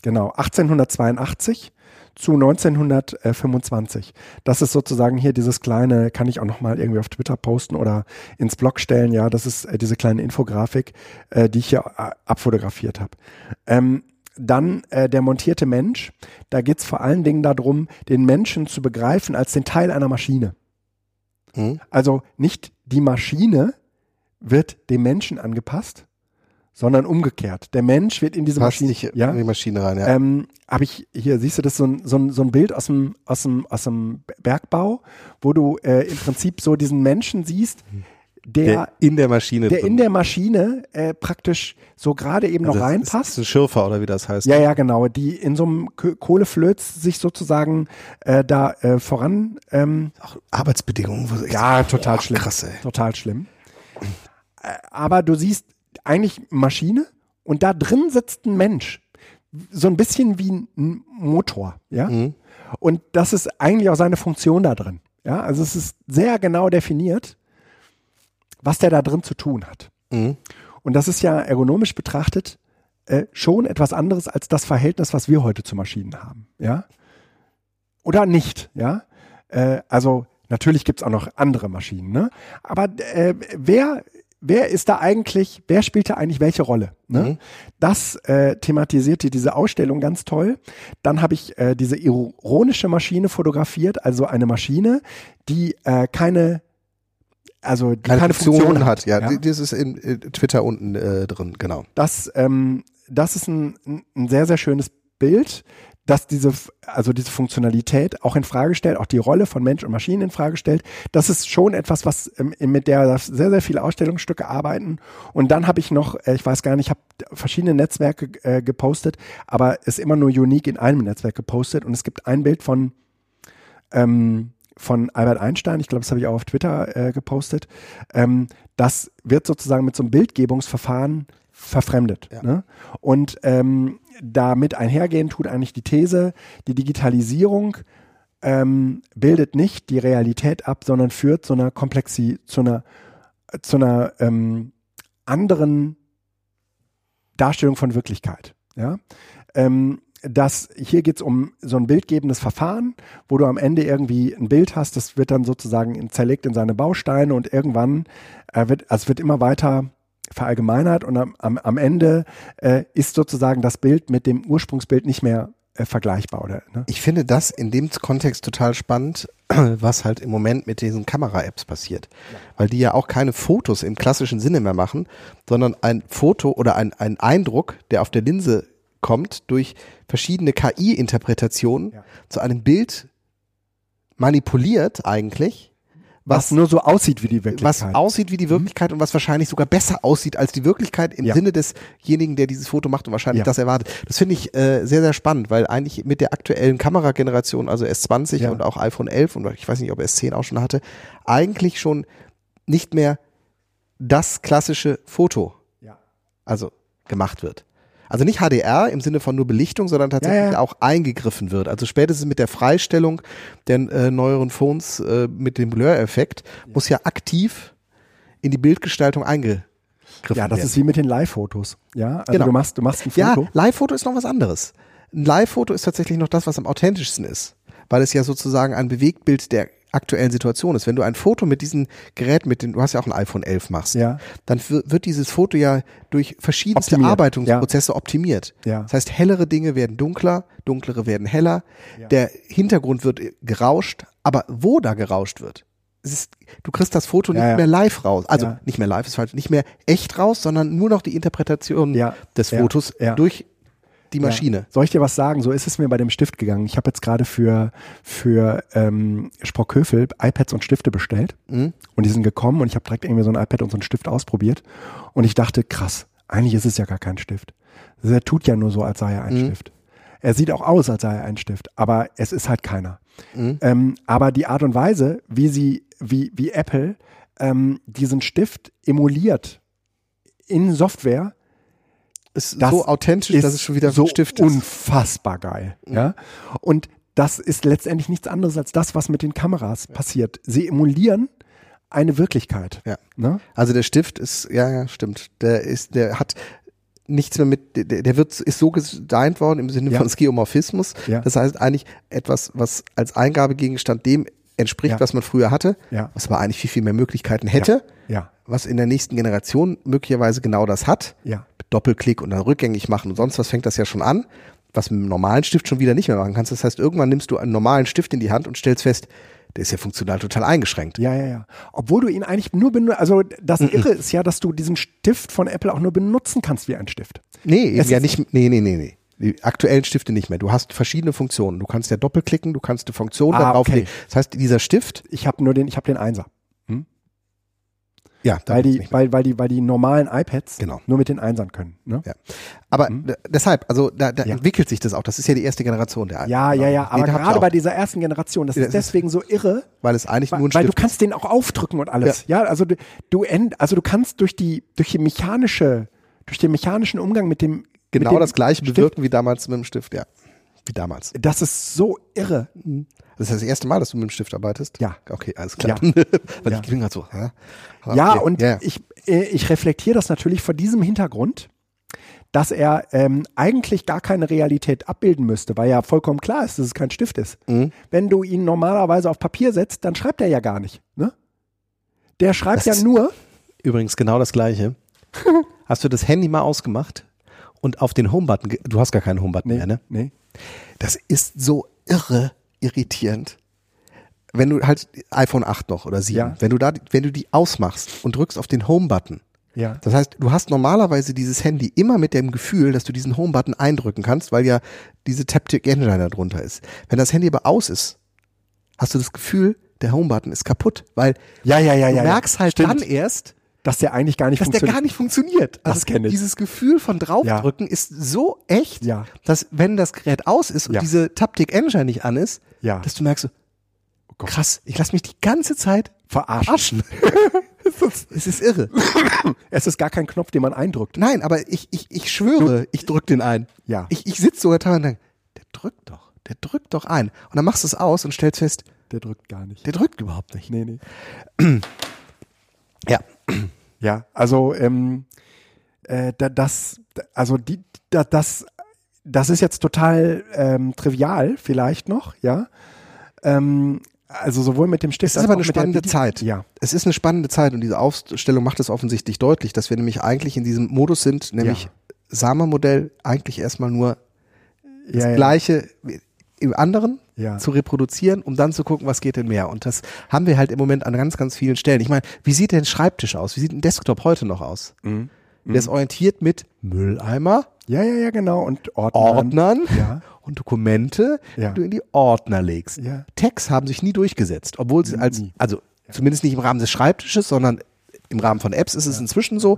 Genau, 1882 zu 1925. Das ist sozusagen hier dieses kleine, kann ich auch nochmal irgendwie auf Twitter posten oder ins Blog stellen, ja, das ist äh, diese kleine Infografik, äh, die ich hier äh, abfotografiert habe. Ähm, dann äh, der montierte Mensch, da geht es vor allen Dingen darum, den Menschen zu begreifen als den Teil einer Maschine. Mhm. Also nicht die Maschine wird dem Menschen angepasst, sondern umgekehrt. Der Mensch wird in diese Passt Maschine. nicht ja, in die Maschine rein, ja. ähm, habe ich hier siehst du das so ein, so ein, so ein Bild aus dem aus dem aus dem Bergbau, wo du äh, im Prinzip so diesen Menschen siehst, der der in der Maschine der drin. in der Maschine äh, praktisch so gerade eben Also noch reinpasst. Ist ein Schürfer oder wie das heißt. Ja, ja, genau. Die in so einem Kohleflöz sich sozusagen äh, da äh, voran. Ähm, Auch Arbeitsbedingungen. wo- ja, total Boah, schlimm. Krass, ey. Total schlimm. Äh, aber du siehst eigentlich Maschine und da drin sitzt ein Mensch. So ein bisschen wie ein Motor, ja. Mhm. Und das ist eigentlich auch seine Funktion da drin. Ja, also es ist sehr genau definiert, was der da drin zu tun hat. Mhm. Und das ist ja ergonomisch betrachtet äh, schon etwas anderes als das Verhältnis, was wir heute zu Maschinen haben, ja? Oder nicht, ja? Äh, also natürlich gibt's auch noch andere Maschinen, ne? Aber äh, wer wer ist da eigentlich, wer spielt da eigentlich welche Rolle? Ne? Mhm. Das äh, thematisierte diese Ausstellung ganz toll. Dann habe ich äh, diese ironische Maschine fotografiert, also eine Maschine, die äh, keine also die Keine, keine Funktion, hat. Ja, ja? die- das ist in äh, Twitter unten äh, drin, genau. Das, ähm, das ist ein, ein sehr, sehr schönes Bild, das diese, also diese Funktionalität auch in Frage stellt, auch die Rolle von Mensch und Maschine in Frage stellt. Das ist schon etwas, was ähm, mit der sehr, sehr viele Ausstellungsstücke arbeiten. Und dann habe ich noch, äh, ich weiß gar nicht, ich habe verschiedene Netzwerke äh, gepostet, aber ist immer nur unique in einem Netzwerk gepostet. Und es gibt ein Bild von ähm, von Albert Einstein, ich glaube, das habe ich auch auf Twitter äh, gepostet. Ähm, das wird sozusagen mit so einem Bildgebungsverfahren verfremdet. Ja. Ne? Und ähm, damit einhergehen tut eigentlich die These, die Digitalisierung ähm, bildet nicht die Realität ab, sondern führt zu einer Komplexi, zu einer, zu einer ähm, anderen Darstellung von Wirklichkeit. Ja? Ähm, das, hier geht es um so ein bildgebendes Verfahren, wo du am Ende irgendwie ein Bild hast, das wird dann sozusagen in, zerlegt in seine Bausteine und irgendwann äh, wird, also es wird immer weiter verallgemeinert und am, am, am Ende äh, ist sozusagen das Bild mit dem Ursprungsbild nicht mehr äh, vergleichbar. Oder, ne? Ich finde das in dem Kontext total spannend, was halt im Moment mit diesen Kamera-Apps passiert. Weil die ja auch keine Fotos im klassischen Sinne mehr machen, sondern ein Foto oder ein, ein Eindruck, der auf der Linse kommt, durch verschiedene KI-Interpretationen Ja. zu einem Bild manipuliert eigentlich, Was, was, nur so aussieht wie die was Wirklichkeit. aussieht wie die Wirklichkeit und was wahrscheinlich sogar besser aussieht als die Wirklichkeit im Ja. Sinne desjenigen, der dieses Foto macht und wahrscheinlich Ja. das erwartet. Das finde ich äh, sehr, sehr spannend, weil eigentlich mit der aktuellen Kamerageneration, also S20 Ja. und auch iPhone 11 und ich weiß nicht, ob S10 auch schon hatte, eigentlich schon nicht mehr das klassische Foto also gemacht wird. Also nicht HDR im Sinne von nur Belichtung, sondern tatsächlich Ja, ja. auch eingegriffen wird. Also spätestens mit der Freistellung der äh, neueren Phones äh, mit dem Blur-Effekt muss ja aktiv in die Bildgestaltung eingegriffen Ja, das werden. ist wie mit den Live-Fotos. Ja, also Genau. du machst, du machst ein Ja, Foto. Live-Foto ist noch was anderes. Ein Live-Foto ist tatsächlich noch das, was am authentischsten ist, weil es ja sozusagen ein Bewegtbild der aktuellen Situation ist. Wenn du ein Foto mit diesem Gerät, mit den, du hast ja auch ein iPhone 11 machst, Ja. dann wird dieses Foto ja durch verschiedenste Optimiert, Arbeitungsprozesse optimiert. Ja. Das heißt, hellere Dinge werden dunkler, dunklere werden heller, der Hintergrund wird gerauscht, aber wo da gerauscht wird, ist, du kriegst das Foto Ja, nicht ja. mehr live raus. Also Ja. nicht mehr live ist falsch, nicht mehr echt raus, sondern nur noch die Interpretation Ja. des Ja. Fotos Ja. durch die Maschine. Ja. Soll ich dir was sagen? So ist es mir bei dem Stift gegangen. Ich habe jetzt gerade für, für ähm, Sprockhövel iPads und Stifte bestellt. Mhm. Und die sind gekommen und ich habe direkt irgendwie so ein iPad und so einen Stift ausprobiert. Und ich dachte, krass, eigentlich ist es ja gar kein Stift. Er tut ja nur so, als sei er ein Mhm. Stift. Er sieht auch aus, als sei er ein Stift, aber es ist halt keiner. Mhm. Ähm, aber die Art und Weise, wie sie, wie, wie Apple ähm, diesen Stift emuliert in Software, Ist das so authentisch, dass es schon wieder so Stift ist. unfassbar geil. Ja? Und das ist letztendlich nichts anderes als das, was mit den Kameras passiert. Sie emulieren eine Wirklichkeit. Ja. Ne? Also der Stift ist, ja, ja, stimmt. Der ist, der hat nichts mehr mit, der, der wird, ist so designt worden im Sinne Ja. von Skeuomorphismus. Ja. Das heißt eigentlich etwas, was als Eingabegegenstand dem entspricht, Ja. was man früher hatte, Ja. was aber eigentlich viel, viel mehr Möglichkeiten hätte, Ja, was in der nächsten Generation möglicherweise genau das hat. ja, Doppelklick und dann rückgängig machen und sonst was fängt das ja schon an, was mit einem normalen Stift schon wieder nicht mehr machen kannst. Das heißt, irgendwann nimmst du einen normalen Stift in die Hand und stellst fest, der ist ja funktional total eingeschränkt. ja, ja, ja. Obwohl du ihn eigentlich nur benutzt, also das Irre ist ja, dass du diesen Stift von Apple auch nur benutzen kannst wie ein Stift. Nee, eben ja nicht, nee, nee, nee, nee. Die aktuellen Stifte nicht mehr. Du hast verschiedene Funktionen. Du kannst ja doppelklicken, du kannst eine Funktion Ah, darauf okay. legen. Das heißt, dieser Stift, Ich habe nur den, ich habe den Einser. Ja, Weil die, weil, weil die, weil die normalen iPads Genau. nur mit den Einsern können. Ne? Ja. Aber d- deshalb, also da, da Ja. entwickelt sich das auch. Das ist ja die erste Generation der Ja, ja, ja. Aber Den habt ihr gerade bei dieser ersten Generation, das Ja, ist das ist- deswegen so irre, weil es eigentlich Weil, nur ein weil du Stift kannst den auch aufdrücken und alles. Ja, also du, du end, also du kannst durch die durch die mechanische durch den mechanischen Umgang mit dem genau mit dem das gleiche Stift, bewirken wie damals mit dem Stift, ja. Wie damals. Das ist so irre. Das ist das erste Mal, dass du mit dem Stift arbeitest? Ja. Okay, alles klar. Ja. weil Ja. ich bin gerade so, hä? Ja, Okay, und ja. ich äh, ich reflektiere das natürlich vor diesem Hintergrund, dass er ähm, eigentlich gar keine Realität abbilden müsste, weil ja vollkommen klar ist, dass es kein Stift ist. Mhm. Wenn du ihn normalerweise auf Papier setzt, dann schreibt er ja gar nicht. Ne? Der schreibt Das ja nur. Übrigens genau das gleiche. Hast du das Handy mal ausgemacht und auf den Home-Button, du hast gar keinen Home-Button Nee, mehr, ne? nee. Das ist so irre irritierend. Wenn du halt iPhone 8 noch oder 7, Ja. wenn du da, wenn du die ausmachst und drückst auf den Home-Button, Ja. das heißt, du hast normalerweise dieses Handy immer mit dem Gefühl, dass du diesen Home-Button eindrücken kannst, weil ja diese Taptic Engine da drunter ist. Wenn das Handy aber aus ist, hast du das Gefühl, der Home-Button ist kaputt, weil Ja, ja, ja, du ja. ja. merkst halt Stimmt. dann erst, dass der eigentlich gar nicht dass der funktioniert. gar nicht funktioniert. Das Also kenn ich. Dieses Gefühl von draufdrücken ist so echt, Ja. dass wenn das Gerät aus ist und Ja. diese Taptic Engine nicht an ist, Ja. dass du merkst, so, Gott. krass, ich lasse mich die ganze Zeit verarschen. es ist irre. Es ist gar kein Knopf, den man eindrückt. Nein, aber ich, ich, ich schwöre, ich drück den ein. Ja. Ich, ich sitze sogar da und denke, der drückt doch, der drückt doch ein. Und dann machst du es aus und stellst fest, Der drückt gar nicht. der drückt überhaupt nicht. Nee, nee. Ja. Ja, also ähm, äh, da, das, also die, da, das, das ist jetzt total ähm, trivial, vielleicht noch, ja. Ähm, also sowohl mit dem Stift. Es ist als aber auch eine der spannende Video- Zeit. Ja, Es ist eine spannende Zeit und diese Aufstellung macht es offensichtlich deutlich, dass wir nämlich eigentlich in diesem Modus sind, nämlich Ja. Sama-Modell eigentlich erstmal nur das ja, ja. Gleiche wie im anderen Ja. zu reproduzieren, um dann zu gucken, was geht denn mehr. Und das haben wir halt im Moment an ganz, ganz vielen Stellen. Ich meine, wie sieht denn ein Schreibtisch aus? Wie sieht ein Desktop heute noch aus? Mhm. Der ist orientiert mit Mülleimer, Ja, ja, ja, genau. Und Ordnern. Ordnern Ja. und Dokumente, Ja. die du in die Ordner legst. Ja. Tags haben sich nie durchgesetzt, obwohl sie als, also zumindest nicht im Rahmen des Schreibtisches, sondern im Rahmen von Apps ist es inzwischen so.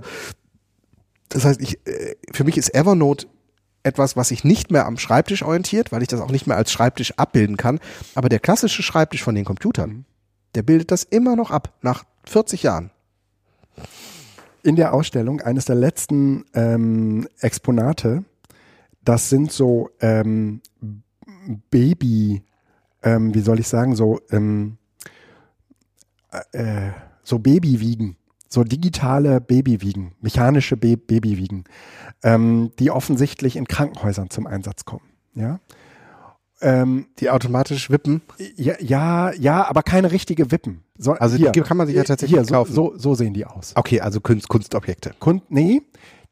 Das heißt, ich, äh, für mich ist Evernote etwas, was sich nicht mehr am Schreibtisch orientiert, weil ich das auch nicht mehr als Schreibtisch abbilden kann. Aber der klassische Schreibtisch von den Computern, der bildet das immer noch ab, nach 40 Jahren. in der Ausstellung eines der letzten ähm, Exponate das sind so ähm, Baby, ähm, wie soll ich sagen, so, ähm, äh, so Babywiegen, so digitale Babywiegen, mechanische Ba- Babywiegen, ähm, die offensichtlich in Krankenhäusern zum Einsatz kommen. Ja. Ähm, Die automatisch wippen. ja, ja, ja, aber keine richtige Wippen. So, Also die kann man sich ja tatsächlich hier, so, kaufen. So, so sehen die aus. Okay, also Kunst, Kunstobjekte. Kund, nee,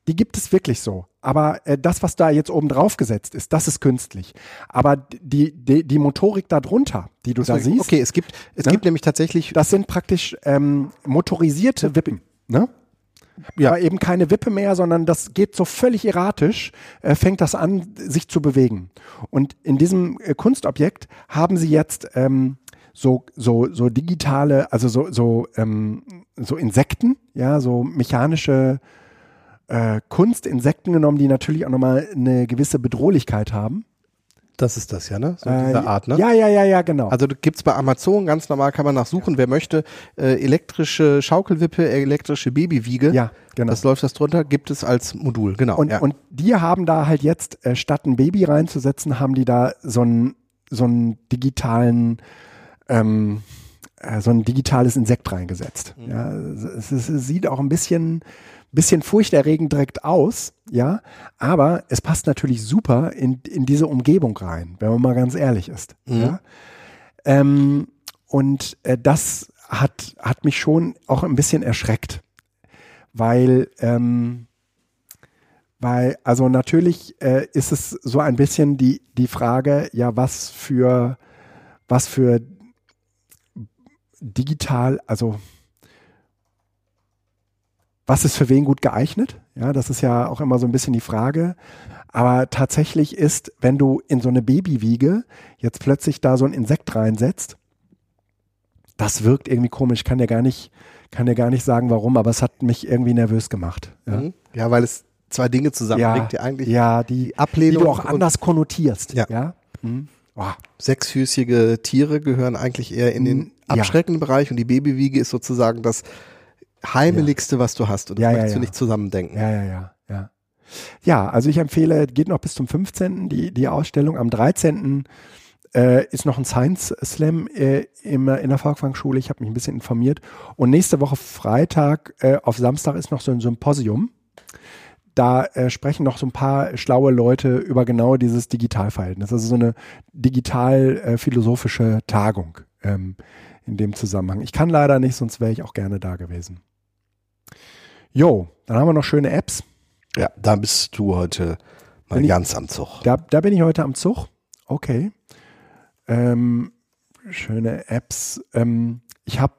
die gibt es wirklich so. Aber äh, das, was da jetzt oben drauf gesetzt ist, das ist künstlich. Aber die, die, die Motorik darunter, die du da siehst, Okay, es gibt, es Ne? gibt nämlich tatsächlich, das sind praktisch ähm, motorisierte Wippen. Ne? Ja. Aber eben keine Wippe mehr, sondern das geht so völlig erratisch, äh, fängt das an, sich zu bewegen. Und in diesem äh, Kunstobjekt haben sie jetzt ähm, so, so, so digitale, also so, so, ähm, so Insekten, ja, so mechanische äh, Kunstinsekten genommen, die natürlich auch nochmal eine gewisse Bedrohlichkeit haben. das ist das ja, ne? So Äh, dieser Art, ne? Ja, ja, ja, ja, genau. Also gibt's bei Amazon, ganz normal kann man nachsuchen, wer möchte, äh, elektrische Schaukelwippe, elektrische Babywiege. ja, genau. Das läuft das drunter, gibt es als Modul, genau. Und, ja. und die haben da halt jetzt, äh, statt ein Baby reinzusetzen, haben die da so einen so einen digitalen, ähm, äh, so ein digitales Insekt reingesetzt. Mhm. Ja, es, es, es sieht auch ein bisschen, bisschen furchterregend direkt aus, ja, aber es passt natürlich super in, in diese Umgebung rein, wenn man mal ganz ehrlich ist. Mhm. Ja? Ähm, und äh, das hat, hat mich schon auch ein bisschen erschreckt, weil ähm, weil, also natürlich äh, ist es so ein bisschen die, die Frage, ja, was für, was für digital, also was ist für wen gut geeignet? Ja, das ist ja auch immer so ein bisschen die Frage. Aber tatsächlich ist, wenn du in so eine Babywiege jetzt plötzlich da so ein Insekt reinsetzt, das wirkt irgendwie komisch. Ich kann dir gar nicht, kann dir gar nicht sagen, warum, aber es hat mich irgendwie nervös gemacht. Ja. Mhm. ja, weil es zwei Dinge zusammenbringt, die eigentlich ja, die, die Ablehnung du auch anders konnotierst. Ja. ja? Mhm. Boah. sechsfüßige Tiere gehören eigentlich eher in den ja. abschreckenden Bereich und die Babywiege ist sozusagen das heimeligste, was du hast und das Ja, ja, möchtest du ja. nicht zusammendenken. Ja, ja, ja, ja. Ja, also ich empfehle, geht noch bis zum 15. die, die Ausstellung. Am 13. Äh, ist noch ein Science Slam äh, im, in der Volkwang-Schule. Ich habe mich ein bisschen informiert. Und nächste Woche Freitag äh, auf Samstag ist noch so ein Symposium. Da äh, sprechen noch so ein paar schlaue Leute über genau dieses Digitalverhältnis. Also so eine digital-philosophische Tagung ähm, in dem Zusammenhang. Ich kann leider nicht, sonst wäre ich auch gerne da gewesen. Jo, dann haben wir noch schöne Apps. Ja, da bist du heute mal Bin ich- ganz am Zug. Da, da bin ich heute am Zug. Okay. Ähm, schöne Apps. Ähm, ich habe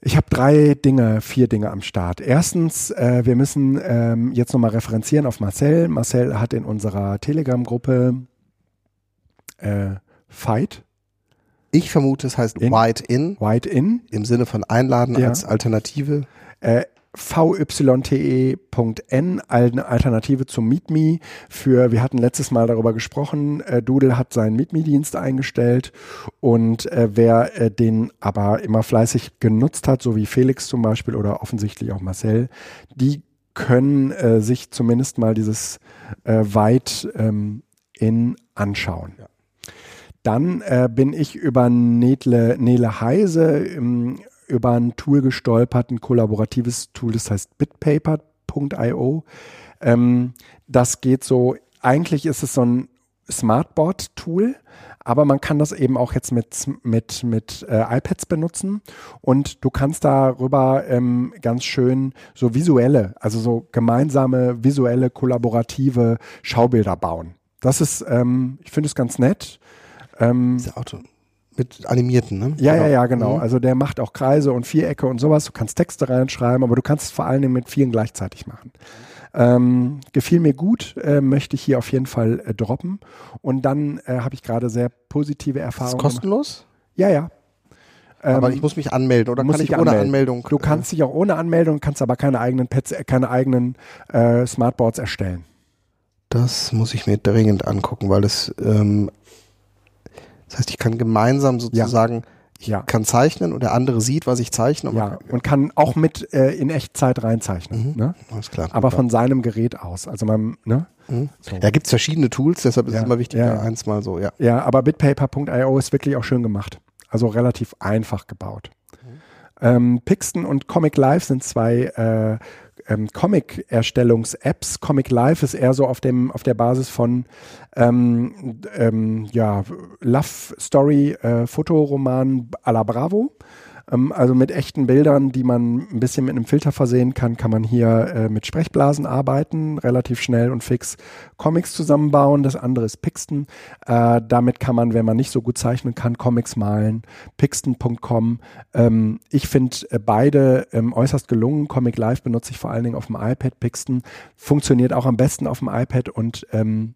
ich habe drei Dinge, vier Dinge am Start. Erstens, äh, wir müssen ähm, jetzt nochmal referenzieren auf Marcel. Marcel hat in unserer Telegram-Gruppe äh, Fight, Ich vermute, es heißt In- White In White In, im Sinne von einladen Ja. als Alternative. äh, vyte.n, eine Alternative zum MeetMe. Für, wir hatten letztes Mal darüber gesprochen, äh, Doodle hat seinen MeetMe-Dienst eingestellt und äh, wer äh, den aber immer fleißig genutzt hat, so wie Felix zum Beispiel oder offensichtlich auch Marcel, die können äh, sich zumindest mal dieses äh, Weit ähm, in anschauen. Ja. Dann äh, bin ich über Nele, Nele Heise ähm, über ein Tool gestolpert, ein kollaboratives Tool, das heißt bitpaper.io. Ähm, das geht so, eigentlich ist es so ein Smartboard-Tool, aber man kann das eben auch jetzt mit, mit, mit äh, iPads benutzen und du kannst darüber ähm, ganz schön so visuelle, also so gemeinsame visuelle, kollaborative Schaubilder bauen. Das ist, ähm, ich finde es ganz nett. Ähm, Diese Auto mit animierten, ne? ja, ja, ja, genau. Mhm. Also der macht auch Kreise und Vierecke und sowas. Du kannst Texte reinschreiben, aber du kannst es vor allen Dingen mit vielen gleichzeitig machen. Ähm, gefiel mir gut, äh, möchte ich hier auf jeden Fall äh, droppen. Und dann äh, habe ich gerade sehr positive Ist Erfahrungen. kostenlos? Ja, ja. Aber Ähm, ich muss mich anmelden oder du musst kann ich ohne anmelden. Anmeldung? Du kannst dich auch ohne Anmeldung, kannst aber keine eigenen Pads, äh, keine eigenen äh, Smartboards erstellen. Das muss ich mir dringend angucken, weil es, ähm, das heißt, ich kann gemeinsam sozusagen, ich Ja. kann zeichnen und der andere sieht, was ich zeichne. und Ja, kann- und kann auch mit äh, in Echtzeit reinzeichnen. Mhm. Ne? Alles klar. aber von seinem Gerät aus. Also man, ne? Mhm. So. Ja, gibt's verschiedene Tools, deshalb ist Ja, es immer wichtig, ja. da eins mal so, ja. Ja, aber bitpaper.io ist wirklich auch schön gemacht. Also relativ einfach gebaut. Ähm, Pixton und Comic Live sind zwei äh, ähm, Comic-Erstellungs-Apps. Comic Live ist eher so auf dem auf der Basis von ähm, ähm, ja, Love Story, äh, Fotoroman à la Bravo. Ähm, also mit echten Bildern, die man ein bisschen mit einem Filter versehen kann, kann man hier äh, mit Sprechblasen arbeiten, relativ schnell und fix Comics zusammenbauen. Das andere ist Pixton. Äh, damit kann man, wenn man nicht so gut zeichnen kann, Comics malen. Pixton.com. Ähm, ich finde äh, beide ähm, äußerst gelungen. Comic Live benutze ich vor allen Dingen auf dem iPad. Pixton funktioniert auch am besten auf dem iPad und ähm,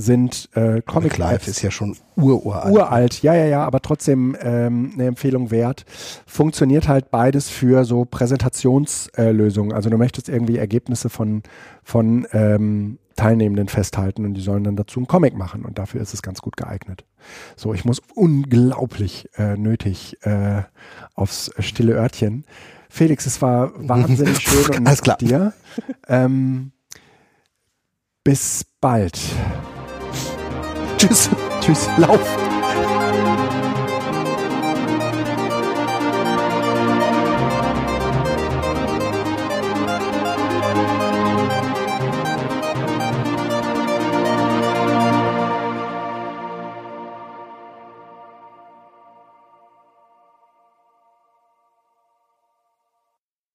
sind äh, Comic Live Live ist ja schon ururalt. Uralt, ja, ja, ja, aber trotzdem ähm, eine Empfehlung wert. Funktioniert halt beides für so Präsentationslösungen. Äh, also du möchtest irgendwie Ergebnisse von, von ähm, Teilnehmenden festhalten und die sollen dann dazu einen Comic machen und dafür ist es ganz gut geeignet. So, ich muss unglaublich äh, nötig äh, aufs stille Örtchen. Felix, es war wahnsinnig schön und Alles klar. dir. Ähm, bis bald. Tschüss. Tschüss, lauf.